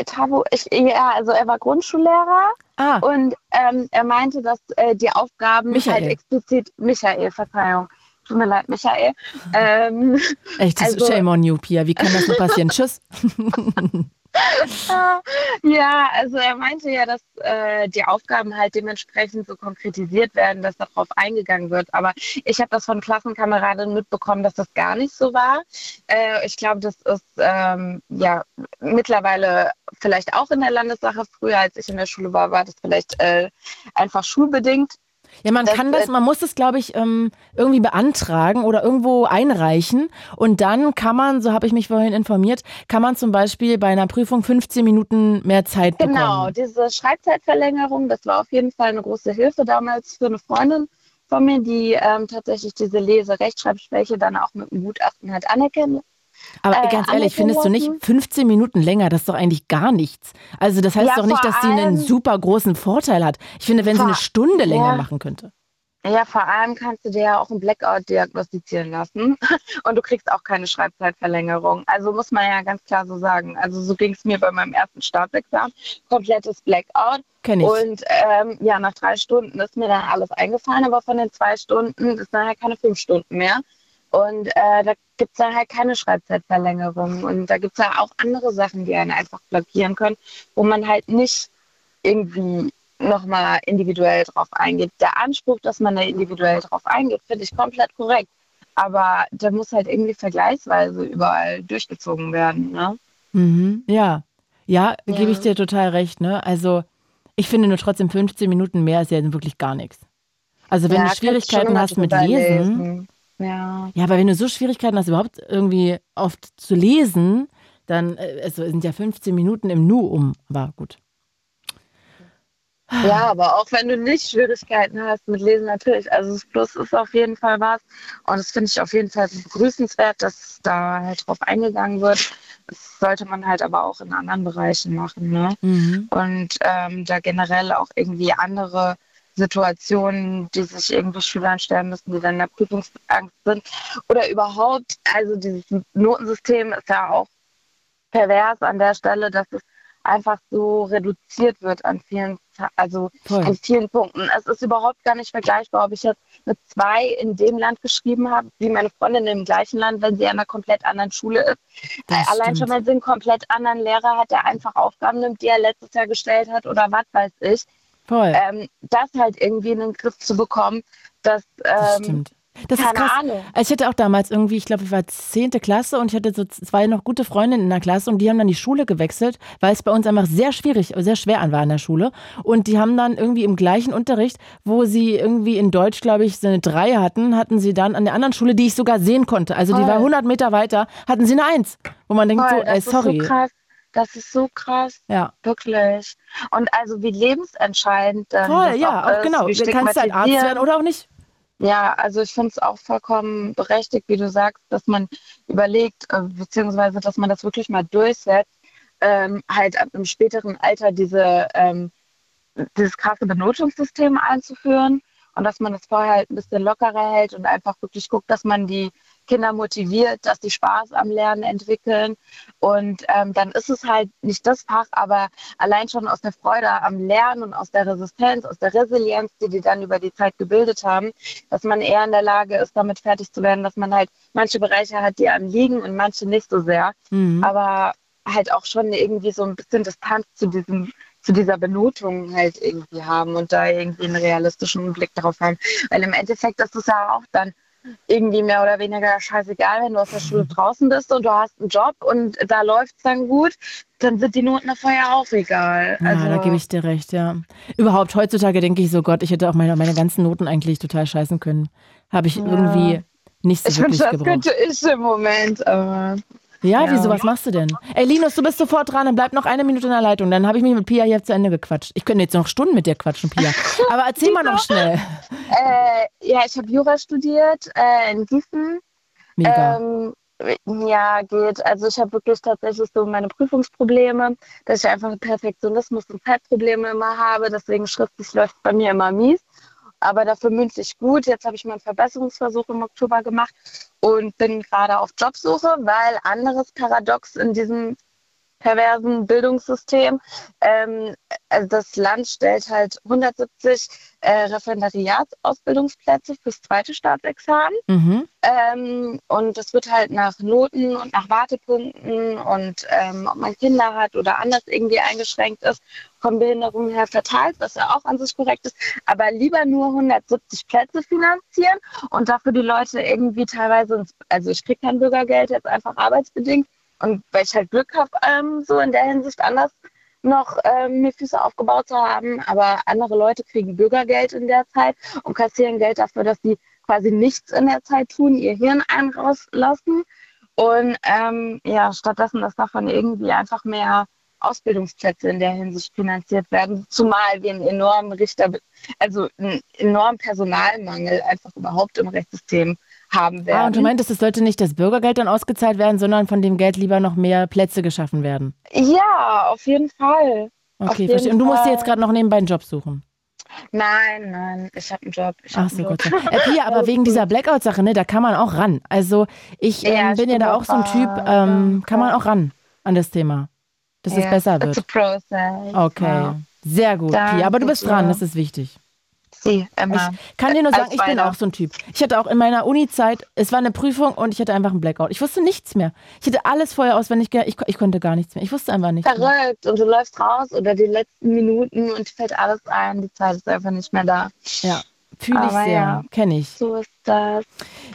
Tavo, ich, ja, also er war Grundschullehrer Ah. und ähm, er meinte, dass äh, die Aufgaben Michael. halt explizit, Michael, Verzeihung, tut mir leid, Michael. Ähm, Echt, das also- shame on you, Pia. Wie kann das nur passieren? Tschüss. ja, also er meinte ja, dass äh, die Aufgaben halt dementsprechend so konkretisiert werden, dass darauf eingegangen wird. Aber ich habe das von Klassenkameradinnen mitbekommen, dass das gar nicht so war. Äh, ich glaube, das ist ähm, ja mittlerweile vielleicht auch in der Landessache. Früher, als ich in der Schule war, war das vielleicht äh, einfach schulbedingt. Ja, man Das, kann das, man muss das, glaube ich, ähm, irgendwie beantragen oder irgendwo einreichen. Und dann kann man, so habe ich mich vorhin informiert, kann man zum Beispiel bei einer Prüfung 15 Minuten mehr Zeit Genau, bekommen. diese Schreibzeitverlängerung, das war auf jeden Fall eine große Hilfe damals für eine Freundin von mir, die ähm, tatsächlich diese Lese-Rechtschreibschwäche dann auch mit einem Gutachten hat anerkennen. Aber äh, ganz ehrlich, findest du nicht lassen. 15 Minuten länger? Das ist doch eigentlich gar nichts. Also das heißt Ja, doch nicht, dass sie einen super großen Vorteil hat. Ich finde, wenn sie eine Stunde länger Ja. machen könnte. Ja, vor allem kannst du dir ja auch einen Blackout diagnostizieren lassen und du kriegst auch keine Schreibzeitverlängerung. Also muss man ja ganz klar so sagen. Also so ging es mir bei meinem ersten Staatsexamen. Komplettes Blackout. Kenn ich. Und ähm, ja, nach drei Stunden ist mir dann alles eingefallen, aber von den zwei Stunden ist dann halt keine fünf Stunden mehr. Und äh, da gibt es dann halt keine Schreibzeitverlängerung. Und da gibt es ja auch andere Sachen, die einen einfach blockieren können, wo man halt nicht irgendwie nochmal individuell drauf eingeht. Der Anspruch, dass man da individuell drauf eingeht, finde ich komplett korrekt. Aber der muss halt irgendwie vergleichsweise überall durchgezogen werden. Ne? Mhm. Ja. Ja, Ja. gebe ich dir total recht. Ne? Also ich finde nur trotzdem 15 Minuten mehr ist ja wirklich gar nichts. Also wenn Ja, du Schwierigkeiten hast mit Lesen, lesen. Ja. ja, aber wenn du so Schwierigkeiten hast, überhaupt irgendwie oft zu lesen, dann also sind ja 15 Minuten im Nu um. Aber gut. Ja, aber auch wenn du nicht Schwierigkeiten hast mit Lesen, natürlich. Also das Plus ist auf jeden Fall was. Und das finde ich auf jeden Fall begrüßenswert, dass da halt drauf eingegangen wird. Das sollte man halt aber auch in anderen Bereichen machen. Ne? Mhm. Und ähm, da generell auch irgendwie andere Situationen, die sich irgendwie Schülern stellen müssen, die dann in der Prüfungsangst sind. Oder überhaupt, also dieses Notensystem ist ja auch pervers an der Stelle, dass es einfach so reduziert wird an vielen, also Voll. an vielen Punkten. Es ist überhaupt gar nicht vergleichbar, ob ich jetzt eine 2 in dem Land geschrieben habe, wie meine Freundin im gleichen Land, wenn sie an einer komplett anderen Schule ist. Das Allein schon, stimmt. wenn sie einen komplett anderen Lehrer hat, der einfach Aufgaben nimmt, die er letztes Jahr gestellt hat oder was weiß ich. Voll. Ähm, das halt irgendwie in den Griff zu bekommen, das, Das ähm, stimmt. Das ist keine krass. Ahnung. Ich hatte auch damals irgendwie, ich glaube, ich war zehnte Klasse und ich hatte so zwei noch gute Freundinnen in der Klasse und die haben dann die Schule gewechselt, weil es bei uns einfach sehr schwierig, sehr schwer an war in der Schule. Und die haben dann irgendwie im gleichen Unterricht, wo sie irgendwie in Deutsch, glaube ich, so eine Drei hatten, hatten sie dann an der anderen Schule, die ich sogar sehen konnte, also die Voll. war 100 Meter weiter, hatten sie eine Eins. Wo man denkt Voll, so, ey, das sorry. ist so krass. Das ist so krass. Ja. Wirklich. Und also wie lebensentscheidend dann Voll, ja, auch ist, genau. wie Du kannst halt Arzt werden oder auch nicht. Ja, also ich finde es auch vollkommen berechtigt, wie du sagst, dass man überlegt, äh, beziehungsweise dass man das wirklich mal durchsetzt, ähm, halt ab einem späteren Alter diese, ähm, dieses krasse Benotungssystem einzuführen und dass man das vorher halt ein bisschen lockerer hält und einfach wirklich guckt, dass man die Kinder motiviert, dass die Spaß am Lernen entwickeln. Und ähm, dann ist es halt nicht das Fach, aber allein schon aus der Freude am Lernen und aus der Resistenz, aus der Resilienz, die die dann über die Zeit gebildet haben, dass man eher in der Lage ist, damit fertig zu werden, dass man halt manche Bereiche hat, die einem liegen und manche nicht so sehr. Mhm. Aber halt auch schon irgendwie so ein bisschen Distanz zu diesem zu dieser Benotung halt irgendwie haben und da irgendwie einen realistischen Blick darauf haben. Weil im Endeffekt ist es ja auch dann irgendwie mehr oder weniger scheißegal, wenn du aus der Schule draußen bist und du hast einen Job und da läuft es dann gut, dann sind die Noten davor ja auch egal. Ja, Also, da gebe ich dir recht, ja. Überhaupt, heutzutage denke ich so, Gott, ich hätte auch meine, meine ganzen Noten eigentlich total scheißen können. Habe ich Ja. irgendwie nicht so ich wirklich wünsche, das gebraucht. könnte ich im Moment, aber Ja, Ja. wieso, was machst du denn? Ey, Linus, du bist sofort dran, dann bleib noch eine Minute in der Leitung. Dann habe ich mich mit Pia hier zu Ende gequatscht. Ich könnte jetzt noch Stunden mit dir quatschen, Pia. Aber erzähl mal noch schnell. Äh, ja, ich habe Jura studiert äh, in Gießen. Mega. Ähm, ja, geht. Also ich habe wirklich tatsächlich so meine Prüfungsprobleme, dass ich einfach Perfektionismus und Zeitprobleme immer habe. Deswegen schriftlich läuft es bei mir immer mies. Aber dafür mündlich gut. Jetzt habe ich mal einen Verbesserungsversuch im Oktober gemacht und bin gerade auf Jobsuche, weil anderes Paradox in diesem perversen Bildungssystem. Ähm, also das Land stellt halt 170 äh, Referendariatsausbildungsplätze fürs zweite Staatsexamen. Mhm. Ähm, und das wird halt nach Noten und nach Wartepunkten und ähm, ob man Kinder hat oder anders irgendwie eingeschränkt ist, von Behinderungen her verteilt, was ja auch an sich korrekt ist. Aber lieber nur 170 Plätze finanzieren und dafür die Leute irgendwie teilweise, ins, also ich kriege kein Bürgergeld jetzt einfach arbeitsbedingt. Und weil ich halt Glück habe, ähm, so in der Hinsicht anders noch ähm, mir Füße aufgebaut zu haben. Aber andere Leute kriegen Bürgergeld in der Zeit und kassieren Geld dafür, dass sie quasi nichts in der Zeit tun, ihr Hirn einen rauslassen. Und ähm, ja, stattdessen, dass davon irgendwie einfach mehr Ausbildungsplätze in der Hinsicht finanziert werden, zumal wir einen enormen Richter, also einen enormen Personalmangel einfach überhaupt im Rechtssystem haben werden. Ah, und du meintest, es sollte nicht das Bürgergeld dann ausgezahlt werden, sondern von dem Geld lieber noch mehr Plätze geschaffen werden. Ja, auf jeden Fall. Okay, jeden verstehe. Und du musst dir jetzt gerade noch nebenbei einen Job suchen. Nein, nein, ich habe einen Job. Ich Ach so, Gott. Äh, Pia, aber wegen dieser Blackout-Sache, ne, da kann man auch ran. Also ich ähm, Ja, bin ja da auch, so ein Typ, ähm, kann man auch ran an das Thema, dass es Ja, besser it's a wird. process. Okay, sehr gut, Pia. Aber du bist Danke dran, das ist wichtig. Sie, Emma. Ich kann dir nur sagen, ich bin auch so ein Typ. Ich hatte auch in meiner Uni-Zeit, es war eine Prüfung und ich hatte einfach einen Blackout. Ich wusste nichts mehr. Ich hatte alles vorher auswendig gelernt. Ich, ich konnte gar nichts mehr. Ich wusste einfach nichts mehr. Verrückt. Und du läufst raus oder die letzten Minuten und fällt alles ein. Die Zeit ist einfach nicht mehr da. Ja, fühle ich sehr. ja. Kenne ich. So ist das.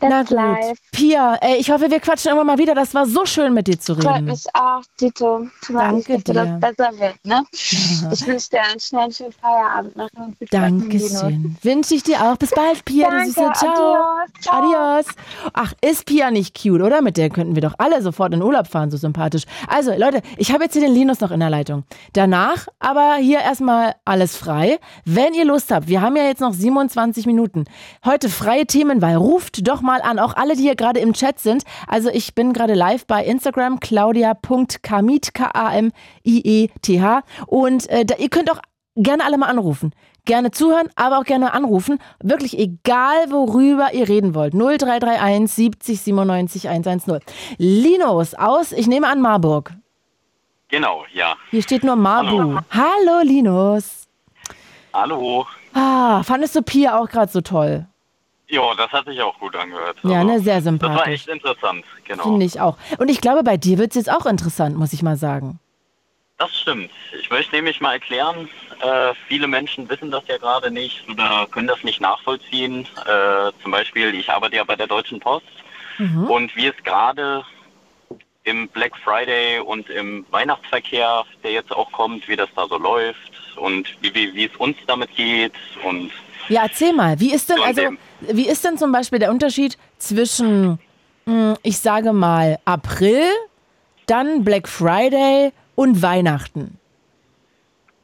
Na That's gut. life. Pia, ey, ich hoffe, wir quatschen irgendwann mal wieder. Das war so schön, mit dir zu Freut reden. mich auch, Tito. Danke dass dir das besser wird, ne? Ich wünsche dir einen schnellen, schönen Feierabend nachher und. Dankeschön. Wünsche ich dir auch. Bis bald, Pia. Danke. Ciao. adios, ciao. Adios. Ach, ist Pia nicht cute, oder? Mit der könnten wir doch alle sofort in Urlaub fahren, so sympathisch. Also, Leute, ich habe jetzt hier den Linus noch in der Leitung. Danach aber hier erstmal alles frei. Wenn ihr Lust habt, wir haben ja jetzt noch 27 Minuten. Heute freie Themenwahl. Ruft doch mal an, auch alle, die hier gerade im Chat sind. Also, ich bin gerade live bei Instagram, claudia.kamit, K-A-M-I-E-T-H. Und äh, da, ihr könnt auch gerne alle mal anrufen. Gerne zuhören, aber auch gerne anrufen. Wirklich egal, worüber ihr reden wollt. 0331 70 97 110. Linus aus, ich nehme an, Marburg. Genau, ja. Hier steht nur Mabu. Hallo, Linus. Hallo. Ah, fandest du Pia auch gerade so toll? Ja, das hat sich auch gut angehört. Ja, ne, sehr Das war sympathisch. echt interessant, genau. Finde ich auch. Und ich glaube, bei dir wird es jetzt auch interessant, muss ich mal sagen. Das stimmt. Ich möchte nämlich mal erklären, äh, viele Menschen wissen das ja gerade nicht oder können das nicht nachvollziehen. Äh, zum Beispiel, ich arbeite ja bei der Deutschen Post Mhm. und wie es gerade im Black Friday und im Weihnachtsverkehr, der jetzt auch kommt, wie das da so läuft und wie, wie, wie es uns damit geht und Ja, erzähl mal, wie ist denn, also, wie ist denn zum Beispiel der Unterschied zwischen, mh, ich sage mal, April, dann Black Friday und Weihnachten?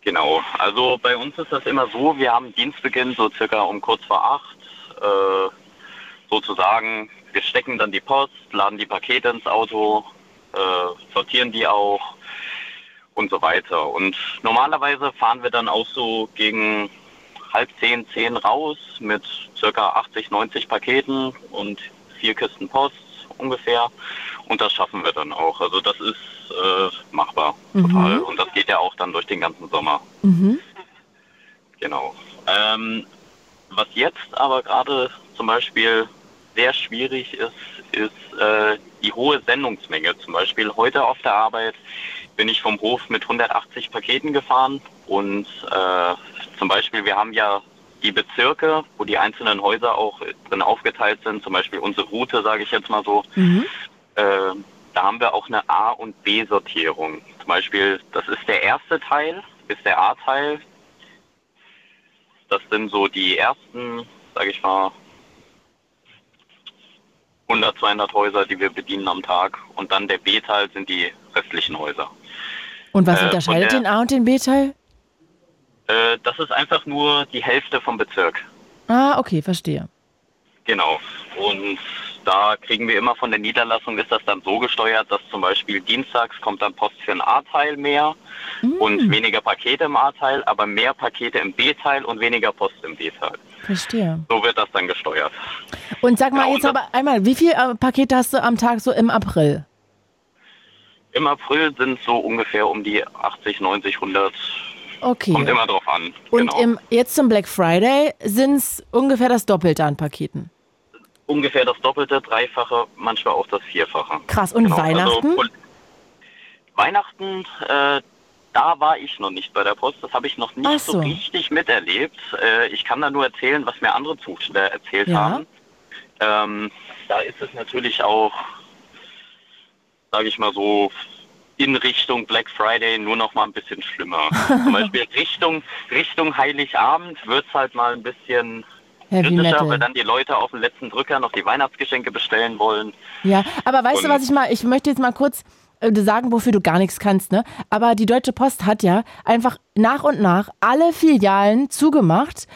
Genau, also bei uns ist das immer so, wir haben Dienstbeginn so circa um kurz vor acht, äh, sozusagen, wir stecken dann die Post, laden die Pakete ins Auto, äh, sortieren die auch und so weiter. Und normalerweise fahren wir dann auch so gegen halb zehn, zehn raus mit circa 80, 90 Paketen und vier Kisten Post ungefähr. Und das schaffen wir dann auch. Also das ist äh, machbar, Mhm. total. Und das geht ja auch dann durch den ganzen Sommer. Mhm. Genau. Ähm, was jetzt aber gerade zum Beispiel sehr schwierig ist, ist äh, die hohe Sendungsmenge. Zum Beispiel heute auf der Arbeit bin ich vom Hof mit 180 Paketen gefahren und äh, zum Beispiel wir haben ja die Bezirke, wo die einzelnen Häuser auch drin aufgeteilt sind, zum Beispiel unsere Route, sage ich jetzt mal so, Mhm. äh, da haben wir auch eine A- und B-Sortierung. Zum Beispiel, das ist der erste Teil, ist der A-Teil. Das sind so die ersten, sage ich mal, 100, 200 Häuser, die wir bedienen am Tag. Und dann der B-Teil sind die restlichen Häuser. Und was Äh, unterscheidet von den der- A- und den B-Teil? Äh, das ist einfach nur die Hälfte vom Bezirk. Ah, okay, verstehe. Genau. Und da kriegen wir immer von der Niederlassung, ist das dann so gesteuert, dass zum Beispiel dienstags kommt dann Post für ein A-Teil mehr und weniger Pakete im A-Teil, aber mehr Pakete im B-Teil und weniger Post im B-Teil. Verstehe. So wird das dann gesteuert. Und sag mal Ja, jetzt aber einmal, wie viele äh, Pakete hast du am Tag so im April? Im April sind so ungefähr um die 80, 90, 100. Okay. Kommt immer drauf an. Und genau. im, jetzt zum Black Friday sind es ungefähr das Doppelte an Paketen. ungefähr das Doppelte, Dreifache, manchmal auch das Vierfache. Krass. Und Genau, Weihnachten? Also, Weihnachten, äh, da war ich noch nicht bei der Post. Das habe ich noch nicht so. so. richtig miterlebt. Äh, ich kann da nur erzählen, was mir andere Zusteller erzählt Ja. haben. Ähm, da ist es natürlich auch, sage ich mal so, in Richtung Black Friday nur noch mal ein bisschen schlimmer. Zum Beispiel Richtung, Richtung Heiligabend wird es halt mal ein bisschen Heavy kritischer, weil dann die Leute auf den letzten Drücker noch die Weihnachtsgeschenke bestellen wollen. Ja, aber weißt du, Und- was ich mal, ich möchte jetzt mal kurz sagen, wofür du gar nichts kannst, ne? Aber die Deutsche Post hat ja einfach nach und nach alle Filialen zugemacht.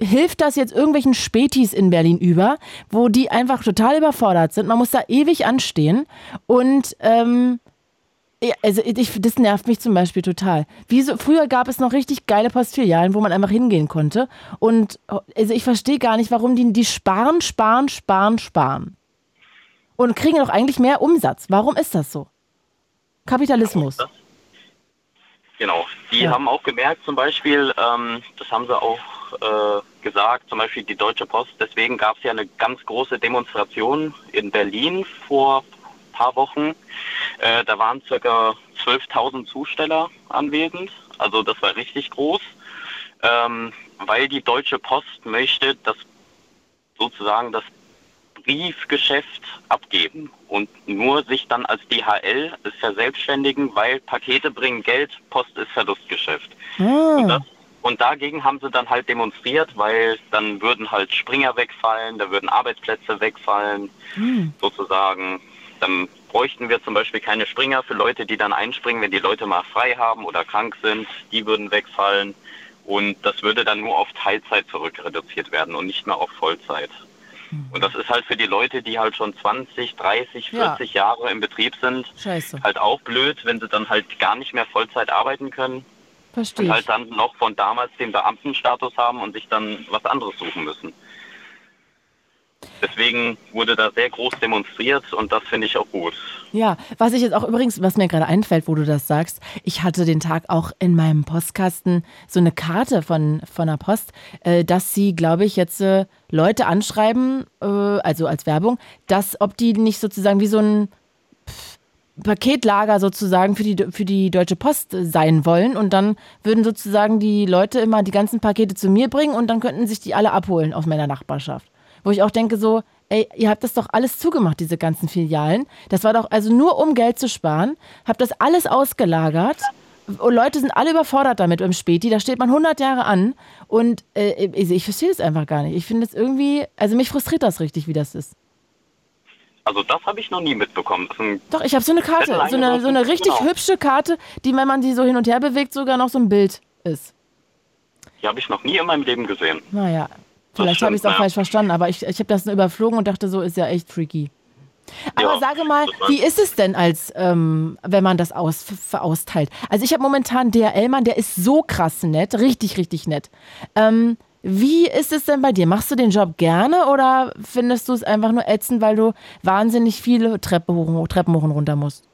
Hilft das jetzt irgendwelchen Spätis in Berlin über, wo die einfach total überfordert sind? Man muss da ewig anstehen und ähm, also ich, das nervt mich zum Beispiel total. Wieso, früher gab es noch richtig geile Postfilialen, wo man einfach hingehen konnte. Und also ich verstehe gar nicht, warum die, die sparen, sparen, sparen, sparen. Und kriegen doch eigentlich mehr Umsatz. Warum ist das so? Kapitalismus. Genau. Die Ja. haben auch gemerkt, zum Beispiel, ähm, das haben sie auch äh, gesagt, zum Beispiel die Deutsche Post, deswegen gab es ja eine ganz große Demonstration in Berlin vor ein paar Wochen. Äh, da waren circa 12.000 Zusteller anwesend, also das war richtig groß, ähm, weil die Deutsche Post möchte, dass sozusagen das Briefgeschäft abgeben und nur sich dann als DHL ist verselbstständigen, weil Pakete bringen Geld, Post ist Verlustgeschäft. Und, Ah, das, und dagegen haben sie dann halt demonstriert, weil dann würden halt Springer wegfallen, da würden Arbeitsplätze wegfallen, hm. sozusagen. Dann bräuchten wir zum Beispiel keine Springer für Leute, die dann einspringen, wenn die Leute mal frei haben oder krank sind, die würden wegfallen. Und das würde dann nur auf Teilzeit zurück reduziert werden und nicht mehr auf Vollzeit. Und das ist halt für die Leute, die halt schon 20, 30, Ja. 40 Jahre im Betrieb sind, Scheiße. halt auch blöd, wenn sie dann halt gar nicht mehr Vollzeit arbeiten können Verstehe und halt dann noch von damals den Beamtenstatus haben und sich dann was anderes suchen müssen. Deswegen wurde da sehr groß demonstriert und das finde ich auch gut. Ja, was ich jetzt auch übrigens, was mir gerade einfällt, wo du das sagst, ich hatte den Tag auch in meinem Postkasten so eine Karte von, von der Post, äh, dass sie, glaube ich, jetzt äh, Leute anschreiben, äh, also als Werbung, dass, ob die nicht sozusagen wie so ein Paketlager sozusagen für die, für die Deutsche Post sein wollen und dann würden sozusagen die Leute immer die ganzen Pakete zu mir bringen und dann könnten sich die alle abholen aus meiner Nachbarschaft. Wo ich auch denke so, ey, ihr habt das doch alles zugemacht, diese ganzen Filialen. Das war doch also nur um Geld zu sparen, habt das alles ausgelagert. Und Leute sind alle überfordert damit beim Späti. Da steht man 100 Jahre an und äh, ich, ich verstehe das einfach gar nicht. Ich finde es irgendwie, also mich frustriert das richtig, wie das ist. Also das habe ich noch nie mitbekommen. Doch, ich habe so eine Karte, so eine, so eine richtig Genau. hübsche Karte, die, wenn man die so hin und her bewegt, sogar noch so ein Bild ist. Die habe ich noch nie in meinem Leben gesehen. Naja, vielleicht habe ich es auch ja. falsch verstanden, aber ich, ich habe das nur überflogen und dachte so, ist ja echt freaky. Aber Ja, sage mal, wie ist es denn, als ähm, wenn man das aus, austeilt? Also ich habe momentan DHL-Mann, der ist so krass nett, richtig, richtig nett. Ähm, wie ist es denn bei dir? Machst du den Job gerne oder findest du es einfach nur ätzend, weil du wahnsinnig viele Treppe hoch, Treppen hoch und runter musst?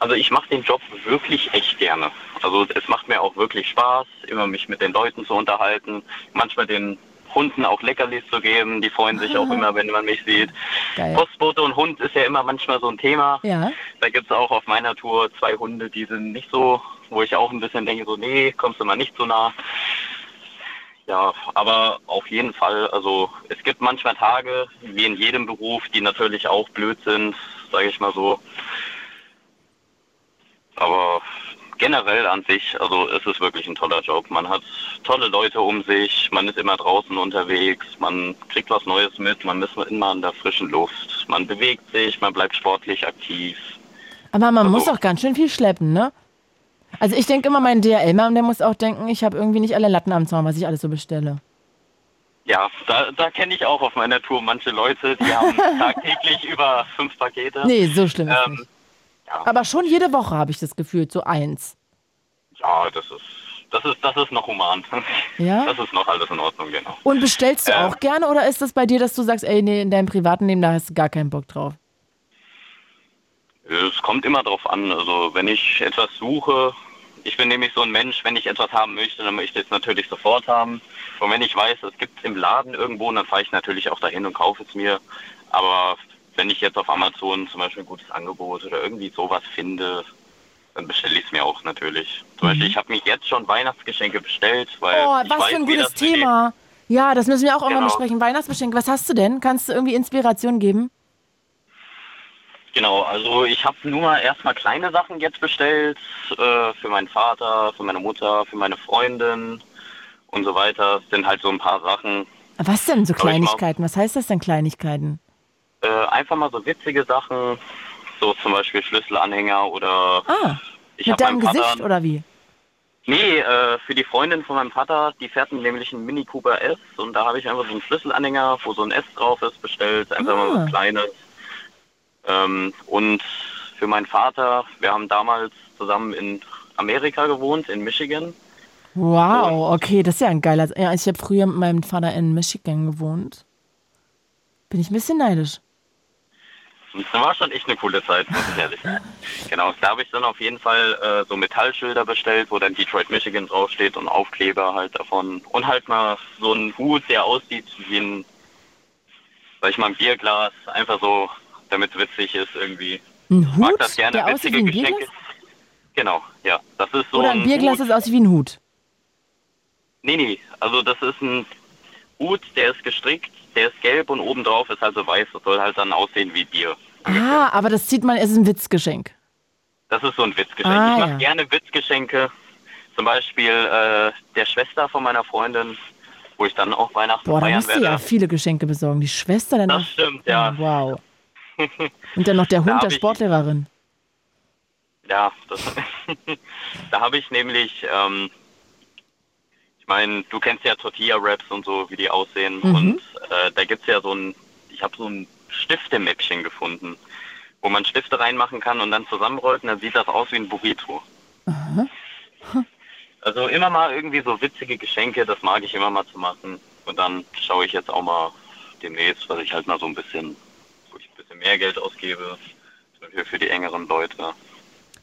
Also ich mache den Job wirklich echt gerne. Also es macht mir auch wirklich Spaß, immer mich mit den Leuten zu unterhalten, manchmal den Hunden auch Leckerlis zu geben. Die freuen sich auch immer, wenn man mich sieht. Geil. Postbote und Hund ist ja immer manchmal so ein Thema. Ja. Da gibt es auch auf meiner Tour zwei Hunde, die sind nicht so, wo ich auch ein bisschen denke, so, nee, kommst du mal nicht so nah. Ja, aber auf jeden Fall, also es gibt manchmal Tage, wie in jedem Beruf, die natürlich auch blöd sind, sage ich mal so. Aber generell an sich, also es ist wirklich ein toller Job. Man hat tolle Leute um sich, man ist immer draußen unterwegs, man kriegt was Neues mit, man ist immer in der frischen Luft, man bewegt sich, man bleibt sportlich aktiv. Aber man Also muss auch ganz schön viel schleppen, ne? Also ich denke immer, mein DHL-Mann, der muss auch denken, ich habe irgendwie nicht alle Latten am Zaun, was ich alles so bestelle. Ja, da, da kenne ich auch auf meiner Tour manche Leute, die haben tagtäglich über fünf Pakete. Nee, so schlimm ist Ähm, Aber schon jede Woche habe ich das Gefühl, so eins. ja, das ist, das ist, das ist noch human. Ja? Das ist noch alles in Ordnung, genau. Und bestellst du Ähm. auch gerne oder ist das bei dir, dass du sagst, ey, nee, in deinem privaten Leben, da hast du gar keinen Bock drauf? Es kommt immer drauf an. Also wenn ich etwas suche, ich bin nämlich so ein Mensch, wenn ich etwas haben möchte, dann möchte ich es natürlich sofort haben. Und wenn ich weiß, es gibt es im Laden irgendwo, dann fahre ich natürlich auch dahin und kaufe es mir. Aber wenn ich jetzt auf Amazon zum Beispiel ein gutes Angebot oder irgendwie sowas finde, dann bestelle ich es mir auch natürlich. Zum Beispiel, ich habe mir jetzt schon Weihnachtsgeschenke bestellt, weil Mhm. Oh, was weiß, für ein gutes das Thema. Ja, das müssen wir auch irgendwann Genau. besprechen. Weihnachtsgeschenk, was hast du denn? Kannst du irgendwie Inspiration geben? Genau, also ich habe nur erstmal kleine Sachen jetzt bestellt äh, für meinen Vater, für meine Mutter, für meine Freundin und so weiter. Es sind halt so ein paar Sachen. Was denn so Kleinigkeiten? Was heißt das denn Kleinigkeiten? Äh, einfach mal so witzige Sachen, so zum Beispiel Schlüsselanhänger oder Ah, ich mit deinem Gesicht Vater. oder wie? Nee, äh, für die Freundin von meinem Vater, die fährt nämlich einen Mini Cooper S und da habe ich einfach so einen Schlüsselanhänger, wo so ein S drauf ist, bestellt. Einfach mal Ah. was Kleines. Ähm, und für meinen Vater, wir haben damals zusammen in Amerika gewohnt, in Michigan. Wow, okay, das ist ja ein geiler. Ja, ich habe früher mit meinem Vater in Michigan gewohnt. Bin ich ein bisschen neidisch. Das war schon echt eine coole Zeit, muss ich ehrlich sagen. Genau, da habe ich dann auf jeden Fall äh, so Metallschilder bestellt, wo dann Detroit, Michigan draufsteht und Aufkleber halt davon. Und halt mal so einen Hut, der aussieht wie ein, sag ich mal, ein Bierglas. Einfach so, damit es witzig ist irgendwie. Ein Hut, das gerne, der aussieht wie ein Geschenke. Bierglas? Genau, ja. Das ist so Oder ein Bierglas, Hut. das aussieht wie ein Hut. Nee, nee, also das ist ein Hut, der ist gestrickt, der ist gelb und obendrauf ist halt so weiß. Das soll halt dann aussehen wie Bier. Ah, aber das sieht man, es ist ein Witzgeschenk. Das ist so ein Witzgeschenk. Ah, ich mache ja. gerne Witzgeschenke. Zum Beispiel äh, der Schwester von meiner Freundin, wo ich dann auch Weihnachten Boah, da feiern musst du werde. ja viele Geschenke besorgen. Die Schwester dann Das stimmt, ja. Wow. Und dann noch der Hund der Sportlehrerin. Ja, das, da habe ich nämlich, ähm, meine, du kennst ja Tortilla-Wraps und so, wie die aussehen. Mhm. Und äh, da gibt's ja so ein, ich habe so ein Stiftemäppchen gefunden, wo man Stifte reinmachen kann und dann zusammenrollt und dann sieht das aus wie ein Burrito. Also immer mal irgendwie so witzige Geschenke, das mag ich immer mal zu machen. Und dann schaue ich jetzt auch mal, demnächst, was ich halt mal so ein bisschen, wo ich ein bisschen mehr Geld ausgebe, zum Beispiel für die engeren Leute.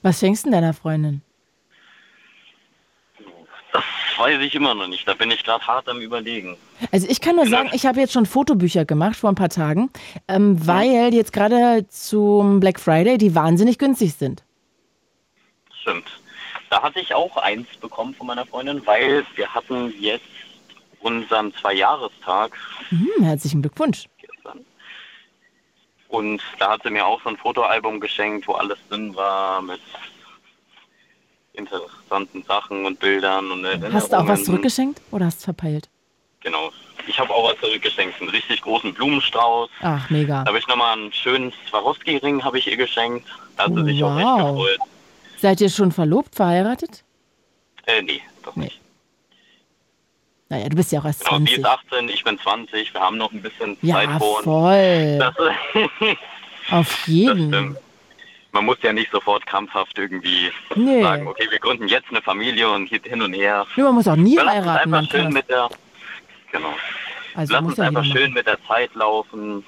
Was schenkst du denn deiner Freundin? Das weiß ich immer noch nicht. Da bin ich gerade hart am Überlegen. Also ich kann nur sagen, ich habe jetzt schon Fotobücher gemacht vor ein paar Tagen, ähm, weil jetzt gerade zum Black Friday die wahnsinnig günstig sind. Stimmt. Da hatte ich auch eins bekommen von meiner Freundin, weil wir hatten jetzt unseren Zweijahrestag Hm, herzlichen Glückwunsch. gestern. Und da hat sie mir auch so ein Fotoalbum geschenkt, wo alles drin war mit interessanten Sachen und Bildern und Erinnerungen. Hast du auch was zurückgeschenkt oder hast du verpeilt? Genau. Ich habe auch was zurückgeschenkt, einen richtig großen Blumenstrauß. Ach, mega. Da habe ich nochmal einen schönen Swarovski-Ring habe ich ihr geschenkt. Da hat sie sich auch echt gefreut. Seid ihr schon verlobt, verheiratet? Äh, nee, doch nicht. Naja, du bist ja auch erst Genau, sie 20. ist 18, ich bin 20, wir haben noch ein bisschen Ja, Zeit vor uns. voll. Das, Auf jeden. stimmt. Man muss ja nicht sofort krampfhaft irgendwie Nee. sagen, okay, wir gründen jetzt eine Familie und hin und her. Nur man muss auch nie es heiraten, einfach schön mit der, genau. Also Lass muss uns einfach schön mit der Zeit laufen,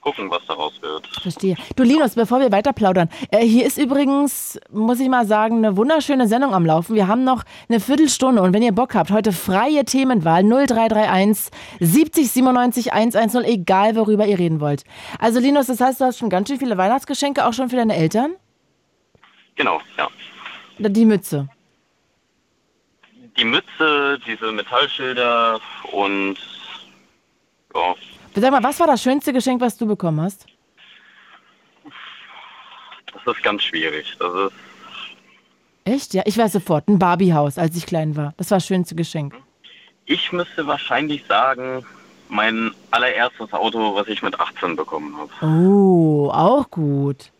gucken, was daraus wird. Verstehe. Du Linus, bevor wir weiter plaudern, äh, hier ist übrigens, muss ich mal sagen, eine wunderschöne Sendung am Laufen. Wir haben noch eine Viertelstunde und wenn ihr Bock habt, heute freie Themenwahl 0331 70 97 110, egal worüber ihr reden wollt. Also Linus, das heißt, du hast schon ganz schön viele Weihnachtsgeschenke, auch schon für deine Eltern? Genau, ja. Die Mütze. Die Mütze, diese Metallschilder und ja, Sag mal, was war das schönste Geschenk, was du bekommen hast? das ist ganz schwierig. Das ist Echt? Ja, ich weiß sofort. Ein Barbiehaus, als ich klein war. Das war das schönste Geschenk. Ich müsste wahrscheinlich sagen, mein allererstes Auto, was ich mit 18 bekommen habe. Oh, auch gut.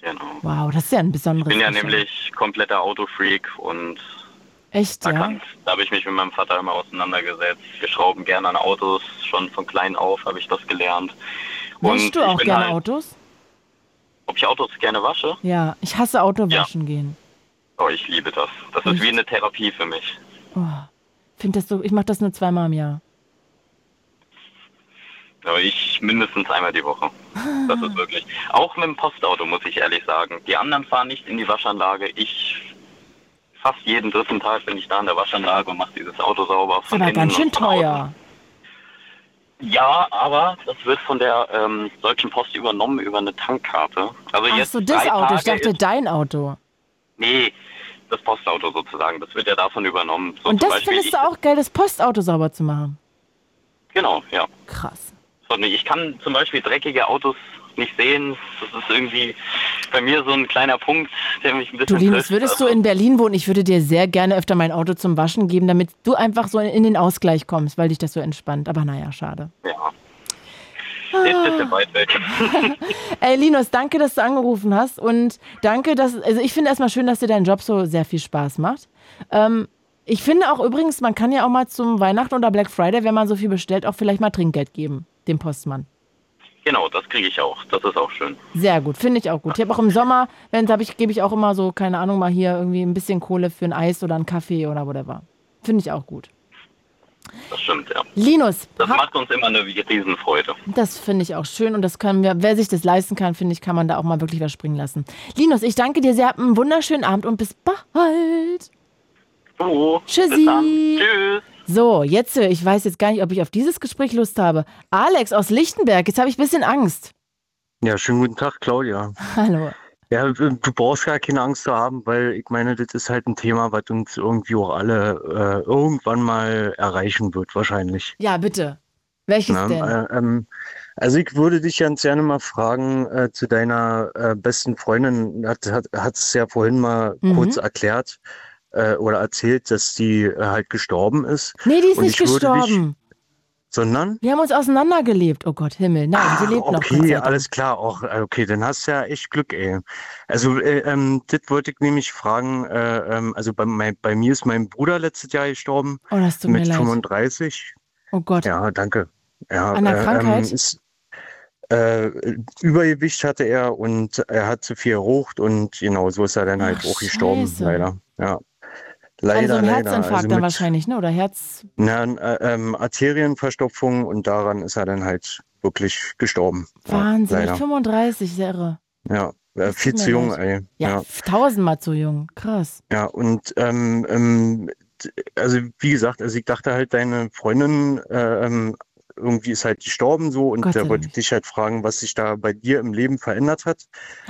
Genau. Wow, das ist ja ein Ich besonderes bin ja Geschenk. nämlich kompletter Autofreak und Echt, da, ja? da habe ich mich mit meinem Vater immer auseinandergesetzt. Wir schrauben gerne an Autos, schon von klein auf habe ich das gelernt. Wäschst du auch gerne halt, Autos? Ob ich Autos gerne wasche? Ja, ich hasse Autowaschen gehen. Oh, ich liebe das. Das ist wie eine Therapie für mich. Oh, find das so, ich mache das nur zweimal im Jahr. Aber ich mindestens einmal die Woche. Das ist wirklich. Auch mit dem Postauto, muss ich ehrlich sagen. Die anderen fahren nicht in die Waschanlage. Ich fast jeden dritten Tag bin ich da in der Waschanlage und mache dieses Auto sauber. Ist aber ganz schön von teuer. Ja, aber das wird von der ähm, Deutschen Post übernommen über eine Tankkarte. Also Ach jetzt so, das Auto. Ich Tage dachte, ist, dein Auto. Nee, das Postauto sozusagen. Das wird ja davon übernommen. So Und das Beispiel findest ich, du auch geil, das Postauto sauber zu machen. Genau, ja. Krass. Ich kann zum Beispiel dreckige Autos nicht sehen. Das ist irgendwie bei mir so ein kleiner Punkt, der mich ein Du bisschen Linus, trifft. würdest du in Berlin wohnen? Ich würde dir sehr gerne öfter mein Auto zum Waschen geben, damit du einfach so in den Ausgleich kommst, weil dich das so entspannt. Aber naja, schade. Ja. Ist ein bisschen weit weg. Ey, Linus, danke, dass du angerufen hast. Und danke, dass. Also, ich finde erstmal schön, dass dir dein Job so sehr viel Spaß macht. Ähm, ich finde auch übrigens, man kann ja auch mal zum Weihnachten oder Black Friday, wenn man so viel bestellt, auch vielleicht mal Trinkgeld geben, dem Postmann. Genau, das kriege ich auch. Das ist auch schön. Sehr gut, finde ich auch gut. Ich habe auch im Sommer, wenn habe ich, gebe ich auch immer so, keine Ahnung, mal hier irgendwie ein bisschen Kohle für ein Eis oder einen Kaffee oder whatever. Finde ich auch gut. Das stimmt, ja. Linus, Das hab- macht uns immer eine Riesenfreude. Das finde ich auch schön und das können wir, wer sich das leisten kann, finde ich, kann man da auch mal wirklich was springen lassen. Linus, ich danke dir sehr, habt einen wunderschönen Abend und bis bald. Oh, Tschüssi. bis dann. Tschüss. So, jetzt, äh, ich weiß jetzt gar nicht, ob ich auf dieses Gespräch Lust habe. Alex aus Lichtenberg, jetzt habe ich ein bisschen Angst. Ja, schönen guten Tag, Claudia. Hallo. Ja, du brauchst gar keine Angst zu haben, weil ich meine, das ist halt ein Thema, was uns irgendwie auch alle äh, irgendwann mal erreichen wird, wahrscheinlich. Ja, bitte. Welches Na, denn? äh, ähm, also ich würde dich ganz gerne mal fragen äh, zu deiner äh, besten Freundin, hat, hat, hat es ja vorhin mal Mhm. kurz erklärt äh, oder erzählt, dass die äh, halt gestorben ist. nee, die ist nicht gestorben. Sondern? Wir haben uns auseinandergelebt. Oh Gott, Himmel. Nein, sie lebt noch. Gott sei Okay, alles klar. Auch, äh, okay, dann hast du ja echt Glück, ey. Also, äh, ähm, das wollte ich nämlich fragen. Äh, ähm, also bei, mein, bei mir ist mein Bruder letztes Jahr gestorben. Oh, das tut mir mit leid. 35. Oh Gott. Ja, danke. Ja, An der äh, Krankheit? Ähm, ist, äh, Übergewicht hatte er und er hat zu viel geraucht und genau so ist er dann halt auch gestorben, leider. Ja. Leider, An so einem leider. Herzinfarkt Also dann wahrscheinlich, ne? Oder Herz. Na, äh, ähm, Arterienverstopfung und daran ist er dann halt wirklich gestorben. Wahnsinn. Ja, leider. 35, sehr irre. Ja, äh, viel zu jung, ey. Ja, Ja, tausendmal zu jung. Krass. ja und ähm, ähm, also wie gesagt, also ich dachte halt, deine Freundin äh, ähm, irgendwie ist halt gestorben so und Gott da wollte ich dich halt fragen, was sich da bei dir im Leben verändert hat.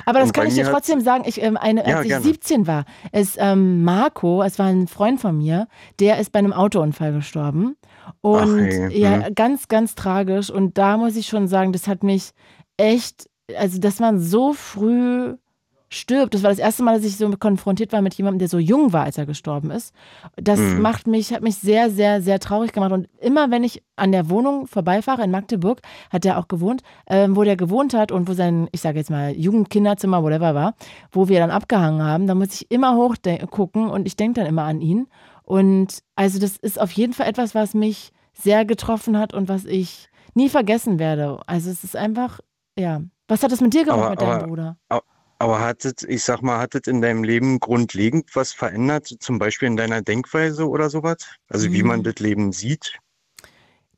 Aber das Und kann ich dir trotzdem sagen. Ich, ähm, eine, Ja, als ich gerne. 17 war, ist ähm, Marco, es war ein Freund von mir, der ist bei einem Autounfall gestorben. Und hey, ja, hm. ganz, ganz tragisch. Und da muss ich schon sagen, das hat mich echt, also dass man so früh stirbt. Das war das erste Mal, dass ich so konfrontiert war mit jemandem, der so jung war, als er gestorben ist. Das Mhm. macht mich, hat mich sehr, sehr, sehr traurig gemacht. Und immer wenn ich an der Wohnung vorbeifahre in Magdeburg, hat er auch gewohnt, ähm, wo der gewohnt hat und wo sein, ich sage jetzt mal, Jugendkinderzimmer, whatever war, wo wir dann abgehangen haben, da muss ich immer hoch gucken und ich denke dann immer an ihn. Und also das ist auf jeden Fall etwas, was mich sehr getroffen hat und was ich nie vergessen werde. Also es ist einfach, ja. Was hat das mit dir gemacht, Aber, mit deinem aber, Bruder? a- aber hat es, ich sag mal, hat es in deinem Leben grundlegend was verändert, zum Beispiel in deiner Denkweise oder sowas? Also wie man Hm. das Leben sieht?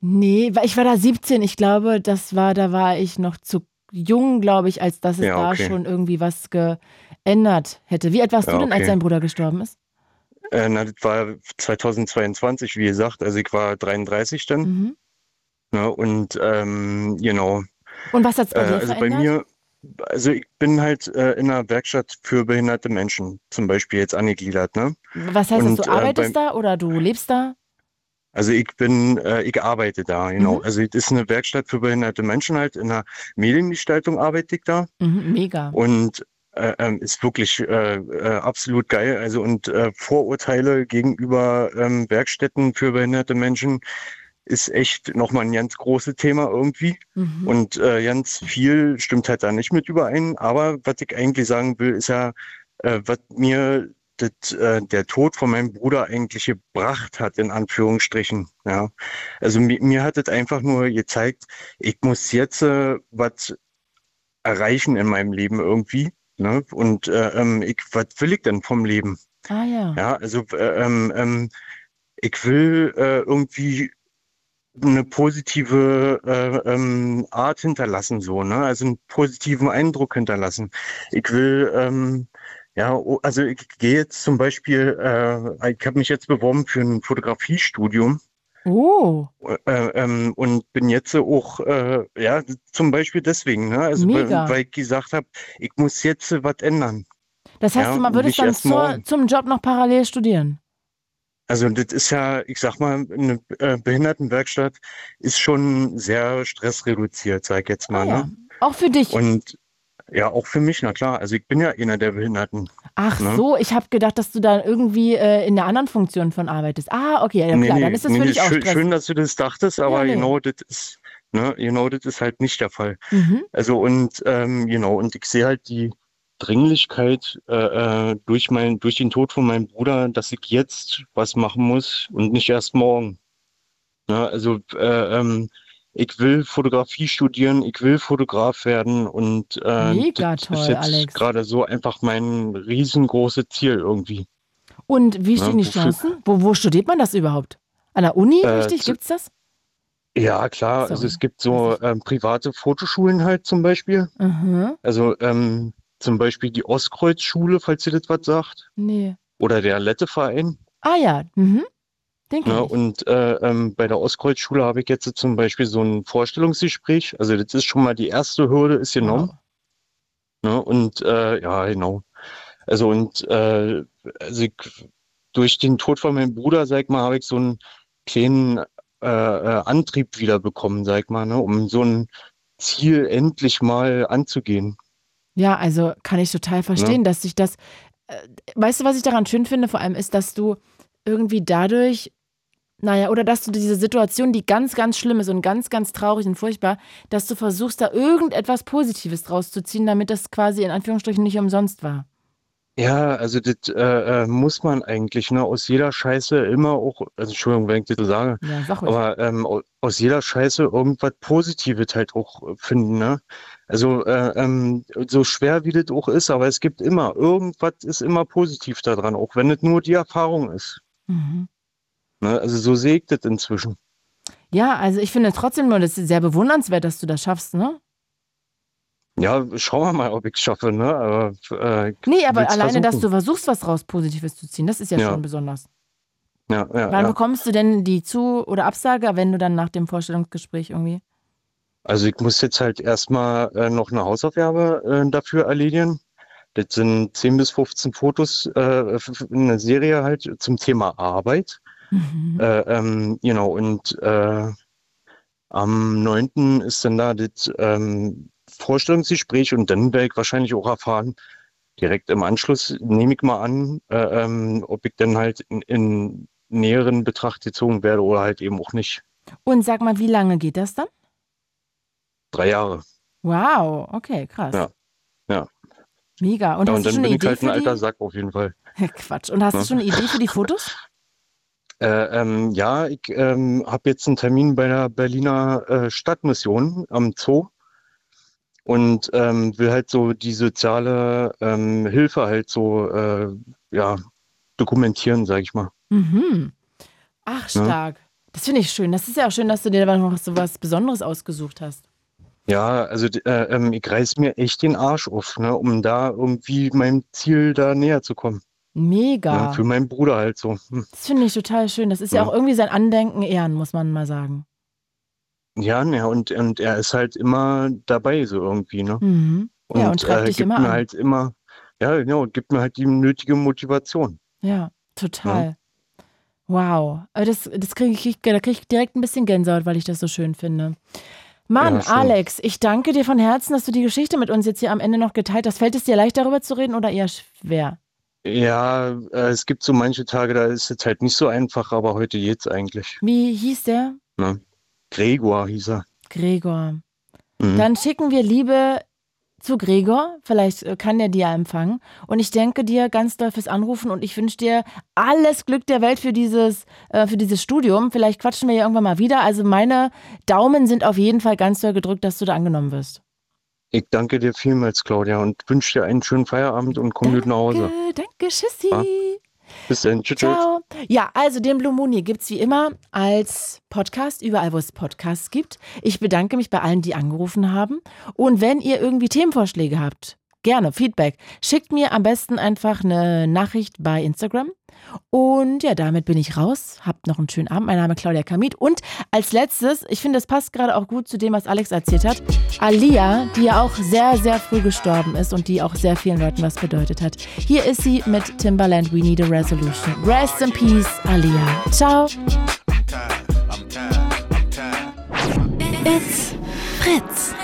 Nee, weil ich war da 17. Ich glaube, das war, da war ich noch zu jung, glaube ich, als dass es Ja, da okay. schon irgendwie was geändert hätte. Wie alt warst Ja, du denn, als okay. dein Bruder gestorben ist? Äh, na, das war 2022, wie gesagt, also ich war 33 dann. Mhm. Ne, und ähm, genau. Und was hat es bei Äh, dir also bei verändert? mir, also ich bin halt äh, in einer Werkstatt für behinderte Menschen, zum Beispiel jetzt angegliedert, ne? was heißt und, das? Du äh, arbeitest beim- da oder du lebst da? Also ich bin, äh, ich arbeite da, genau. Mhm. Also es ist eine Werkstatt für behinderte Menschen halt. In der Mediengestaltung arbeite ich da. Mhm, mega. Und äh, ähm, ist wirklich äh, äh, absolut geil. Also und äh, Vorurteile gegenüber ähm, Werkstätten für behinderte Menschen ist echt nochmal ein ganz großes Thema irgendwie. Mhm. Und äh, ganz viel stimmt halt da nicht mit überein. Aber was ich eigentlich sagen will, ist ja, äh, was mir das, äh, der Tod von meinem Bruder eigentlich gebracht hat, in Anführungsstrichen. Ja. Also mir, mir hat es einfach nur gezeigt, ich muss jetzt äh, was erreichen in meinem Leben irgendwie. Ne? Und äh, ähm, ich, was will ich denn vom Leben? Ah ja. Ja, also äh, ähm, ähm, ich will irgendwie eine positive äh, ähm, Art hinterlassen, so, ne? Also einen positiven Eindruck hinterlassen. Ich will, ähm, ja, also ich gehe jetzt zum Beispiel, äh, ich habe mich jetzt beworben für ein Fotografiestudium. Oh, Äh, ähm, und bin jetzt auch, äh, ja, zum Beispiel deswegen, ne? Also, weil, Mega. weil ich gesagt habe, ich muss jetzt was ändern. das heißt, Ja, würdest nicht dann zur, zum Job noch parallel studieren? Also das ist ja, ich sag mal, eine äh, Behindertenwerkstatt ist schon sehr stressreduziert, sag ich jetzt mal. Ah, ja. Ne? Auch für dich? Und ja, auch für mich, na klar. Also ich bin ja einer der Behinderten. Ach ne? so, ich habe gedacht, dass du da irgendwie äh, in der anderen Funktion von arbeitest. Ah, okay, ja, Nee, klar, nee, dann ist das nee, für nee, dich auch schön, Stress. schön, dass du das dachtest, aber nee. genau das ist, ne, genau das ist halt nicht der Fall. Mhm. Also und ähm, genau, und ich sehe halt die Dringlichkeit äh, äh, durch mein, durch den Tod von meinem Bruder, dass ich jetzt was machen muss und nicht erst morgen. Ne, also äh, ähm, ich will Fotografie studieren, ich will Fotograf werden und äh, Mega das toll, ist jetzt gerade so einfach mein riesengroßes Ziel irgendwie. Und wie Ja, stehen die wofür- Chancen? Wo, wo studiert man das überhaupt? An der Uni, Äh, richtig? Gibt's das? Ja, klar, also Sorry. es gibt so ähm, private Fotoschulen halt zum Beispiel. Mhm. Also ähm, zum Beispiel die Ostkreuzschule, falls ihr das was sagt, Nee. oder der Lette-Verein. Ah ja, mhm. Ich. Und äh, ähm, bei der Ostkreuzschule habe ich jetzt zum Beispiel so ein Vorstellungsgespräch. Also das ist schon mal die erste Hürde, ist genommen. Ne? Und äh, ja, genau. Also und äh, also ich, durch den Tod von meinem Bruder, sag mal, habe ich so einen kleinen äh, äh, Antrieb wieder bekommen, sag mal, ne? um so ein Ziel endlich mal anzugehen. Ja, also kann ich total verstehen, Ne? dass sich das. Äh, weißt du, was ich daran schön finde, vor allem ist, dass du irgendwie dadurch, naja, oder dass du diese Situation, die ganz, ganz schlimm ist und ganz, ganz traurig und furchtbar, dass du versuchst, da irgendetwas Positives draus zu ziehen, damit das quasi in Anführungsstrichen nicht umsonst war. Ja, also das äh, äh, muss man eigentlich, ne? Aus jeder Scheiße immer auch, also Entschuldigung, wenn ich das so sage, Ja, aber ähm, au- aus jeder Scheiße irgendwas Positives halt auch finden, ne? Also äh, ähm, so schwer wie das auch ist, aber es gibt immer, irgendwas ist immer positiv daran, auch wenn es nur die Erfahrung ist. Mhm. Ne? Also so sehe ich das inzwischen. Ja, also ich finde trotzdem nur, das ist sehr bewundernswert, dass du das schaffst, ne? Ja, schauen wir mal, ob ich es schaffe, ne? Aber, äh, Nee, aber alleine, dass du versuchen. versuchst, was raus Positives zu ziehen, das ist ja, Ja. schon besonders. Ja, ja, Wann ja. bekommst du denn die Zu- oder Absage, wenn du dann nach dem Vorstellungsgespräch irgendwie? Also ich muss jetzt halt erstmal äh, noch eine Hausaufgabe äh, dafür erledigen. Das sind 10 bis 15 Fotos, äh, eine Serie halt zum Thema Arbeit. Mhm. Äh, ähm, genau, und äh, am 9. ist dann da das ähm, Vorstellungsgespräch und dann werde ich wahrscheinlich auch erfahren, direkt im Anschluss nehme ich mal an, äh, ähm, ob ich dann halt in, in näheren Betracht gezogen werde oder halt eben auch nicht. Und sag mal, wie lange geht das dann? Drei Jahre. Wow, okay, krass. Ja. Ja. Mega. Und ja, und dann bin ich Idee halt ein alter die? Sack auf jeden Fall. Quatsch. Und hast Ja. du schon eine Idee für die Fotos? Äh, ähm, ja, ich ähm, habe jetzt einen Termin bei der Berliner äh, Stadtmission am Zoo und ähm, will halt so die soziale ähm, Hilfe halt so äh, ja, dokumentieren, sag ich mal. Mhm. Ach, Ja. stark. Das finde ich schön. Das ist ja auch schön, dass du dir da noch so was Besonderes ausgesucht hast. Ja, also äh, ähm, ich reiß mir echt den Arsch auf, ne, um da irgendwie meinem Ziel da näher zu kommen. Mega. Ne, für meinen Bruder halt so. Hm. Das finde ich total schön. Das ist ja, Ja. auch irgendwie sein Andenken ehren, muss man mal sagen. Ja, ne, und, und er ist halt immer dabei, so irgendwie, ne? Mhm. Ja, und treibt äh, dich gibt immer mir an. halt immer, ja, genau, gibt mir halt die nötige Motivation. Ja, total. Wow. Äh, Das, das kriege ich, da kriege ich direkt ein bisschen Gänsehaut, weil ich das so schön finde. Mann, Ja. Alex, ich danke dir von Herzen, dass du die Geschichte mit uns jetzt hier am Ende noch geteilt hast. Fällt es dir leicht, darüber zu reden oder eher schwer? Ja, äh, es gibt so manche Tage, da ist es halt nicht so einfach, aber heute geht's eigentlich. Wie hieß der? Ne? Gregor hieß er. Gregor. Mhm. Dann schicken wir Liebe zu Gregor. Vielleicht äh, kann der dir ja empfangen. Und ich danke dir ganz doll fürs Anrufen und ich wünsche dir alles Glück der Welt für dieses, äh, für dieses Studium. Vielleicht quatschen wir ja irgendwann mal wieder. Also meine Daumen sind auf jeden Fall ganz doll gedrückt, dass du da angenommen wirst. Ich danke dir vielmals, Claudia, und wünsche dir einen schönen Feierabend und komm gut nach Hause. Danke, danke, tschüssi. Ja. Bis dann. Tschüss. Ciao. Ja, also den Blue Moon hier gibt es wie immer als Podcast, überall wo es Podcasts gibt. Ich bedanke mich bei allen, die angerufen haben. Und wenn ihr irgendwie Themenvorschläge habt, gerne Feedback, schickt mir am besten einfach eine Nachricht bei Instagram. Und ja, damit bin ich raus. Habt noch einen schönen Abend. Mein Name ist Claudia Kamit. Und als letztes, ich finde, das passt gerade auch gut zu dem, was Alex erzählt hat. Alia, die ja auch sehr, sehr früh gestorben ist und die auch sehr vielen Leuten was bedeutet hat. Hier ist sie mit Timbaland, We Need a Resolution. Rest in Peace, Alia. Ciao. It's Fritz.